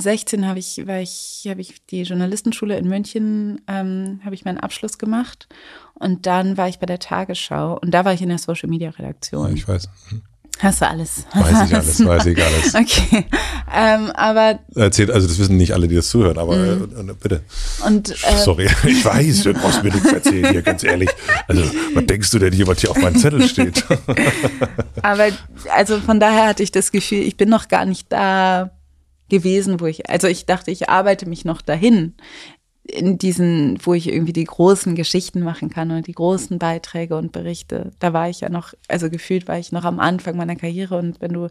2016 habe ich, war ich, habe ich die Journalistenschule in München, ähm, habe ich meinen Abschluss gemacht und dann war ich bei der Tagesschau und da war ich in der Social Media Redaktion. Ja, ich weiß. Mhm. Hast du alles? Weiß ich *laughs* alles, weiß ich alles. Okay. Ähm, aber. Erzählt, also das wissen nicht alle, die das zuhören, aber mhm. äh, bitte. Und, äh, Sorry, *laughs* ich weiß, du brauchst mir nichts erzählen hier, ganz ehrlich. Also, was denkst du denn hier, was hier auf meinem Zettel steht? *laughs* aber, also von daher hatte ich das Gefühl, ich bin noch gar nicht da gewesen, wo ich, also ich dachte, ich arbeite mich noch dahin in diesen, wo ich irgendwie die großen Geschichten machen kann und die großen Beiträge und Berichte. Da war ich ja noch, also gefühlt war ich noch am Anfang meiner Karriere und wenn du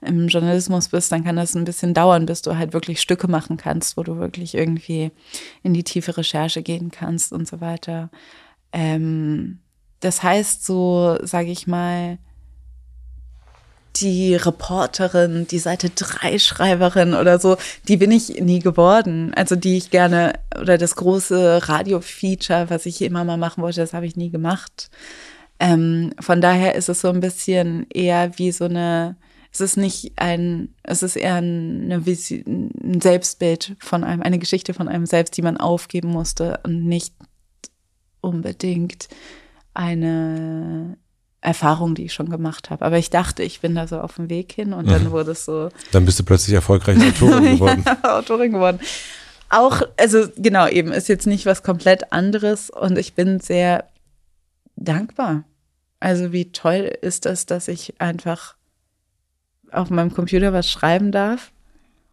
im Journalismus bist, dann kann das ein bisschen dauern, bis du halt wirklich Stücke machen kannst, wo du wirklich irgendwie in die tiefe Recherche gehen kannst und so weiter. Ähm, das heißt so, sage ich mal, die Reporterin, die Seite 3 Schreiberin oder so, die bin ich nie geworden. Also die ich gerne, oder das große Radio-Feature, was ich immer mal machen wollte, das habe ich nie gemacht. Ähm, von daher ist es so ein bisschen eher wie so eine, es ist nicht ein, es ist eher eine Vision, ein Selbstbild von einem, eine Geschichte von einem selbst, die man aufgeben musste und nicht unbedingt eine Erfahrung, die ich schon gemacht habe. Aber ich dachte, ich bin da so auf dem Weg hin und dann mhm. wurde es so. Dann bist du plötzlich erfolgreiche Autorin *laughs* geworden. ja, Autorin geworden. Auch, also genau, eben ist jetzt nicht was komplett anderes und ich bin sehr dankbar. Also wie toll ist das, dass ich einfach auf meinem Computer was schreiben darf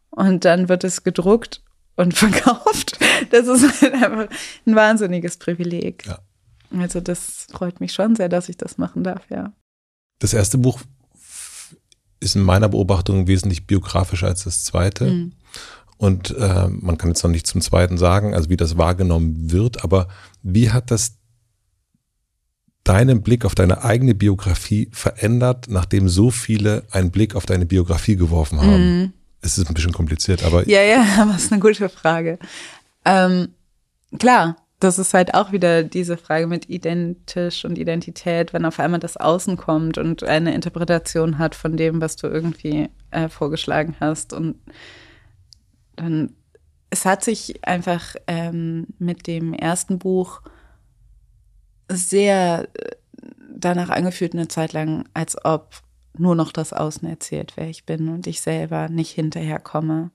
und dann wird es gedruckt und *laughs* verkauft. Das ist halt einfach ein wahnsinniges Privileg. Ja. Also das freut mich schon sehr, dass ich das machen darf, ja. Das erste Buch ist in meiner Beobachtung wesentlich biografischer als das zweite. Mhm. Und äh, man kann jetzt noch nicht zum zweiten sagen, also wie das wahrgenommen wird, aber wie hat das deinen Blick auf deine eigene Biografie verändert, nachdem so viele einen Blick auf deine Biografie geworfen haben? Mhm. Es ist ein bisschen kompliziert, aber. Ja, ja, *laughs* aber es ist eine gute Frage. Ähm, klar, das ist halt auch wieder diese Frage mit identisch und Identität, wenn auf einmal das Außen kommt und eine Interpretation hat von dem, was du irgendwie äh, vorgeschlagen hast. Und dann, es hat sich einfach ähm, mit dem ersten Buch sehr äh, danach angefühlt, eine Zeit lang, als ob nur noch das Außen erzählt, wer ich bin und ich selber nicht hinterherkomme.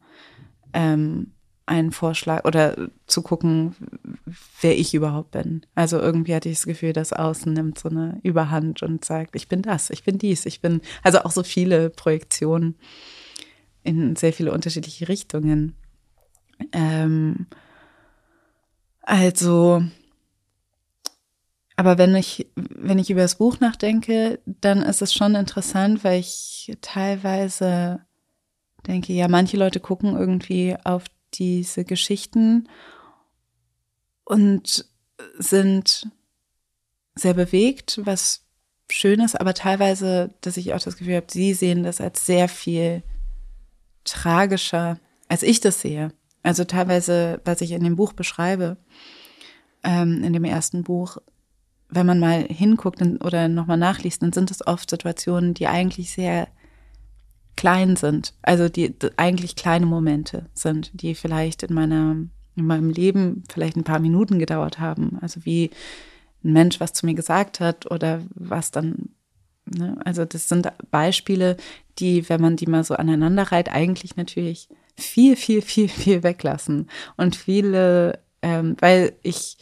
Ähm, einen Vorschlag oder zu gucken, wer ich überhaupt bin. Also irgendwie hatte ich das Gefühl, dass Außen nimmt so eine Überhand und sagt, ich bin das, ich bin dies, ich bin, also auch so viele Projektionen in sehr viele unterschiedliche Richtungen. Ähm, also, aber wenn ich, wenn ich über das Buch nachdenke, dann ist es schon interessant, weil ich teilweise denke, ja, manche Leute gucken irgendwie auf diese Geschichten und sind sehr bewegt, was schön ist, aber teilweise, dass ich auch das Gefühl habe, sie sehen das als sehr viel tragischer, als ich das sehe. Also teilweise, was ich in dem Buch beschreibe, ähm, in dem ersten Buch, wenn man mal hinguckt oder nochmal nachliest, dann sind es oft Situationen, die eigentlich sehr klein sind, also die, eigentlich kleine Momente sind, die vielleicht in meiner in meinem Leben vielleicht ein paar Minuten gedauert haben. Also wie ein Mensch was zu mir gesagt hat oder was dann, ne? also das sind Beispiele, die, wenn man die mal so aneinander reiht, eigentlich natürlich viel, viel, viel, viel weglassen. Und viele, ähm, weil ich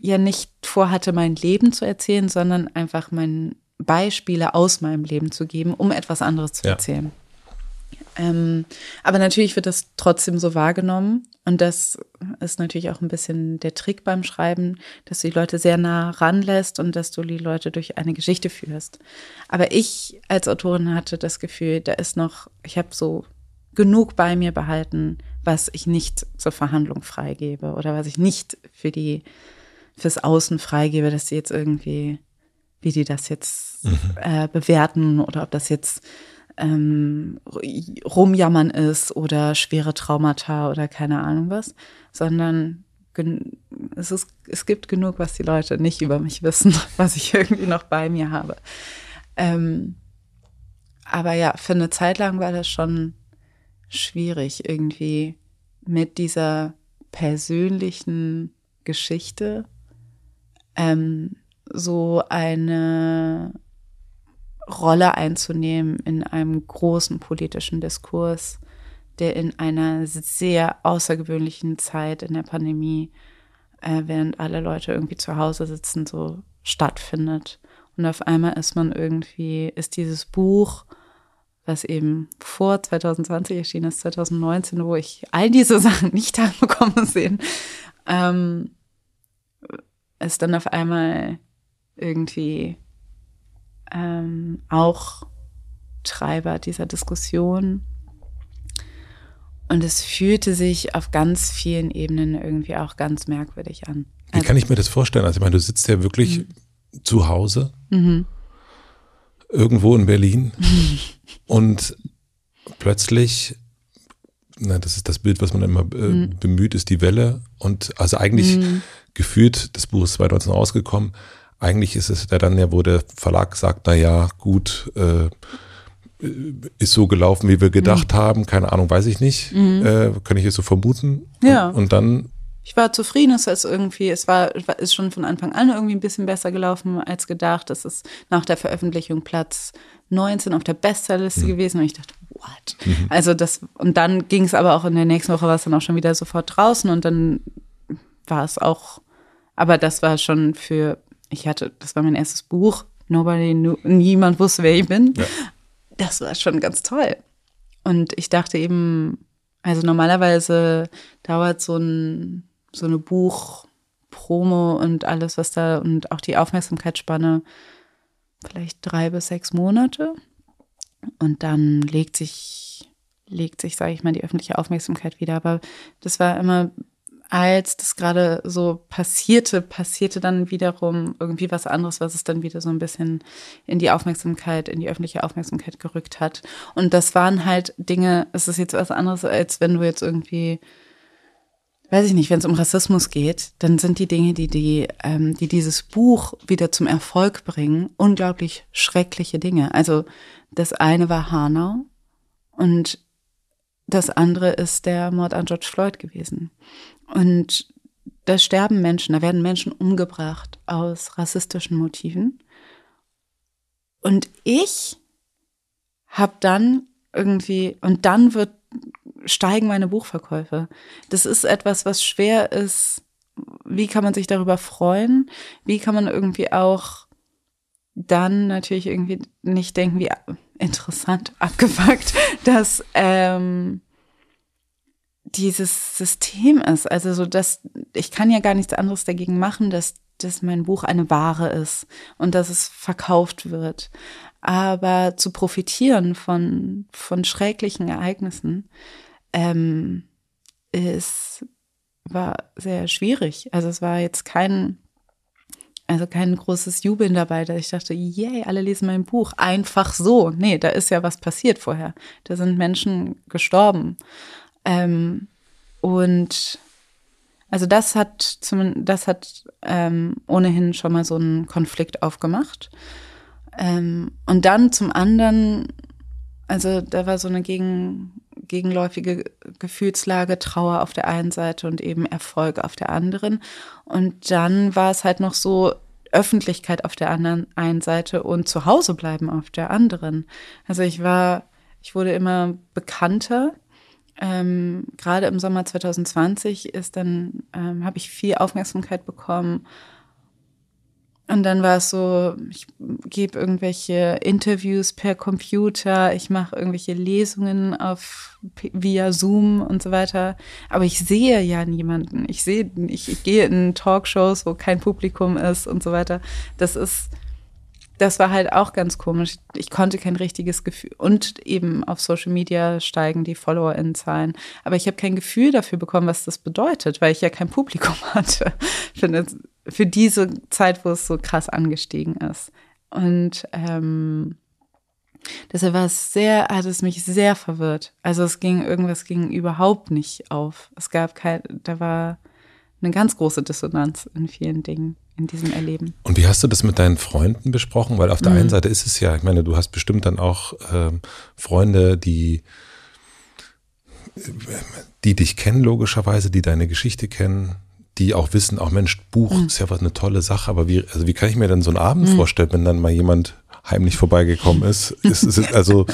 ja nicht vorhatte, mein Leben zu erzählen, sondern einfach mein Beispiele aus meinem Leben zu geben, um etwas anderes zu ja. erzählen. Ähm, aber natürlich wird das trotzdem so wahrgenommen. Und das ist natürlich auch ein bisschen der Trick beim Schreiben, dass du die Leute sehr nah ranlässt und dass du die Leute durch eine Geschichte führst. Aber ich als Autorin hatte das Gefühl, da ist noch, ich habe so genug bei mir behalten, was ich nicht zur Verhandlung freigebe oder was ich nicht für die, fürs Außen freigebe, dass sie jetzt irgendwie wie die das jetzt mhm. äh, bewerten oder ob das jetzt ähm, rumjammern ist oder schwere Traumata oder keine Ahnung was, sondern es, ist, es gibt genug, was die Leute nicht über mich wissen, *laughs* was ich irgendwie noch bei mir habe. Ähm, aber ja, für eine Zeit lang war das schon schwierig, irgendwie mit dieser persönlichen Geschichte ähm, so eine Rolle einzunehmen in einem großen politischen Diskurs, der in einer sehr außergewöhnlichen Zeit in der Pandemie, äh, während alle Leute irgendwie zu Hause sitzen, so stattfindet. Und auf einmal ist man irgendwie, ist dieses Buch, was eben vor 2020 erschienen ist, 2019, wo ich all diese *laughs* Sachen nicht *laughs* habe sehen, ähm, ist dann auf einmal irgendwie ähm, auch Treiber dieser Diskussion. Und es fühlte sich auf ganz vielen Ebenen irgendwie auch ganz merkwürdig an. Wie also, kann ich mir das vorstellen? Also ich meine, du sitzt ja wirklich mhm. zu Hause, mhm. irgendwo in Berlin *laughs* und plötzlich, na, das ist das Bild, was man immer äh, mhm. bemüht, ist die Welle. Und also eigentlich mhm. gefühlt, das Buch ist 2019 rausgekommen, eigentlich ist es ja dann ja, wo der Verlag sagt, na ja, gut, äh, ist so gelaufen, wie wir gedacht mhm. haben. Keine Ahnung, weiß ich nicht. Mhm. Äh, kann ich jetzt so vermuten. Ja. Und, und, dann. Ich war zufrieden, es ist irgendwie, es war, ist schon von Anfang an irgendwie ein bisschen besser gelaufen als gedacht. Es ist nach der Veröffentlichung Platz 19 auf der Bestsellerliste mhm. gewesen und ich dachte, what? Mhm. Also das, und dann ging es aber auch in der nächsten Woche war es dann auch schon wieder sofort draußen und dann war es auch, aber das war schon für ich hatte, das war mein erstes Buch. Nobody knew, niemand wusste, wer ich bin. Ja. Das war schon ganz toll. Und ich dachte eben, also normalerweise dauert so ein, so eine Buch-Promo und alles, was da und auch die Aufmerksamkeitsspanne vielleicht drei bis sechs Monate. Und dann legt sich, legt sich, sage ich mal, die öffentliche Aufmerksamkeit wieder. Aber das war immer als das gerade so passierte, passierte dann wiederum irgendwie was anderes, was es dann wieder so ein bisschen in die Aufmerksamkeit, in die öffentliche Aufmerksamkeit gerückt hat. Und das waren halt Dinge, es ist jetzt was anderes, als wenn du jetzt irgendwie, weiß ich nicht, wenn es um Rassismus geht, dann sind die Dinge, die, die, ähm, die dieses Buch wieder zum Erfolg bringen, unglaublich schreckliche Dinge. Also das eine war Hanau und das andere ist der Mord an George Floyd gewesen. Und da sterben Menschen, da werden Menschen umgebracht aus rassistischen Motiven. Und ich habe dann irgendwie, und dann wird, steigen meine Buchverkäufe. Das ist etwas, was schwer ist. Wie kann man sich darüber freuen? Wie kann man irgendwie auch dann natürlich irgendwie nicht denken, wie interessant *laughs* abgefuckt, dass ähm, dieses System ist. Also so, dass ich kann ja gar nichts anderes dagegen machen, dass, dass mein Buch eine Ware ist und dass es verkauft wird. Aber zu profitieren von, von schrecklichen Ereignissen ähm, ist, war sehr schwierig. Also es war jetzt kein, also kein großes Jubeln dabei, da ich dachte, yay, alle lesen mein Buch. Einfach so. Nee, da ist ja was passiert vorher. Da sind Menschen gestorben. Ähm, und also das hat zum, das hat ähm, ohnehin schon mal so einen Konflikt aufgemacht. Ähm, und dann zum anderen, also da war so eine gegen, gegenläufige Gefühlslage, Trauer auf der einen Seite und eben Erfolg auf der anderen. Und dann war es halt noch so, Öffentlichkeit auf der anderen einen Seite und zu Hause bleiben auf der anderen. Also ich war, ich wurde immer bekannter ähm, gerade im Sommer 2020 ist dann, ähm, habe ich viel Aufmerksamkeit bekommen. Und dann war es so, ich gebe irgendwelche Interviews per Computer, ich mache irgendwelche Lesungen auf via Zoom und so weiter. Aber ich sehe ja niemanden. Ich sehe, ich, ich gehe in Talkshows, wo kein Publikum ist und so weiter. Das ist, das war halt auch ganz komisch. Ich konnte kein richtiges Gefühl. Und eben auf Social Media steigen die FollowerInnen-Zahlen. Aber ich habe kein Gefühl dafür bekommen, was das bedeutet, weil ich ja kein Publikum *laughs* hatte. Für, für diese Zeit, wo es so krass angestiegen ist. Und ähm, deshalb war es sehr, hat es mich sehr verwirrt. Also es ging, irgendwas ging überhaupt nicht auf. Es gab kein, da war eine ganz große Dissonanz in vielen Dingen in diesem Erleben. Und wie hast du das mit deinen Freunden besprochen? Weil auf der mhm. einen Seite ist es ja, ich meine, du hast bestimmt dann auch ähm, Freunde, die, die dich kennen, logischerweise, die deine Geschichte kennen, die auch wissen, auch Mensch, Buch mhm. ist ja was eine tolle Sache, aber wie, also wie kann ich mir dann so einen Abend mhm. vorstellen, wenn dann mal jemand heimlich vorbeigekommen ist. es ist also,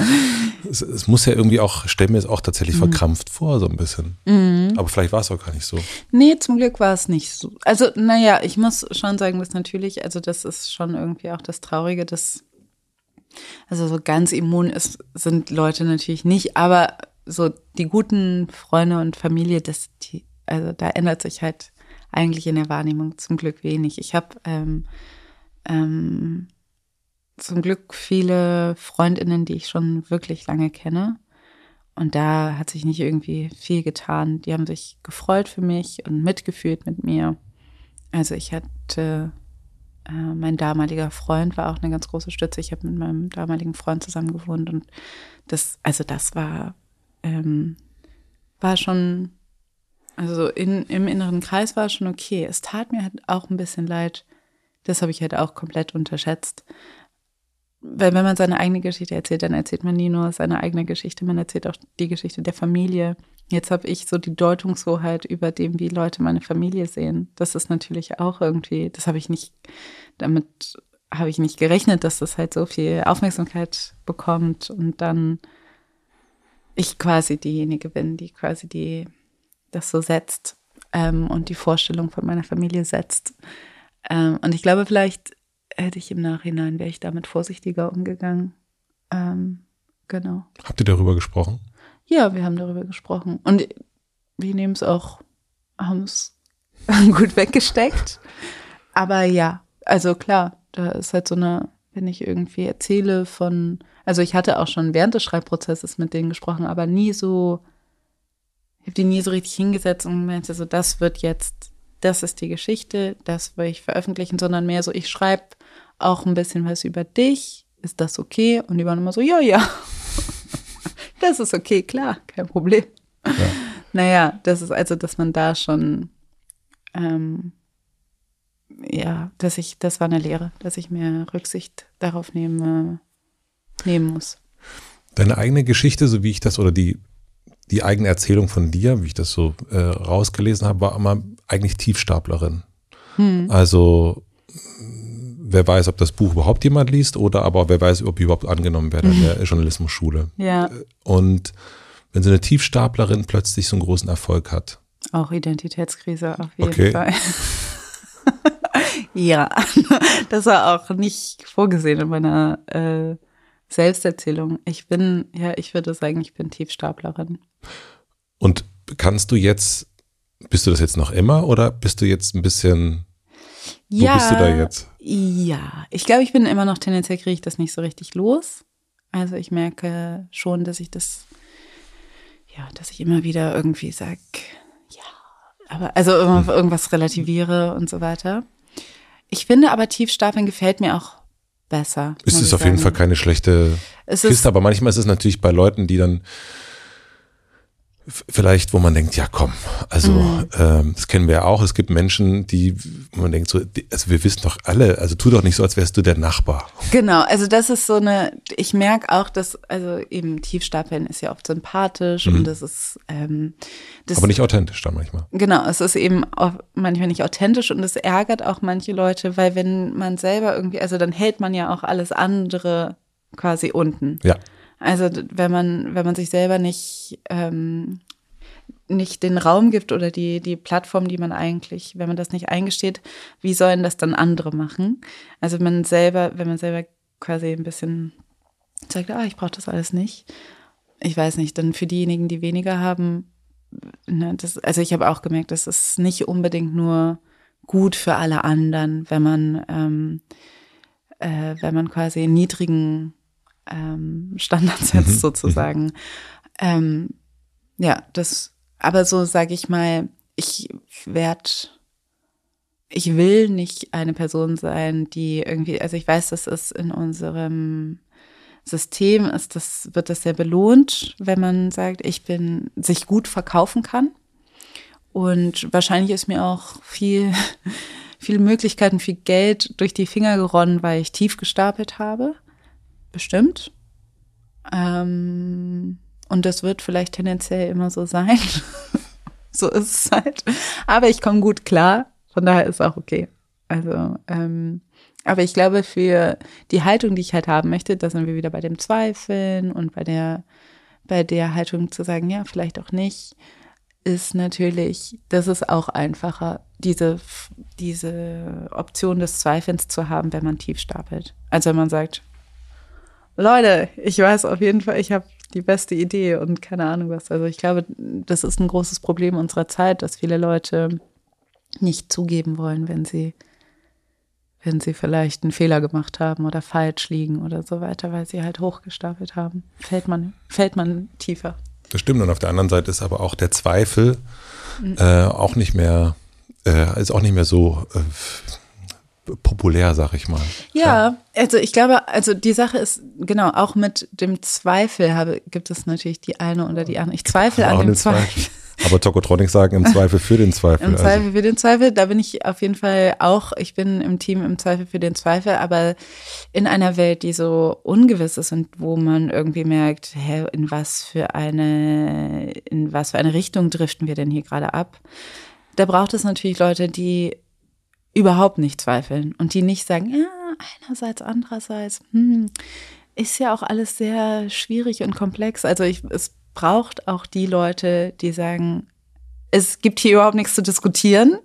es, es, muss ja irgendwie auch, stell mir es auch tatsächlich mhm. verkrampft vor, so ein bisschen. Mhm. Aber vielleicht war es auch gar nicht so. Nee, zum Glück war es nicht so. Also, naja, ich muss schon sagen, dass natürlich, also das ist schon irgendwie auch das Traurige, dass, also so ganz immun ist, sind Leute natürlich nicht, aber so die guten Freunde und Familie, das, die, also da ändert sich halt eigentlich in der Wahrnehmung zum Glück wenig. Ich habe ähm, ähm, zum Glück viele Freundinnen, die ich schon wirklich lange kenne. Und da hat sich nicht irgendwie viel getan. Die haben sich gefreut für mich und mitgefühlt mit mir. Also ich hatte, äh, mein damaliger Freund war auch eine ganz große Stütze. Ich habe mit meinem damaligen Freund zusammen gewohnt und das, also das war, ähm, war schon, also in, im inneren Kreis war es schon okay. Es tat mir halt auch ein bisschen leid. Das habe ich halt auch komplett unterschätzt weil wenn man seine eigene Geschichte erzählt, dann erzählt man nie nur seine eigene Geschichte, man erzählt auch die Geschichte der Familie. Jetzt habe ich so die Deutungshoheit über dem, wie Leute meine Familie sehen. Das ist natürlich auch irgendwie, das habe ich nicht, damit habe ich nicht gerechnet, dass das halt so viel Aufmerksamkeit bekommt und dann ich quasi diejenige bin, die quasi die das so setzt ähm, und die Vorstellung von meiner Familie setzt. Ähm, und ich glaube, vielleicht hätte ich im Nachhinein, wäre ich damit vorsichtiger umgegangen. Ähm, genau. Habt ihr darüber gesprochen? Ja, wir haben darüber gesprochen. Und wir nehmen es auch, haben es *laughs* gut weggesteckt. Aber ja, also klar, da ist halt so eine, wenn ich irgendwie erzähle von, also ich hatte auch schon während des Schreibprozesses mit denen gesprochen, aber nie so, ich habe die nie so richtig hingesetzt und meinte so, das wird jetzt, das ist die Geschichte, das will ich veröffentlichen, sondern mehr so, ich schreibe auch ein bisschen was über dich. Ist das okay? Und die waren immer so, ja, ja. *laughs* das ist okay, klar, kein Problem. Ja. *laughs* Naja, das ist also, dass man da schon, ähm, ja, dass ich, das war eine Lehre, dass ich mehr Rücksicht darauf nehme, nehmen muss. Deine eigene Geschichte, so wie ich das, oder die, die eigene Erzählung von dir, wie ich das so äh, rausgelesen habe, war immer eigentlich Tiefstaplerin. Hm. Also wer weiß, ob das Buch überhaupt jemand liest oder aber wer weiß, ob ich überhaupt angenommen werde in der Journalismusschule. Ja. Und wenn so eine Tiefstaplerin plötzlich so einen großen Erfolg hat. Auch Identitätskrise auf jeden okay. Fall. *laughs* ja, das war auch nicht vorgesehen in meiner äh, Selbsterzählung. Ich bin, ja, ich würde sagen, ich bin Tiefstaplerin. Und kannst du jetzt, bist du das jetzt noch immer oder bist du jetzt ein bisschen wo ja, bist du da jetzt? Ja, ich glaube, ich bin immer noch tendenziell kriege ich das nicht so richtig los. Also ich merke schon, dass ich das, ja, dass ich immer wieder irgendwie sage, ja, aber also hm. irgendwas relativiere und so weiter. Ich finde aber Tiefstapeln gefällt mir auch besser. Es ist auf sagen. jeden Fall keine schlechte es Kiste, aber manchmal ist es natürlich bei Leuten, die dann vielleicht, wo man denkt, ja komm, also mhm. ähm, das kennen wir ja auch, es gibt Menschen, die, man denkt so, also wir wissen doch alle, also tu doch nicht so, als wärst du der Nachbar. Genau, also das ist so eine, ich merke auch, dass, also eben Tiefstapeln ist ja oft sympathisch mhm. und das ist ähm, das, Aber nicht authentisch da manchmal. Genau, es ist eben auch manchmal nicht authentisch und es ärgert auch manche Leute, weil wenn man selber irgendwie, also dann hält man ja auch alles andere quasi unten. Ja. Also wenn man, wenn man sich selber nicht, ähm, nicht den Raum gibt oder die, die Plattform, die man eigentlich, wenn man das nicht eingesteht, wie sollen das dann andere machen? Also wenn man selber, wenn man selber quasi ein bisschen sagt, ah, ich brauche das alles nicht. Ich weiß nicht, dann für diejenigen, die weniger haben, ne, das, also ich habe auch gemerkt, das ist nicht unbedingt nur gut für alle anderen, wenn man, ähm, äh, wenn man quasi in niedrigen ähm, Standards setzt mhm. sozusagen. Mhm. Ähm, ja, das, aber so sage ich mal, ich werde, ich will nicht eine Person sein, die irgendwie, also ich weiß, das ist in unserem System ist das, wird das sehr belohnt, wenn man sagt, ich bin, sich gut verkaufen kann. Und wahrscheinlich ist mir auch viel, *laughs* viele Möglichkeiten, viel Geld durch die Finger geronnen, weil ich tief gestapelt habe bestimmt. Ähm, und das wird vielleicht tendenziell immer so sein. *laughs* so ist es halt. Aber ich komme gut klar. Von daher ist auch okay. Also, ähm, Aber ich glaube, für die Haltung, die ich halt haben möchte, da sind wir wieder bei dem Zweifeln und bei der, bei der Haltung zu sagen, ja, vielleicht auch nicht, ist natürlich, das ist auch einfacher, diese, diese Option des Zweifelns zu haben, wenn man tief stapelt. Also wenn man sagt, Leute, ich weiß auf jeden Fall, ich habe die beste Idee und keine Ahnung was. Also ich glaube, das ist ein großes Problem unserer Zeit, dass viele Leute nicht zugeben wollen, wenn sie wenn sie vielleicht einen Fehler gemacht haben oder falsch liegen oder so weiter, weil sie halt hochgestapelt haben, fällt man, fällt man tiefer. Das stimmt. Und auf der anderen Seite ist aber auch der Zweifel mhm. äh, auch nicht mehr, äh, ist auch nicht mehr so äh, populär, sag ich mal. Ja, ja, also ich glaube, also die Sache ist, genau, auch mit dem Zweifel habe, gibt es natürlich die eine oder die andere. Ich zweifle an dem Zweifel. Zweifel. Aber Tokotronics sagen im Zweifel für den Zweifel. Im Zweifel also. für den Zweifel, da bin ich auf jeden Fall auch, ich bin im Team im Zweifel für den Zweifel, aber in einer Welt, die so ungewiss ist und wo man irgendwie merkt, hä, in was für eine, in was für eine Richtung driften wir denn hier gerade ab? Da braucht es natürlich Leute, die überhaupt nicht zweifeln und die nicht sagen, ja, einerseits, andererseits, hm, ist ja auch alles sehr schwierig und komplex. Also ich, es braucht auch die Leute, die sagen, es gibt hier überhaupt nichts zu diskutieren.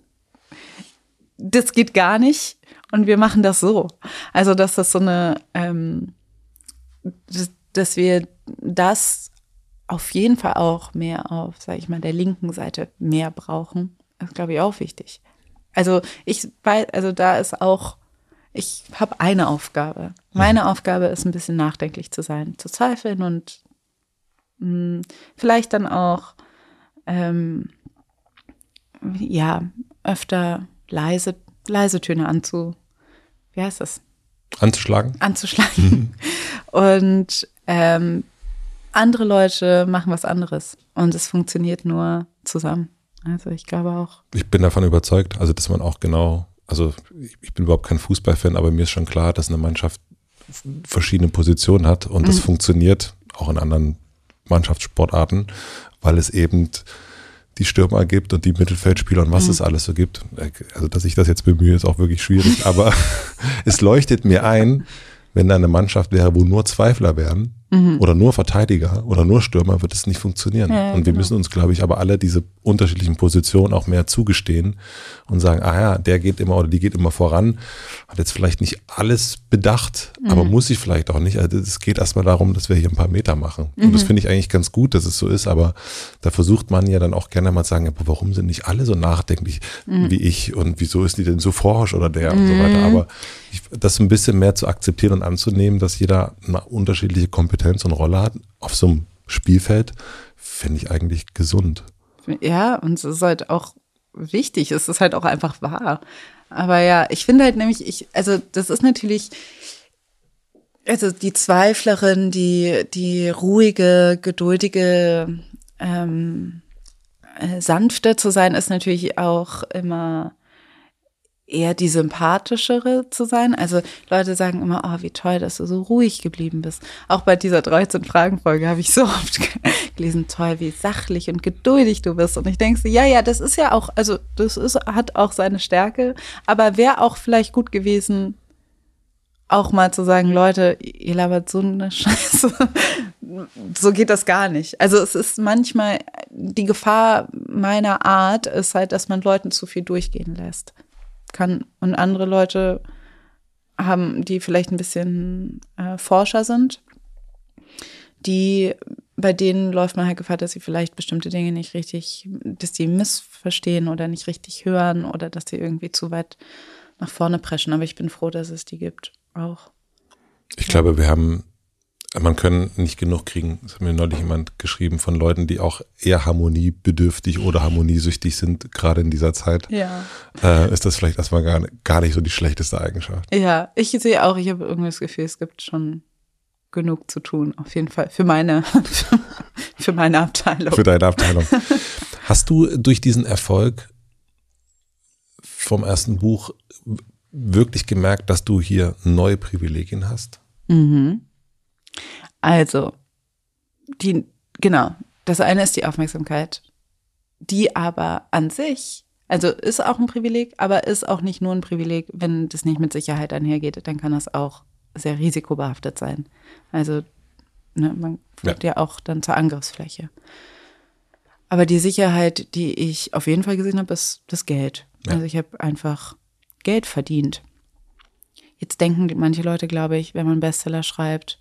Das geht gar nicht. Und wir machen das so. Also, dass das so eine, ähm, dass wir das auf jeden Fall auch mehr auf, sage ich mal, der linken Seite mehr brauchen, ist, glaube ich, auch wichtig. Also ich weiß, also da ist auch, ich habe eine Aufgabe. Meine mhm. Aufgabe ist ein bisschen nachdenklich zu sein, zu zweifeln und hm, vielleicht dann auch, ähm, ja, öfter leise, leise Töne anzu, wie heißt das? Anzuschlagen. Anzuschlagen. Mhm. *laughs* Und ähm, andere Leute machen was anderes. Und es funktioniert nur zusammen. Also ich glaube auch. Ich bin davon überzeugt, also dass man auch genau, also ich, bin überhaupt kein Fußballfan, aber mir ist schon klar, dass eine Mannschaft verschiedene Positionen hat und das mhm. funktioniert auch in anderen Mannschaftssportarten, weil es eben die Stürmer gibt und die Mittelfeldspieler und was mhm. es alles so gibt. Also, dass ich das jetzt bemühe, ist auch wirklich schwierig, aber *laughs* es leuchtet mir ein, wenn da eine Mannschaft wäre, wo nur Zweifler wären, mhm. oder nur Verteidiger oder nur Stürmer, wird es nicht funktionieren. Ja, und wir genau. müssen uns, glaube ich, aber alle diese unterschiedlichen Positionen auch mehr zugestehen und sagen, ah ja, der geht immer oder die geht immer voran, hat jetzt vielleicht nicht alles bedacht, mhm. aber muss ich vielleicht auch nicht. Also es geht erstmal darum, dass wir hier ein paar Meter machen. Mhm. Und das mhm. finde ich eigentlich ganz gut, dass es so ist, aber da versucht man ja dann auch gerne mal zu sagen, aber warum sind nicht alle so nachdenklich mhm. wie ich und wieso ist die denn so forsch oder der und so weiter. Mhm. Aber ich, das ein bisschen mehr zu akzeptieren und anzunehmen, dass jeder eine unterschiedliche Kompetenz und Rolle hat auf so einem Spielfeld, finde ich eigentlich gesund. Ja, und es ist halt auch wichtig, es ist halt auch einfach wahr. Aber ja, ich finde halt nämlich, ich, also das ist natürlich, also die Zweiflerin, die, die ruhige, geduldige, ähm, äh, sanfte zu sein, ist natürlich auch immer eher die sympathischere zu sein. Also Leute sagen immer, oh, wie toll, dass du so ruhig geblieben bist. Auch bei dieser 13-Fragen-Folge habe ich so oft gelesen, toll, wie sachlich und geduldig du bist. Und ich denke so, ja, ja, das ist ja auch, also das ist, hat auch seine Stärke, aber wäre auch vielleicht gut gewesen, auch mal zu sagen, Leute, ihr labert so eine *laughs* Scheiße. so geht das gar nicht. Also es ist manchmal, die Gefahr meiner Art ist halt, dass man Leuten zu viel durchgehen lässt kann. Und andere Leute haben, die vielleicht ein bisschen äh, Forscher sind, die, bei denen läuft man halt Gefahr, dass sie vielleicht bestimmte Dinge nicht richtig, dass sie missverstehen oder nicht richtig hören oder dass sie irgendwie zu weit nach vorne preschen. Aber ich bin froh, dass es die gibt auch. Ich glaube, wir haben man kann nicht genug kriegen. Das hat mir neulich jemand geschrieben von Leuten, die auch eher harmoniebedürftig oder harmoniesüchtig sind, gerade in dieser Zeit. Ja. Äh, ist das vielleicht erstmal gar, gar nicht so die schlechteste Eigenschaft. Ja, ich sehe auch, ich habe irgendwie das Gefühl, es gibt schon genug zu tun, auf jeden Fall. Für meine, *laughs* für meine Abteilung. Für deine Abteilung. Hast du durch diesen Erfolg vom ersten Buch wirklich gemerkt, dass du hier neue Privilegien hast? Mhm. Also, die, genau, das eine ist die Aufmerksamkeit, die aber an sich Also ist auch ein Privileg, aber ist auch nicht nur ein Privileg, wenn das nicht mit Sicherheit einhergeht, dann kann das auch sehr risikobehaftet sein. Also ne, man wird ja. ja auch dann zur Angriffsfläche. Aber die Sicherheit, die ich auf jeden Fall gesehen habe, ist das Geld. Ja. Also ich habe einfach Geld verdient. Jetzt denken manche Leute, glaube ich, wenn man Bestseller schreibt,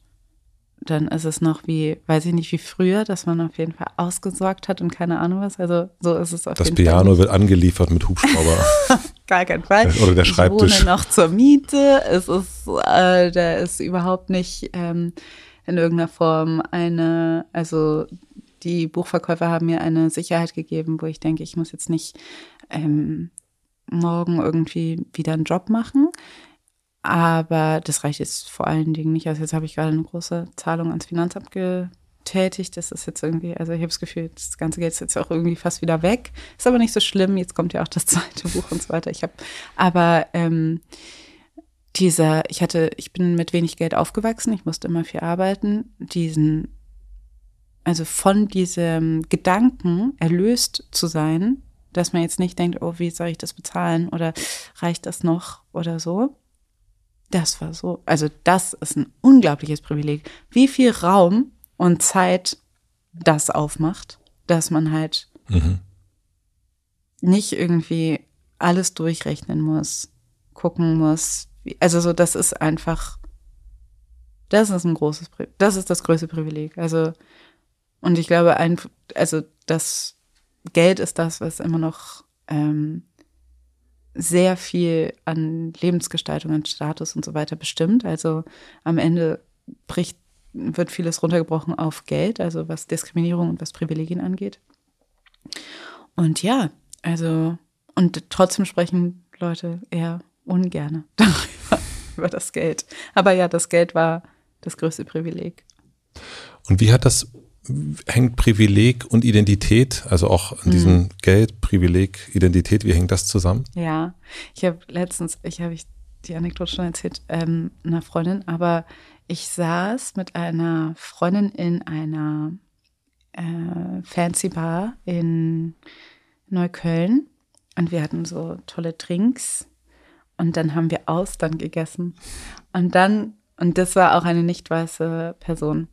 dann ist es noch wie, weiß ich nicht, wie früher, dass man auf jeden Fall ausgesorgt hat und keine Ahnung was. Also so ist es auf das jeden Piano Fall. Das Piano wird angeliefert mit Hubschrauber. *laughs* Gar kein Fall. Oder der Schreibtisch. Ich wohne noch zur Miete. Es ist, äh, da ist überhaupt nicht ähm, in irgendeiner Form eine, also die Buchverkäufer haben mir eine Sicherheit gegeben, wo ich denke, ich muss jetzt nicht ähm, morgen irgendwie wieder einen Job machen. Aber das reicht jetzt vor allen Dingen nicht. Also jetzt habe ich gerade eine große Zahlung ans Finanzamt getätigt. Das ist jetzt irgendwie, also ich habe das Gefühl, das ganze Geld ist jetzt auch irgendwie fast wieder weg. Ist aber nicht so schlimm. Jetzt kommt ja auch das *laughs* zweite Buch und so weiter. Ich habe, aber ähm, dieser, ich hatte, ich bin mit wenig Geld aufgewachsen. Ich musste immer viel arbeiten. Diesen, also von diesem Gedanken erlöst zu sein, dass man jetzt nicht denkt, oh, wie soll ich das bezahlen oder reicht das noch oder so das war so, also das ist ein unglaubliches Privileg, wie viel Raum und Zeit das aufmacht, dass man halt mhm. nicht irgendwie alles durchrechnen muss, gucken muss. Also so, das ist einfach, das ist ein großes, das ist das größte Privileg. Also, und ich glaube, ein, also das Geld ist das, was immer noch ähm, sehr viel an Lebensgestaltung, an Status und so weiter bestimmt. Also am Ende bricht, wird vieles runtergebrochen auf Geld, also was Diskriminierung und was Privilegien angeht. Und ja, also, und trotzdem sprechen Leute eher ungerne *laughs* darüber, über das Geld. Aber ja, das Geld war das größte Privileg. Und wie hat das hängt Privileg und Identität, also auch an diesem mhm. Geld, Privileg, Identität, wie hängt das zusammen? Ja, ich habe letztens, ich habe ich die Anekdote schon erzählt, ähm, einer Freundin, aber ich saß mit einer Freundin in einer äh, Fancy Bar in Neukölln und wir hatten so tolle Drinks und dann haben wir Austern gegessen und dann, und das war auch eine nicht weiße Person.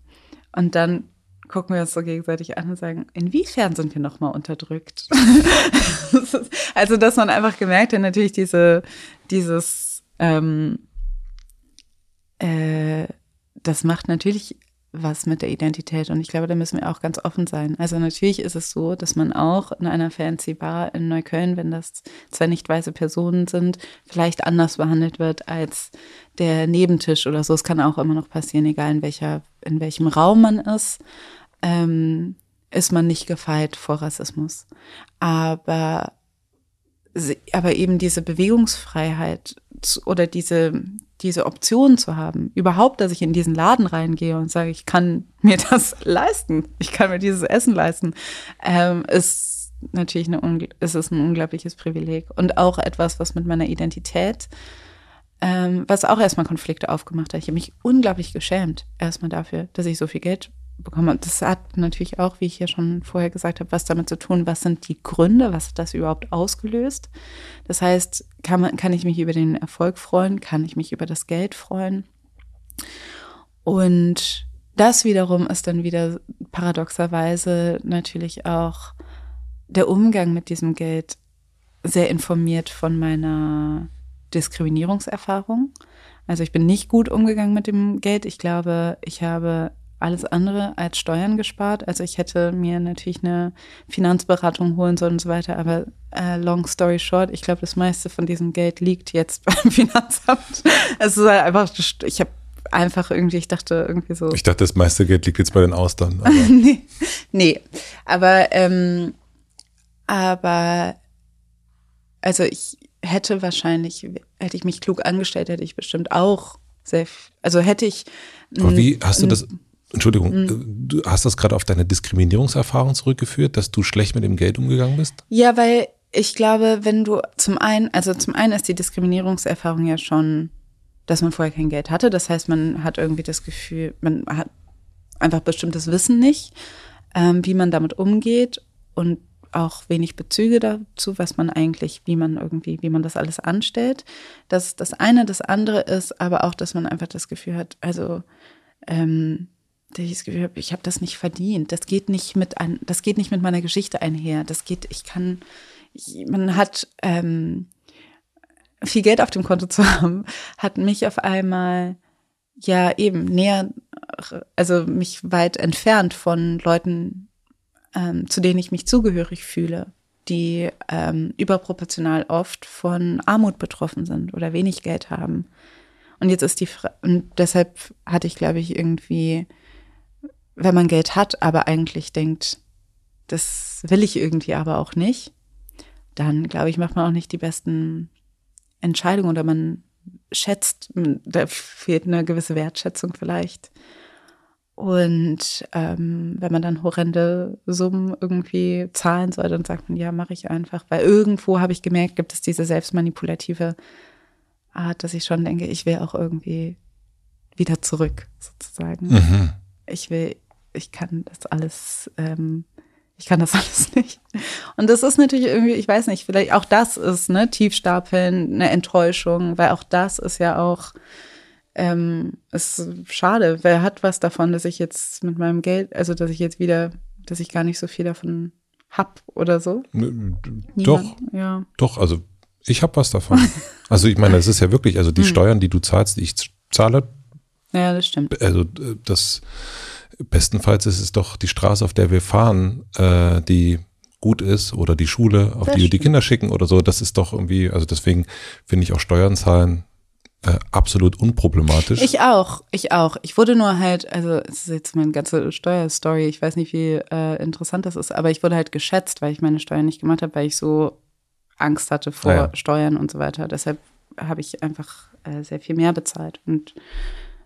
Und dann gucken wir uns so gegenseitig an und sagen, inwiefern sind wir nochmal unterdrückt? *laughs* *laughs* also, dass man einfach gemerkt hat, natürlich diese, dieses, ähm, äh, das macht natürlich was mit der Identität. Und ich glaube, da müssen wir auch ganz offen sein. Also natürlich ist es so, dass man auch in einer fancy Bar in Neukölln, wenn das zwei nicht weiße Personen sind, vielleicht anders behandelt wird als der Nebentisch oder so. Es kann auch immer noch passieren, egal in welcher, in welchem Raum man ist ähm, ist man nicht gefeit vor Rassismus. Aber, aber eben diese Bewegungsfreiheit oder diese, diese Option zu haben, überhaupt, dass ich in diesen Laden reingehe und sage, ich kann mir das *laughs* leisten, ich kann mir dieses Essen leisten, ähm, ist natürlich eine, ist es ein unglaubliches Privileg und auch etwas, was mit meiner Identität, ähm, was auch erstmal Konflikte aufgemacht hat. Ich habe mich unglaublich geschämt, erstmal dafür, dass ich so viel Geld bekommen habe. Das hat natürlich auch, wie ich ja schon vorher gesagt habe, was damit zu tun, was sind die Gründe, was hat das überhaupt ausgelöst. Das heißt, kann, man, kann ich mich über den Erfolg freuen, kann ich mich über das Geld freuen. Und das wiederum ist dann wieder paradoxerweise natürlich auch der Umgang mit diesem Geld sehr informiert von meiner Diskriminierungserfahrung. Also ich bin nicht gut umgegangen mit dem Geld. Ich glaube, ich habe alles andere als Steuern gespart. Also ich hätte mir natürlich eine Finanzberatung holen sollen und so weiter. Aber äh, long story short, ich glaube, das meiste von diesem Geld liegt jetzt *laughs* beim Finanzamt. Es ist halt einfach, ich habe einfach irgendwie, ich dachte irgendwie so. Ich dachte, das meiste Geld liegt jetzt bei den Austern. *laughs* nee, nee, aber, ähm, aber, also ich hätte wahrscheinlich, hätte ich mich klug angestellt, hätte ich bestimmt auch sehr, also hätte ich. Aber wie hast du das, Entschuldigung, mhm. du hast das gerade auf deine Diskriminierungserfahrung zurückgeführt, dass du schlecht mit dem Geld umgegangen bist? Ja, weil ich glaube, wenn du zum einen, also zum einen ist die Diskriminierungserfahrung ja schon, dass man vorher kein Geld hatte. Das heißt, man hat irgendwie das Gefühl, man hat einfach bestimmtes Wissen nicht, ähm, wie man damit umgeht. Und auch wenig Bezüge dazu, was man eigentlich, wie man irgendwie, wie man das alles anstellt. Das das eine, das andere ist aber auch, dass man einfach das Gefühl hat, also ähm, ich das Gefühl habe, ich habe das nicht verdient. Das geht nicht mit ein, das geht nicht mit meiner Geschichte einher. Das geht, ich kann, ich, man hat ähm, viel Geld auf dem Konto zu haben, hat mich auf einmal ja eben näher, also mich weit entfernt von Leuten, ähm, zu denen ich mich zugehörig fühle, die ähm, überproportional oft von Armut betroffen sind oder wenig Geld haben. Und jetzt ist die Frage, und deshalb hatte ich, glaube ich, irgendwie, wenn man Geld hat, aber eigentlich denkt, das will ich irgendwie aber auch nicht, dann glaube ich, macht man auch nicht die besten Entscheidungen oder man schätzt, da fehlt eine gewisse Wertschätzung vielleicht. Und ähm, wenn man dann horrende Summen irgendwie zahlen soll, dann sagt man, ja, mache ich einfach. Weil irgendwo habe ich gemerkt, gibt es diese selbstmanipulative Art, dass ich schon denke, ich will auch irgendwie wieder zurück, sozusagen. Mhm. Ich will, ich kann das alles ähm, ich kann das *laughs* alles nicht. Und das ist natürlich irgendwie, ich weiß nicht, vielleicht auch das ist, ne, Tiefstapeln, eine Enttäuschung, weil auch das ist ja auch, ähm, ist schade. Wer hat was davon, dass ich jetzt mit meinem Geld, also dass ich jetzt wieder, dass ich gar nicht so viel davon hab oder so? Doch, ja. Doch, also ich habe was davon. *laughs* also ich meine, es ist ja wirklich, also die hm. Steuern, die du zahlst, die ich zahle. Ja, das stimmt. Also äh, das bestenfalls ist es doch die Straße, auf der wir fahren, äh, die gut ist oder die Schule, auf das die wir die Kinder schicken oder so. Das ist doch irgendwie, also deswegen finde ich auch Steuern zahlen äh, absolut unproblematisch. Ich auch, ich auch. Ich wurde nur halt, also es ist jetzt meine ganze Steuerstory, ich weiß nicht, wie äh, interessant das ist, aber ich wurde halt geschätzt, weil ich meine Steuern nicht gemacht habe, weil ich so Angst hatte vor ah ja. Steuern und so weiter. Deshalb habe ich einfach äh, sehr viel mehr bezahlt und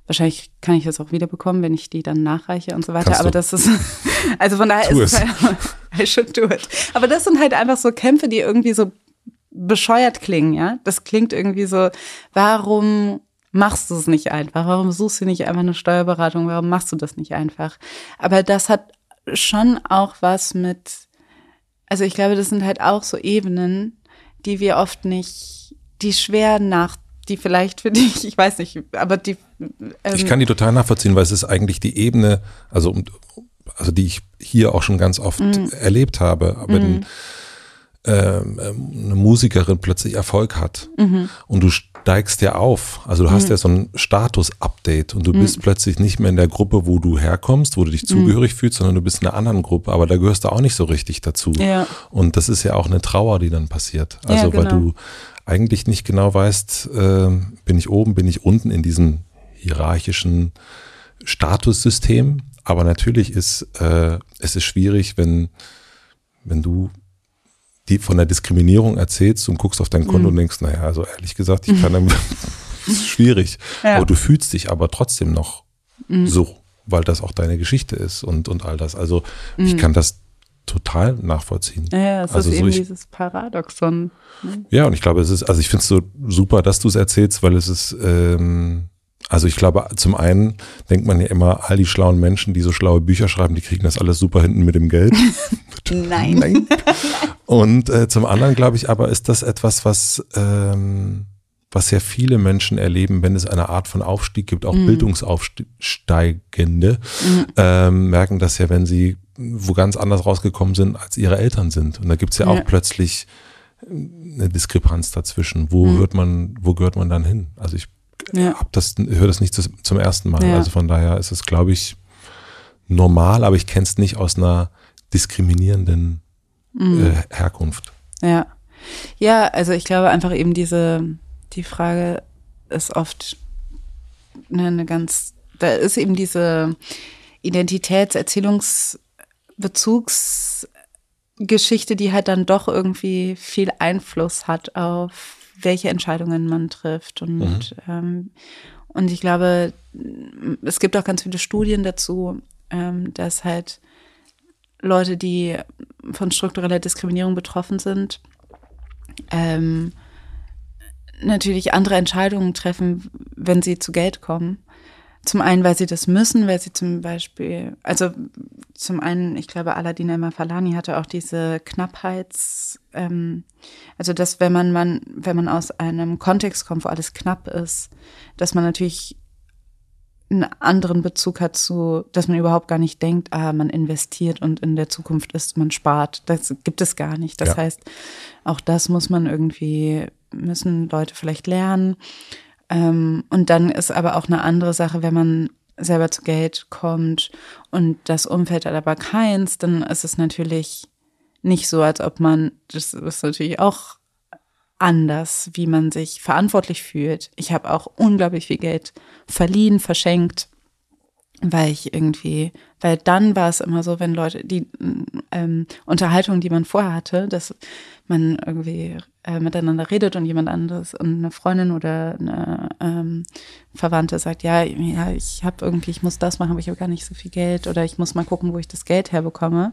Wahrscheinlich kann ich das auch wiederbekommen, wenn ich die dann nachreiche und so weiter. Aber das ist, *laughs* also von daher ist es, halt, *laughs* I should do it. Aber das sind halt einfach so Kämpfe, die irgendwie so bescheuert klingen, ja. Das klingt irgendwie so, warum machst du es nicht einfach? Warum suchst du nicht einfach eine Steuerberatung? Warum machst du das nicht einfach? Aber das hat schon auch was mit, also ich glaube, das sind halt auch so Ebenen, die wir oft nicht, die schwer nach die vielleicht für *laughs* dich, ich weiß nicht, aber die. Ähm ich kann die total nachvollziehen, weil es ist eigentlich die Ebene, also, also die ich hier auch schon ganz oft mm. erlebt habe, wenn mm. ähm, eine Musikerin plötzlich Erfolg hat mhm. und du steigst ja auf, also du hast mhm. ja so ein Status-Update und du mhm. bist plötzlich nicht mehr in der Gruppe, wo du herkommst, wo du dich mhm. zugehörig fühlst, sondern du bist in einer anderen Gruppe, aber da gehörst du auch nicht so richtig dazu. Ja. Und das ist ja auch eine Trauer, die dann passiert. Also ja, genau. weil du eigentlich nicht genau weißt, äh, bin ich oben, bin ich unten in diesem hierarchischen Statussystem. Aber natürlich ist äh, es ist schwierig, wenn, wenn du die von der Diskriminierung erzählst und guckst auf dein Konto mhm. und denkst, naja, also ehrlich gesagt, ich kann damit, *laughs* ist schwierig. Ja. Aber du fühlst dich aber trotzdem noch mhm. so, weil das auch deine Geschichte ist und, und all das. Also mhm. ich kann das total nachvollziehen. Ja, es also ist so eben ich, dieses Paradoxon. Ne? Ja, und ich glaube, es ist, also ich finde es so super, dass du es erzählst, weil es ist, ähm, also ich glaube, zum einen denkt man ja immer, all die schlauen Menschen, die so schlaue Bücher schreiben, die kriegen das alles super hinten mit dem Geld. *laughs* Nein. Nein. Und äh, zum anderen glaube ich aber, ist das etwas, was ähm, was ja viele Menschen erleben, wenn es eine Art von Aufstieg gibt, auch mhm. Bildungsaufsteigende, mhm. ähm, merken das ja, wenn sie wo ganz anders rausgekommen sind, als ihre Eltern sind. Und da gibt's ja, ja. auch plötzlich eine Diskrepanz dazwischen. Wo mhm. hört man, wo gehört man dann hin? Also ich ja. das, höre das nicht zum ersten Mal. Ja. Also von daher ist es, glaube ich, normal, aber ich kenne es nicht aus einer diskriminierenden mhm. äh, Herkunft. Ja. Ja, also ich glaube einfach eben diese, die Frage ist oft eine, eine ganz, da ist eben diese Identitätserzählungs- Bezugsgeschichte, die halt dann doch irgendwie viel Einfluss hat auf welche Entscheidungen man trifft. Und, mhm. ähm, und ich glaube, es gibt auch ganz viele Studien dazu, ähm, dass halt Leute, die von struktureller Diskriminierung betroffen sind, ähm, natürlich andere Entscheidungen treffen, wenn sie zu Geld kommen zum einen, weil sie das müssen, weil sie zum Beispiel, also zum einen, ich glaube, Aladin Emma Falani hatte auch diese Knappheits, ähm, also dass wenn man, man, wenn man aus einem Kontext kommt, wo alles knapp ist, dass man natürlich einen anderen Bezug hat zu, dass man überhaupt gar nicht denkt, ah, man investiert und in der Zukunft ist, man spart. Das gibt es gar nicht. Das ja. heißt, auch das muss man irgendwie, müssen Leute vielleicht lernen. Ähm, und dann ist aber auch eine andere Sache, wenn man selber zu Geld kommt und das Umfeld hat aber keins, dann ist es natürlich nicht so, als ob man, das ist natürlich auch anders, wie man sich verantwortlich fühlt. Ich habe auch unglaublich viel Geld verliehen, verschenkt, weil ich irgendwie, weil dann war es immer so, wenn Leute, die ähm, Unterhaltung, die man vorher hatte, dass man irgendwie äh, miteinander redet und jemand anderes und eine Freundin oder eine ähm, Verwandte sagt, ja, ja, ich habe irgendwie, ich muss das machen, aber ich habe gar nicht so viel Geld oder ich muss mal gucken, wo ich das Geld herbekomme.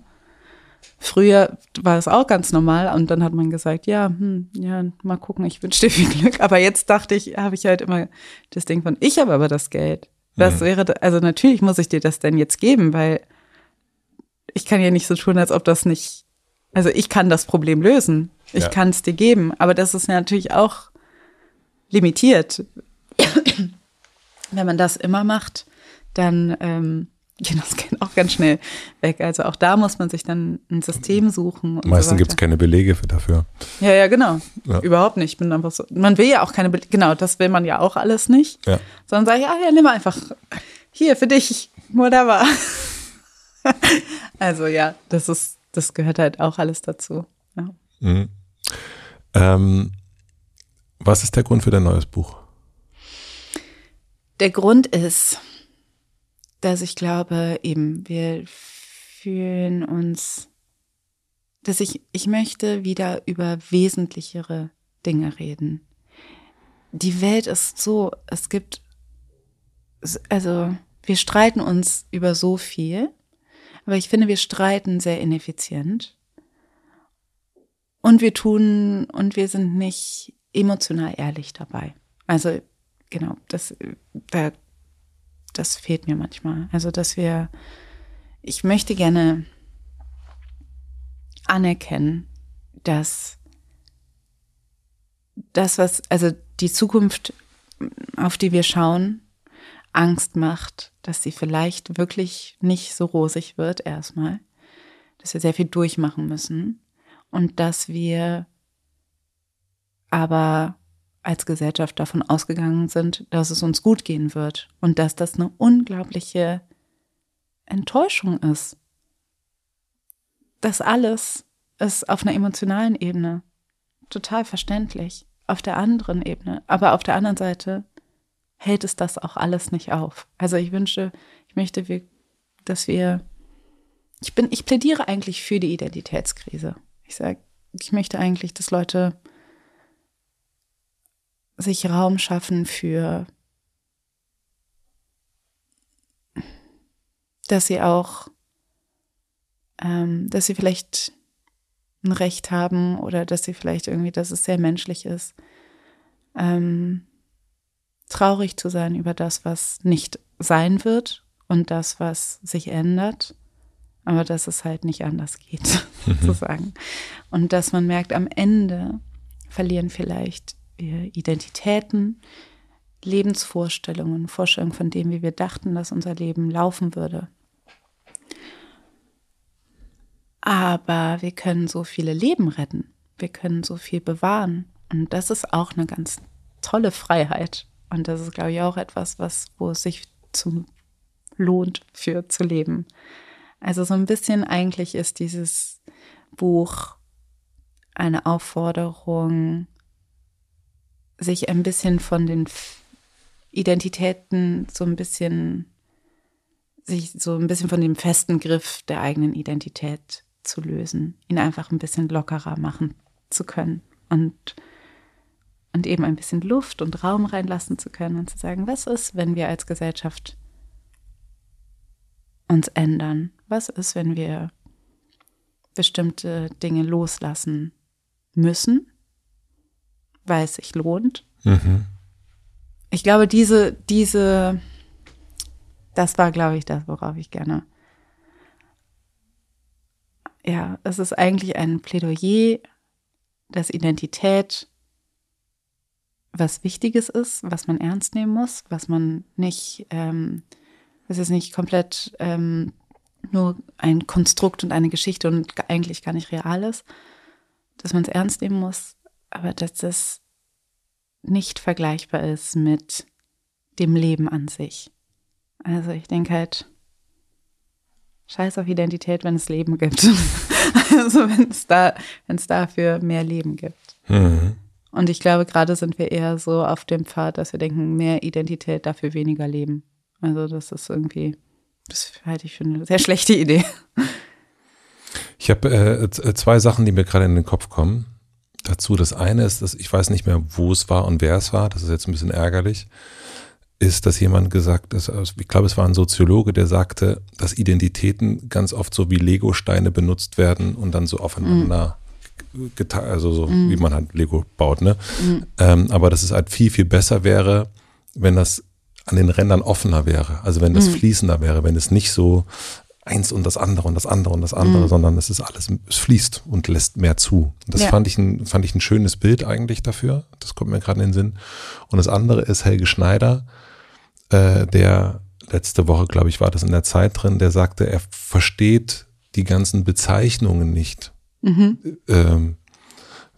Früher war es auch ganz normal und dann hat man gesagt, ja, hm, ja, mal gucken, ich wünsche dir viel Glück. Aber jetzt dachte ich, habe ich halt immer das Ding von, ich habe aber das Geld. Was mhm. wäre, also natürlich muss ich dir das denn jetzt geben, weil ich kann ja nicht so tun, als ob das nicht, also ich kann das Problem lösen. Ich ja. kann es dir geben, aber das ist natürlich auch limitiert. Wenn man das immer macht, dann ähm, *laughs* geht das auch ganz schnell weg. Also auch da muss man sich dann ein System suchen. Meistens so gibt es keine Belege für dafür. Ja, ja, genau. Ja. Überhaupt nicht. Ich bin einfach so. Man will ja auch keine Belege. Genau, das will man ja auch alles nicht. Ja. Sondern sage ich, ah, ja, nimm einfach hier für dich, whatever. *laughs* also ja, das ist, das gehört halt auch alles dazu. Ja. Mhm. Ähm, was ist der Grund für dein neues Buch? Der Grund ist, dass ich glaube, eben, wir fühlen uns, dass ich, ich möchte wieder über wesentlichere Dinge reden. Die Welt ist so, es gibt, also wir streiten uns über so viel, aber ich finde, wir streiten sehr ineffizient. Und wir tun, und wir sind nicht emotional ehrlich dabei. Also, genau, das, da, das fehlt mir manchmal. Also, dass wir, ich möchte gerne anerkennen, dass das, was, also die Zukunft, auf die wir schauen, Angst macht, dass sie vielleicht wirklich nicht so rosig wird erstmal, dass wir sehr viel durchmachen müssen und dass wir aber als Gesellschaft davon ausgegangen sind, dass es uns gut gehen wird und dass das eine unglaubliche Enttäuschung ist. Das alles ist auf einer emotionalen Ebene total verständlich, auf der anderen Ebene, aber auf der anderen Seite hält es das auch alles nicht auf. Also ich wünsche, ich möchte, dass wir, ich bin, ich plädiere eigentlich für die Identitätskrise. Ich sage, ich möchte eigentlich, dass Leute sich Raum schaffen für, dass sie auch, ähm, dass sie vielleicht ein Recht haben oder dass sie vielleicht irgendwie, dass es sehr menschlich ist, ähm, traurig zu sein über das, was nicht sein wird und das, was sich ändert aber dass es halt nicht anders geht, *laughs* mhm. sozusagen. Und dass man merkt, am Ende verlieren vielleicht Identitäten, Lebensvorstellungen, Vorstellungen von dem, wie wir dachten, dass unser Leben laufen würde. Aber wir können so viele Leben retten. Wir können so viel bewahren. Und das ist auch eine ganz tolle Freiheit. Und das ist, glaube ich, auch etwas, was, wo es sich zum lohnt, für zu leben. Also so ein bisschen eigentlich ist dieses Buch eine Aufforderung, sich ein bisschen von den Identitäten so ein bisschen, sich so ein bisschen von dem festen Griff der eigenen Identität zu lösen, ihn einfach ein bisschen lockerer machen zu können und, und eben ein bisschen Luft und Raum reinlassen zu können und zu sagen, was ist, wenn wir als Gesellschaft uns ändern? Was ist, wenn wir bestimmte Dinge loslassen müssen, weil es sich lohnt? Mhm. Ich glaube, diese, diese das war, glaube ich, das, worauf ich gerne. Ja, es ist eigentlich ein Plädoyer, dass Identität was Wichtiges ist, was man ernst nehmen muss, was man nicht, ähm, es ist nicht komplett ähm, nur ein Konstrukt und eine Geschichte und eigentlich gar nicht real ist, dass man es ernst nehmen muss, aber dass es nicht vergleichbar ist mit dem Leben an sich. Also ich denke halt, scheiß auf Identität, wenn es Leben gibt. *laughs* also wenn es da, wenn es dafür mehr Leben gibt. Mhm. Und ich glaube, gerade sind wir eher so auf dem Pfad, dass wir denken, mehr Identität, dafür weniger Leben. Also das ist irgendwie, das halte ich für eine sehr schlechte Idee. Ich habe äh, zwei Sachen, die mir gerade in den Kopf kommen. Dazu das eine ist, dass ich weiß nicht mehr, wo es war und wer es war. Das ist jetzt ein bisschen ärgerlich ist, dass jemand gesagt ist, also ich glaube, es war ein Soziologe, der sagte, dass Identitäten ganz oft so wie Lego-Steine benutzt werden und dann so aufeinander mhm. Geteilt, also so mhm. wie man halt Lego baut, ne? Mhm. Ähm, aber dass es halt viel, viel besser wäre, wenn das an den Rändern offener wäre, also wenn das mhm. fließender wäre, wenn es nicht so eins und das andere und das andere und das andere, mhm. sondern es ist alles, es fließt und lässt mehr zu. Das ja. fand ich ein, fand ich ein schönes Bild eigentlich dafür. Das kommt mir gerade in den Sinn. Und das andere ist Helge Schneider, äh, der letzte Woche, glaube ich, war das in der Zeit drin, der sagte, er versteht die ganzen Bezeichnungen nicht, mhm. ähm,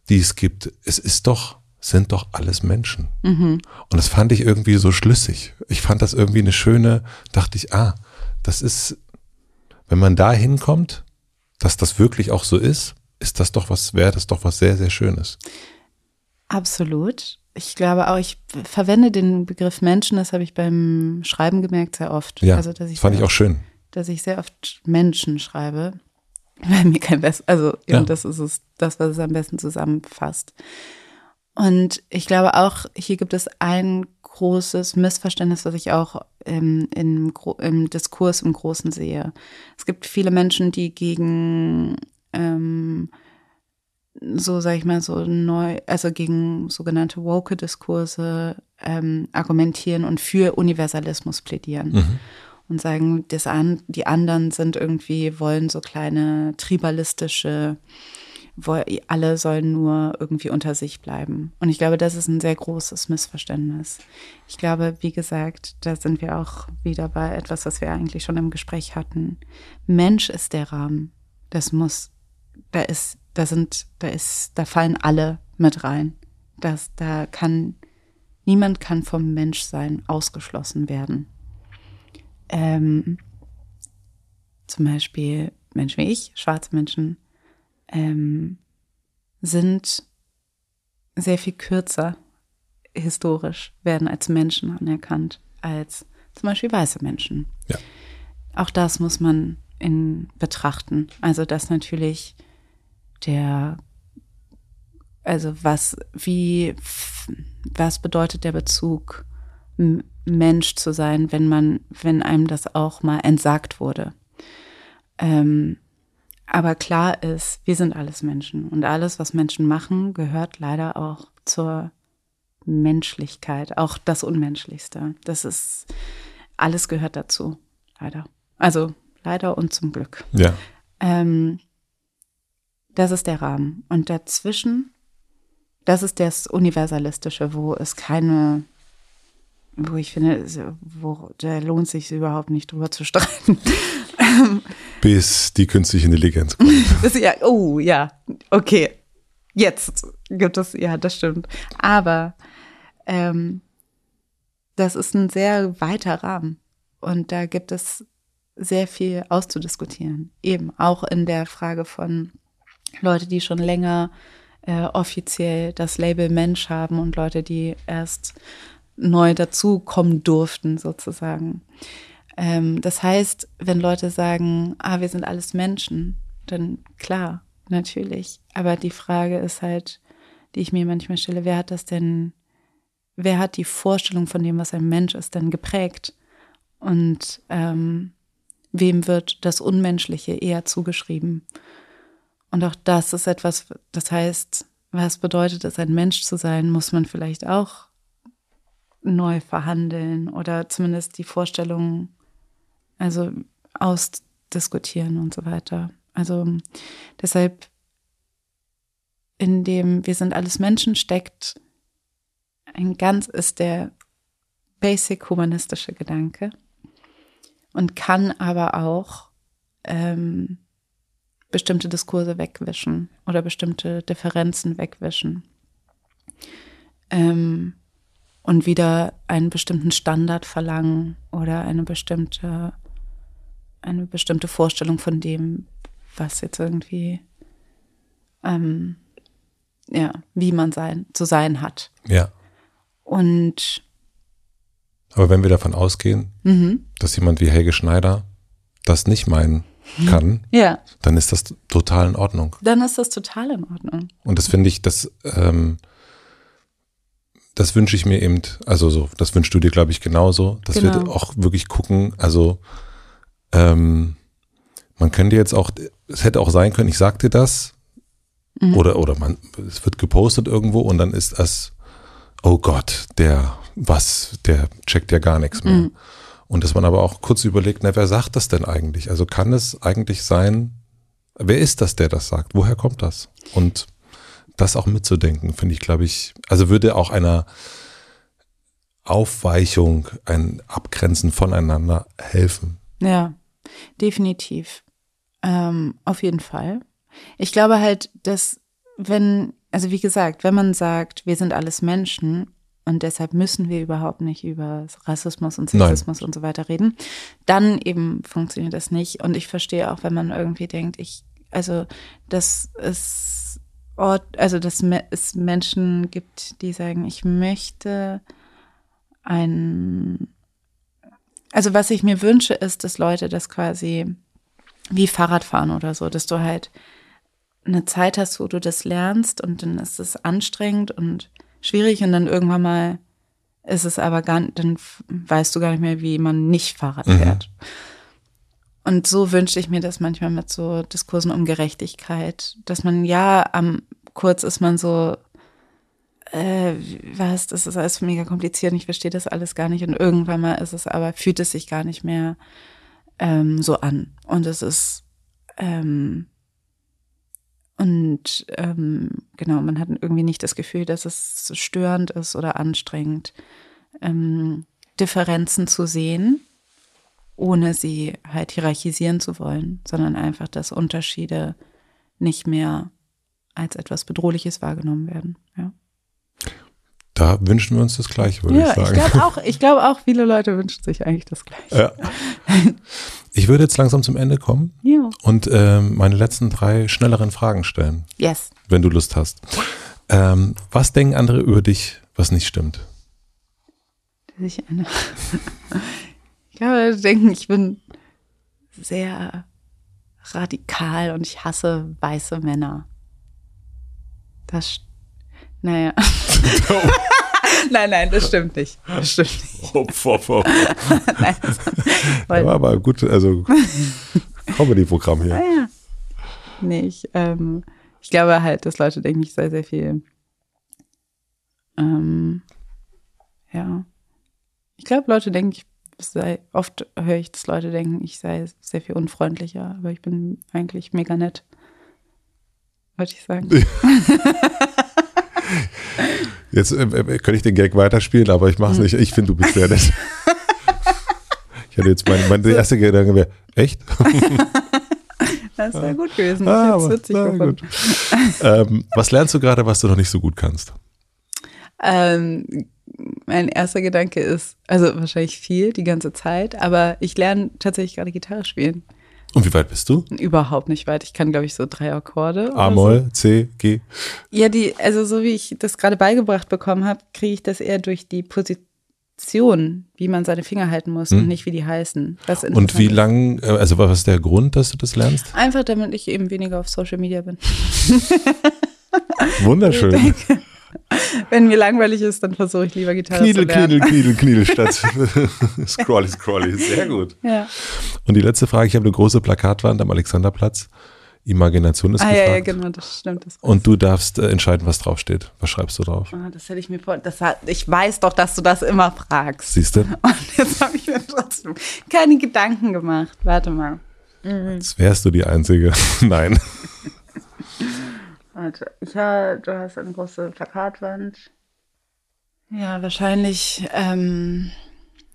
die es gibt. Es ist doch, sind doch alles Menschen. Mhm. Und das fand ich irgendwie so schlüssig. Ich fand das irgendwie eine schöne, dachte ich, ah, das ist, wenn man da hinkommt, dass das wirklich auch so ist, ist das doch was, wäre das doch was sehr, sehr Schönes. Absolut ich glaube auch, ich verwende den Begriff Menschen, das habe ich beim Schreiben gemerkt, sehr oft. Ja, also, dass ich fand ich auch schön. Dass ich sehr oft Menschen schreibe, *laughs* weil mir kein Best, also ja. das ist es, das, was es am besten zusammenfasst. Und ich glaube auch, hier gibt es ein großes Missverständnis, was ich auch im, im, im Diskurs im Großen sehe. Es gibt viele Menschen, die gegen ähm, so, sag ich mal, so neu, also gegen sogenannte Woke-Diskurse ähm, argumentieren und für Universalismus plädieren. Mhm. Und sagen, das an, die anderen sind irgendwie, wollen so kleine tribalistische, alle sollen nur irgendwie unter sich bleiben. Und ich glaube, das ist ein sehr großes Missverständnis. Ich glaube, wie gesagt, da sind wir auch wieder bei etwas, was wir eigentlich schon im Gespräch hatten. Mensch ist der Rahmen. Das muss, da ist da sind, da ist, da fallen alle mit rein. Das, da kann, niemand kann vom Menschsein ausgeschlossen werden. Ähm, zum Beispiel Menschen wie ich, schwarze Menschen, ähm, sind sehr viel kürzer historisch, werden als Menschen anerkannt, als zum Beispiel weiße Menschen. Ja. Auch das muss man in betrachten. Also, dass natürlich der, also was, wie, was bedeutet der Bezug, Mensch zu sein, wenn man, wenn einem das auch mal entsagt wurde. Ähm, aber klar ist, wir sind alles Menschen und alles, was Menschen machen, gehört leider auch zur Menschlichkeit, auch das Unmenschlichste. Das ist, alles gehört dazu, leider. Also leider und zum Glück. Ja. Ähm, das ist der Rahmen. Und dazwischen, das ist das Universalistische, wo es keine, wo ich finde, wo da lohnt sich überhaupt nicht drüber zu streiten. *laughs* Bis die künstliche Intelligenz kommt. *laughs* ja, oh ja, okay. Jetzt gibt es, ja, das stimmt. Aber ähm, das ist ein sehr weiter Rahmen. Und da gibt es sehr viel auszudiskutieren. Eben auch in der Frage von Leute, die schon länger äh, offiziell das Label Mensch haben und Leute, die erst neu dazukommen durften, sozusagen. Ähm, das heißt, wenn Leute sagen, ah, wir sind alles Menschen, dann klar, natürlich. Aber die Frage ist halt, die ich mir manchmal stelle, wer hat das denn, wer hat die Vorstellung von dem, was ein Mensch ist, denn geprägt? Und ähm, wem wird das Unmenschliche eher zugeschrieben? Und auch das ist etwas, das heißt, was bedeutet es, ein Mensch zu sein, muss man vielleicht auch neu verhandeln oder zumindest die Vorstellung also ausdiskutieren und so weiter. Also deshalb in dem wir sind alles Menschen steckt ein ganz ist der basic humanistische Gedanke und kann aber auch ähm, bestimmte Diskurse wegwischen oder bestimmte Differenzen wegwischen ähm, und wieder einen bestimmten Standard verlangen oder eine bestimmte eine bestimmte Vorstellung von dem, was jetzt irgendwie ähm, ja, wie man sein, zu sein hat. Ja. Und aber wenn wir davon ausgehen, mhm. dass jemand wie Helge Schneider das nicht meinen kann, *laughs* ja. dann ist das total in Ordnung. Dann ist das total in Ordnung. Und das finde ich, das, ähm, das wünsche ich mir eben, also so, das wünschst du dir, glaube ich, genauso, dass genau. wir auch wirklich gucken, also ähm, man könnte jetzt auch, es hätte auch sein können, ich sag dir das, mhm. oder, oder man, es wird gepostet irgendwo und dann ist das, oh Gott, der, was, der checkt ja gar nichts mehr. Mhm. Und dass man aber auch kurz überlegt, na, wer sagt das denn eigentlich? Also kann es eigentlich sein, wer ist das, der das sagt? Woher kommt das? Und das auch mitzudenken, finde ich, glaube ich, also würde auch einer Aufweichung, ein Abgrenzen voneinander helfen. Ja, definitiv. Ähm, auf jeden Fall. Ich glaube halt, dass wenn, also wie gesagt, wenn man sagt, wir sind alles Menschen und deshalb müssen wir überhaupt nicht über Rassismus und Sexismus Nein. und so weiter reden, dann eben funktioniert das nicht. Und ich verstehe auch, wenn man irgendwie denkt, ich, also, dass es Ort, also dass es Menschen gibt, die sagen, ich möchte ein, also was ich mir wünsche, ist, dass Leute das quasi wie Fahrradfahren oder so, dass du halt eine Zeit hast, wo du das lernst und dann ist es anstrengend und schwierig und dann irgendwann mal ist es aber gar dann weißt du gar nicht mehr, wie man nicht Fahrrad mhm. fährt. Mhm. Und so wünsche ich mir das manchmal mit so Diskursen um Gerechtigkeit, dass man ja am kurz ist man so, äh, was, das ist alles mega kompliziert und ich verstehe das alles gar nicht und irgendwann mal ist es aber, fühlt es sich gar nicht mehr ähm, so an. Und es ist, ähm, und ähm, genau, man hat irgendwie nicht das Gefühl, dass es störend ist oder anstrengend, ähm, Differenzen zu sehen, ohne sie halt hierarchisieren zu wollen, sondern einfach, dass Unterschiede nicht mehr als etwas Bedrohliches wahrgenommen werden. Ja. Da wünschen wir uns das Gleiche, würde ja, ich sagen. *laughs* Ich glaube auch, ich glaube auch, viele Leute wünschen sich eigentlich das Gleiche. Ja. Ich würde jetzt langsam zum Ende kommen ja. und äh, meine letzten drei schnelleren Fragen stellen. Yes. Wenn du Lust hast. Ähm, was denken andere über dich, was nicht stimmt? Dass ich eine. *laughs* ich glaube, denken, ich bin sehr radikal und ich hasse weiße Männer. Das. Naja. *laughs* nein, nein, das stimmt nicht. Das stimmt nicht. Hopp, hopp, hopp. *laughs* nein, war aber gut, also *laughs* Comedy-Programm hier. Ah, ja. Nee, ich, ähm, ich glaube halt, dass Leute denken, ich sei sehr viel. Ähm, ja. Ich glaube, Leute denken, ich sei, oft höre ich, dass Leute denken, ich sei sehr viel unfreundlicher, aber ich bin eigentlich mega nett. Wollte ich sagen. *laughs* Jetzt äh, äh, könnte ich den Gag weiterspielen, aber ich mache es hm. nicht. Ich finde, du bist sehr nett. *laughs* Ich hatte jetzt mein, mein erster Gedanke wäre, echt? *laughs* Das wäre gut gewesen. Ah, aber, witzig na, gut. ähm, was lernst du gerade, was du noch nicht so gut kannst? Ähm, mein erster Gedanke ist, also wahrscheinlich viel die ganze Zeit, aber ich lerne tatsächlich gerade Gitarre spielen. Und wie weit bist du? Überhaupt nicht weit. Ich kann, glaube ich, so drei Akkorde. A-Moll, so. C, G. Ja, die, also so wie ich das gerade beigebracht bekommen habe, kriege ich das eher durch die Position, wie man seine Finger halten muss hm. und nicht wie die heißen. und wie lang, äh, also was ist der Grund, dass du das lernst? Einfach, damit ich eben weniger auf Social Media bin. *laughs* Wunderschön. *laughs* Wenn mir langweilig ist, dann versuche ich lieber Gitarre Kniedel, zu lernen. Kniedel, Kniedel, Kniedel *laughs* statt *laughs* Scrolly, Scrolly. Sehr gut. Ja. Und die letzte Frage, ich habe eine große Plakatwand am Alexanderplatz. Imagination ist ah, gefragt. ja, ja, genau, das stimmt. Das und du darfst äh, entscheiden, was draufsteht. Was schreibst du drauf? Ah, das hätte ich mir vor. Das hat, ich weiß doch, dass du das immer fragst. Siehst du? Und jetzt habe ich mir trotzdem keine Gedanken gemacht. Warte mal. Jetzt wärst du die Einzige. Nein. Warte, ich habe, du hast eine große Plakatwand. Ja, wahrscheinlich ähm,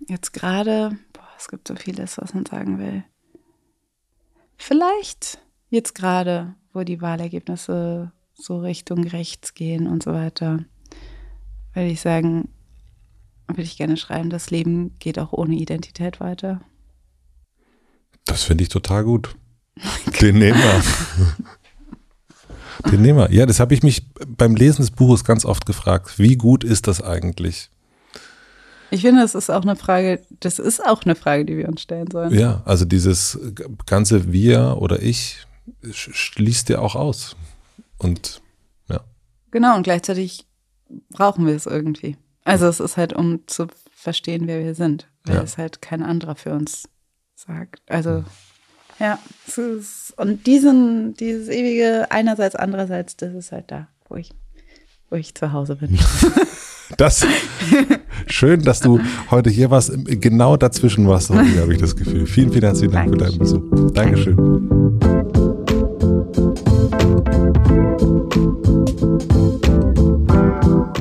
jetzt gerade, boah, es gibt so vieles, was man sagen will. Vielleicht jetzt gerade, wo die Wahlergebnisse so Richtung rechts gehen und so weiter, würde ich sagen, würde ich gerne schreiben, das Leben geht auch ohne Identität weiter. Das finde ich total gut. *laughs* Den nehmen wir. *laughs* Den nehmen wir. Ja, das habe ich mich beim Lesen des Buches ganz oft gefragt. Wie gut ist das eigentlich? Ich finde, das ist auch eine Frage, das ist auch eine Frage, die wir uns stellen sollen. Ja, also dieses ganze Wir oder Ich schließt ja auch aus. Und ja. Genau, und gleichzeitig brauchen wir es irgendwie. Also es ist halt, um zu verstehen, wer wir sind, weil ja. es halt kein anderer für uns sagt. Also ja, ist, und diesen, dieses ewige einerseits, andererseits, das ist halt da, wo ich, wo ich zu Hause bin. *laughs* Das schön, dass du heute hier warst, genau dazwischen warst, habe ich das Gefühl. Vielen, vielen herzlichen Dank Dankeschön. für deinen Besuch. Dankeschön.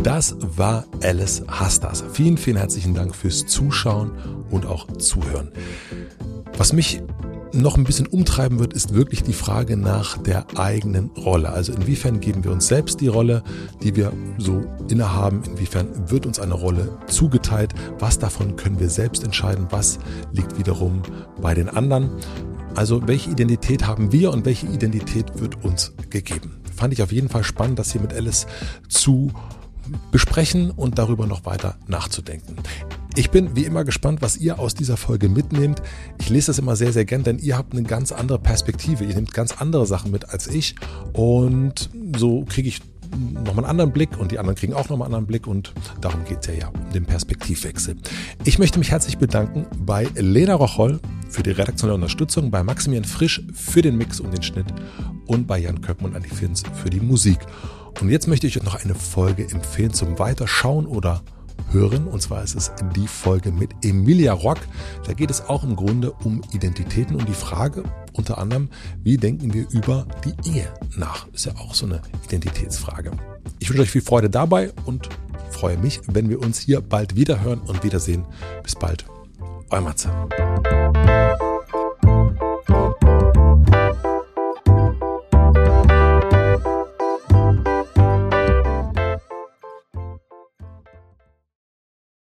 Das war Alice Hastas. Vielen, vielen herzlichen Dank fürs Zuschauen und auch Zuhören. Was mich noch ein bisschen umtreiben wird, ist wirklich die Frage nach der eigenen Rolle. Also inwiefern geben wir uns selbst die Rolle, die wir so innehaben, inwiefern wird uns eine Rolle zugeteilt, was davon können wir selbst entscheiden, was liegt wiederum bei den anderen. Also welche Identität haben wir und welche Identität wird uns gegeben. Fand ich auf jeden Fall spannend, das hier mit Alice zu besprechen und darüber noch weiter nachzudenken. Ich bin wie immer gespannt, was ihr aus dieser Folge mitnehmt. Ich lese das immer sehr, sehr gern, denn ihr habt eine ganz andere Perspektive. Ihr nehmt ganz andere Sachen mit als ich. Und so kriege ich nochmal einen anderen Blick und die anderen kriegen auch nochmal einen anderen Blick und darum geht es ja, ja um den Perspektivwechsel. Ich möchte mich herzlich bedanken bei Lena Rocholl für die redaktionelle Unterstützung, bei Maximilian Frisch für den Mix und den Schnitt und bei Jan Köppen und Andi Fins für die Musik. Und jetzt möchte ich euch noch eine Folge empfehlen zum Weiterschauen oder hören. Und zwar ist es die Folge mit Emilia Rock. Da geht es auch im Grunde um Identitäten und die Frage unter anderem, wie denken wir über die Ehe nach? Ist ja auch so eine Identitätsfrage. Ich wünsche euch viel Freude dabei und freue mich, wenn wir uns hier bald wieder hören und wiedersehen. Bis bald. Euer Matze.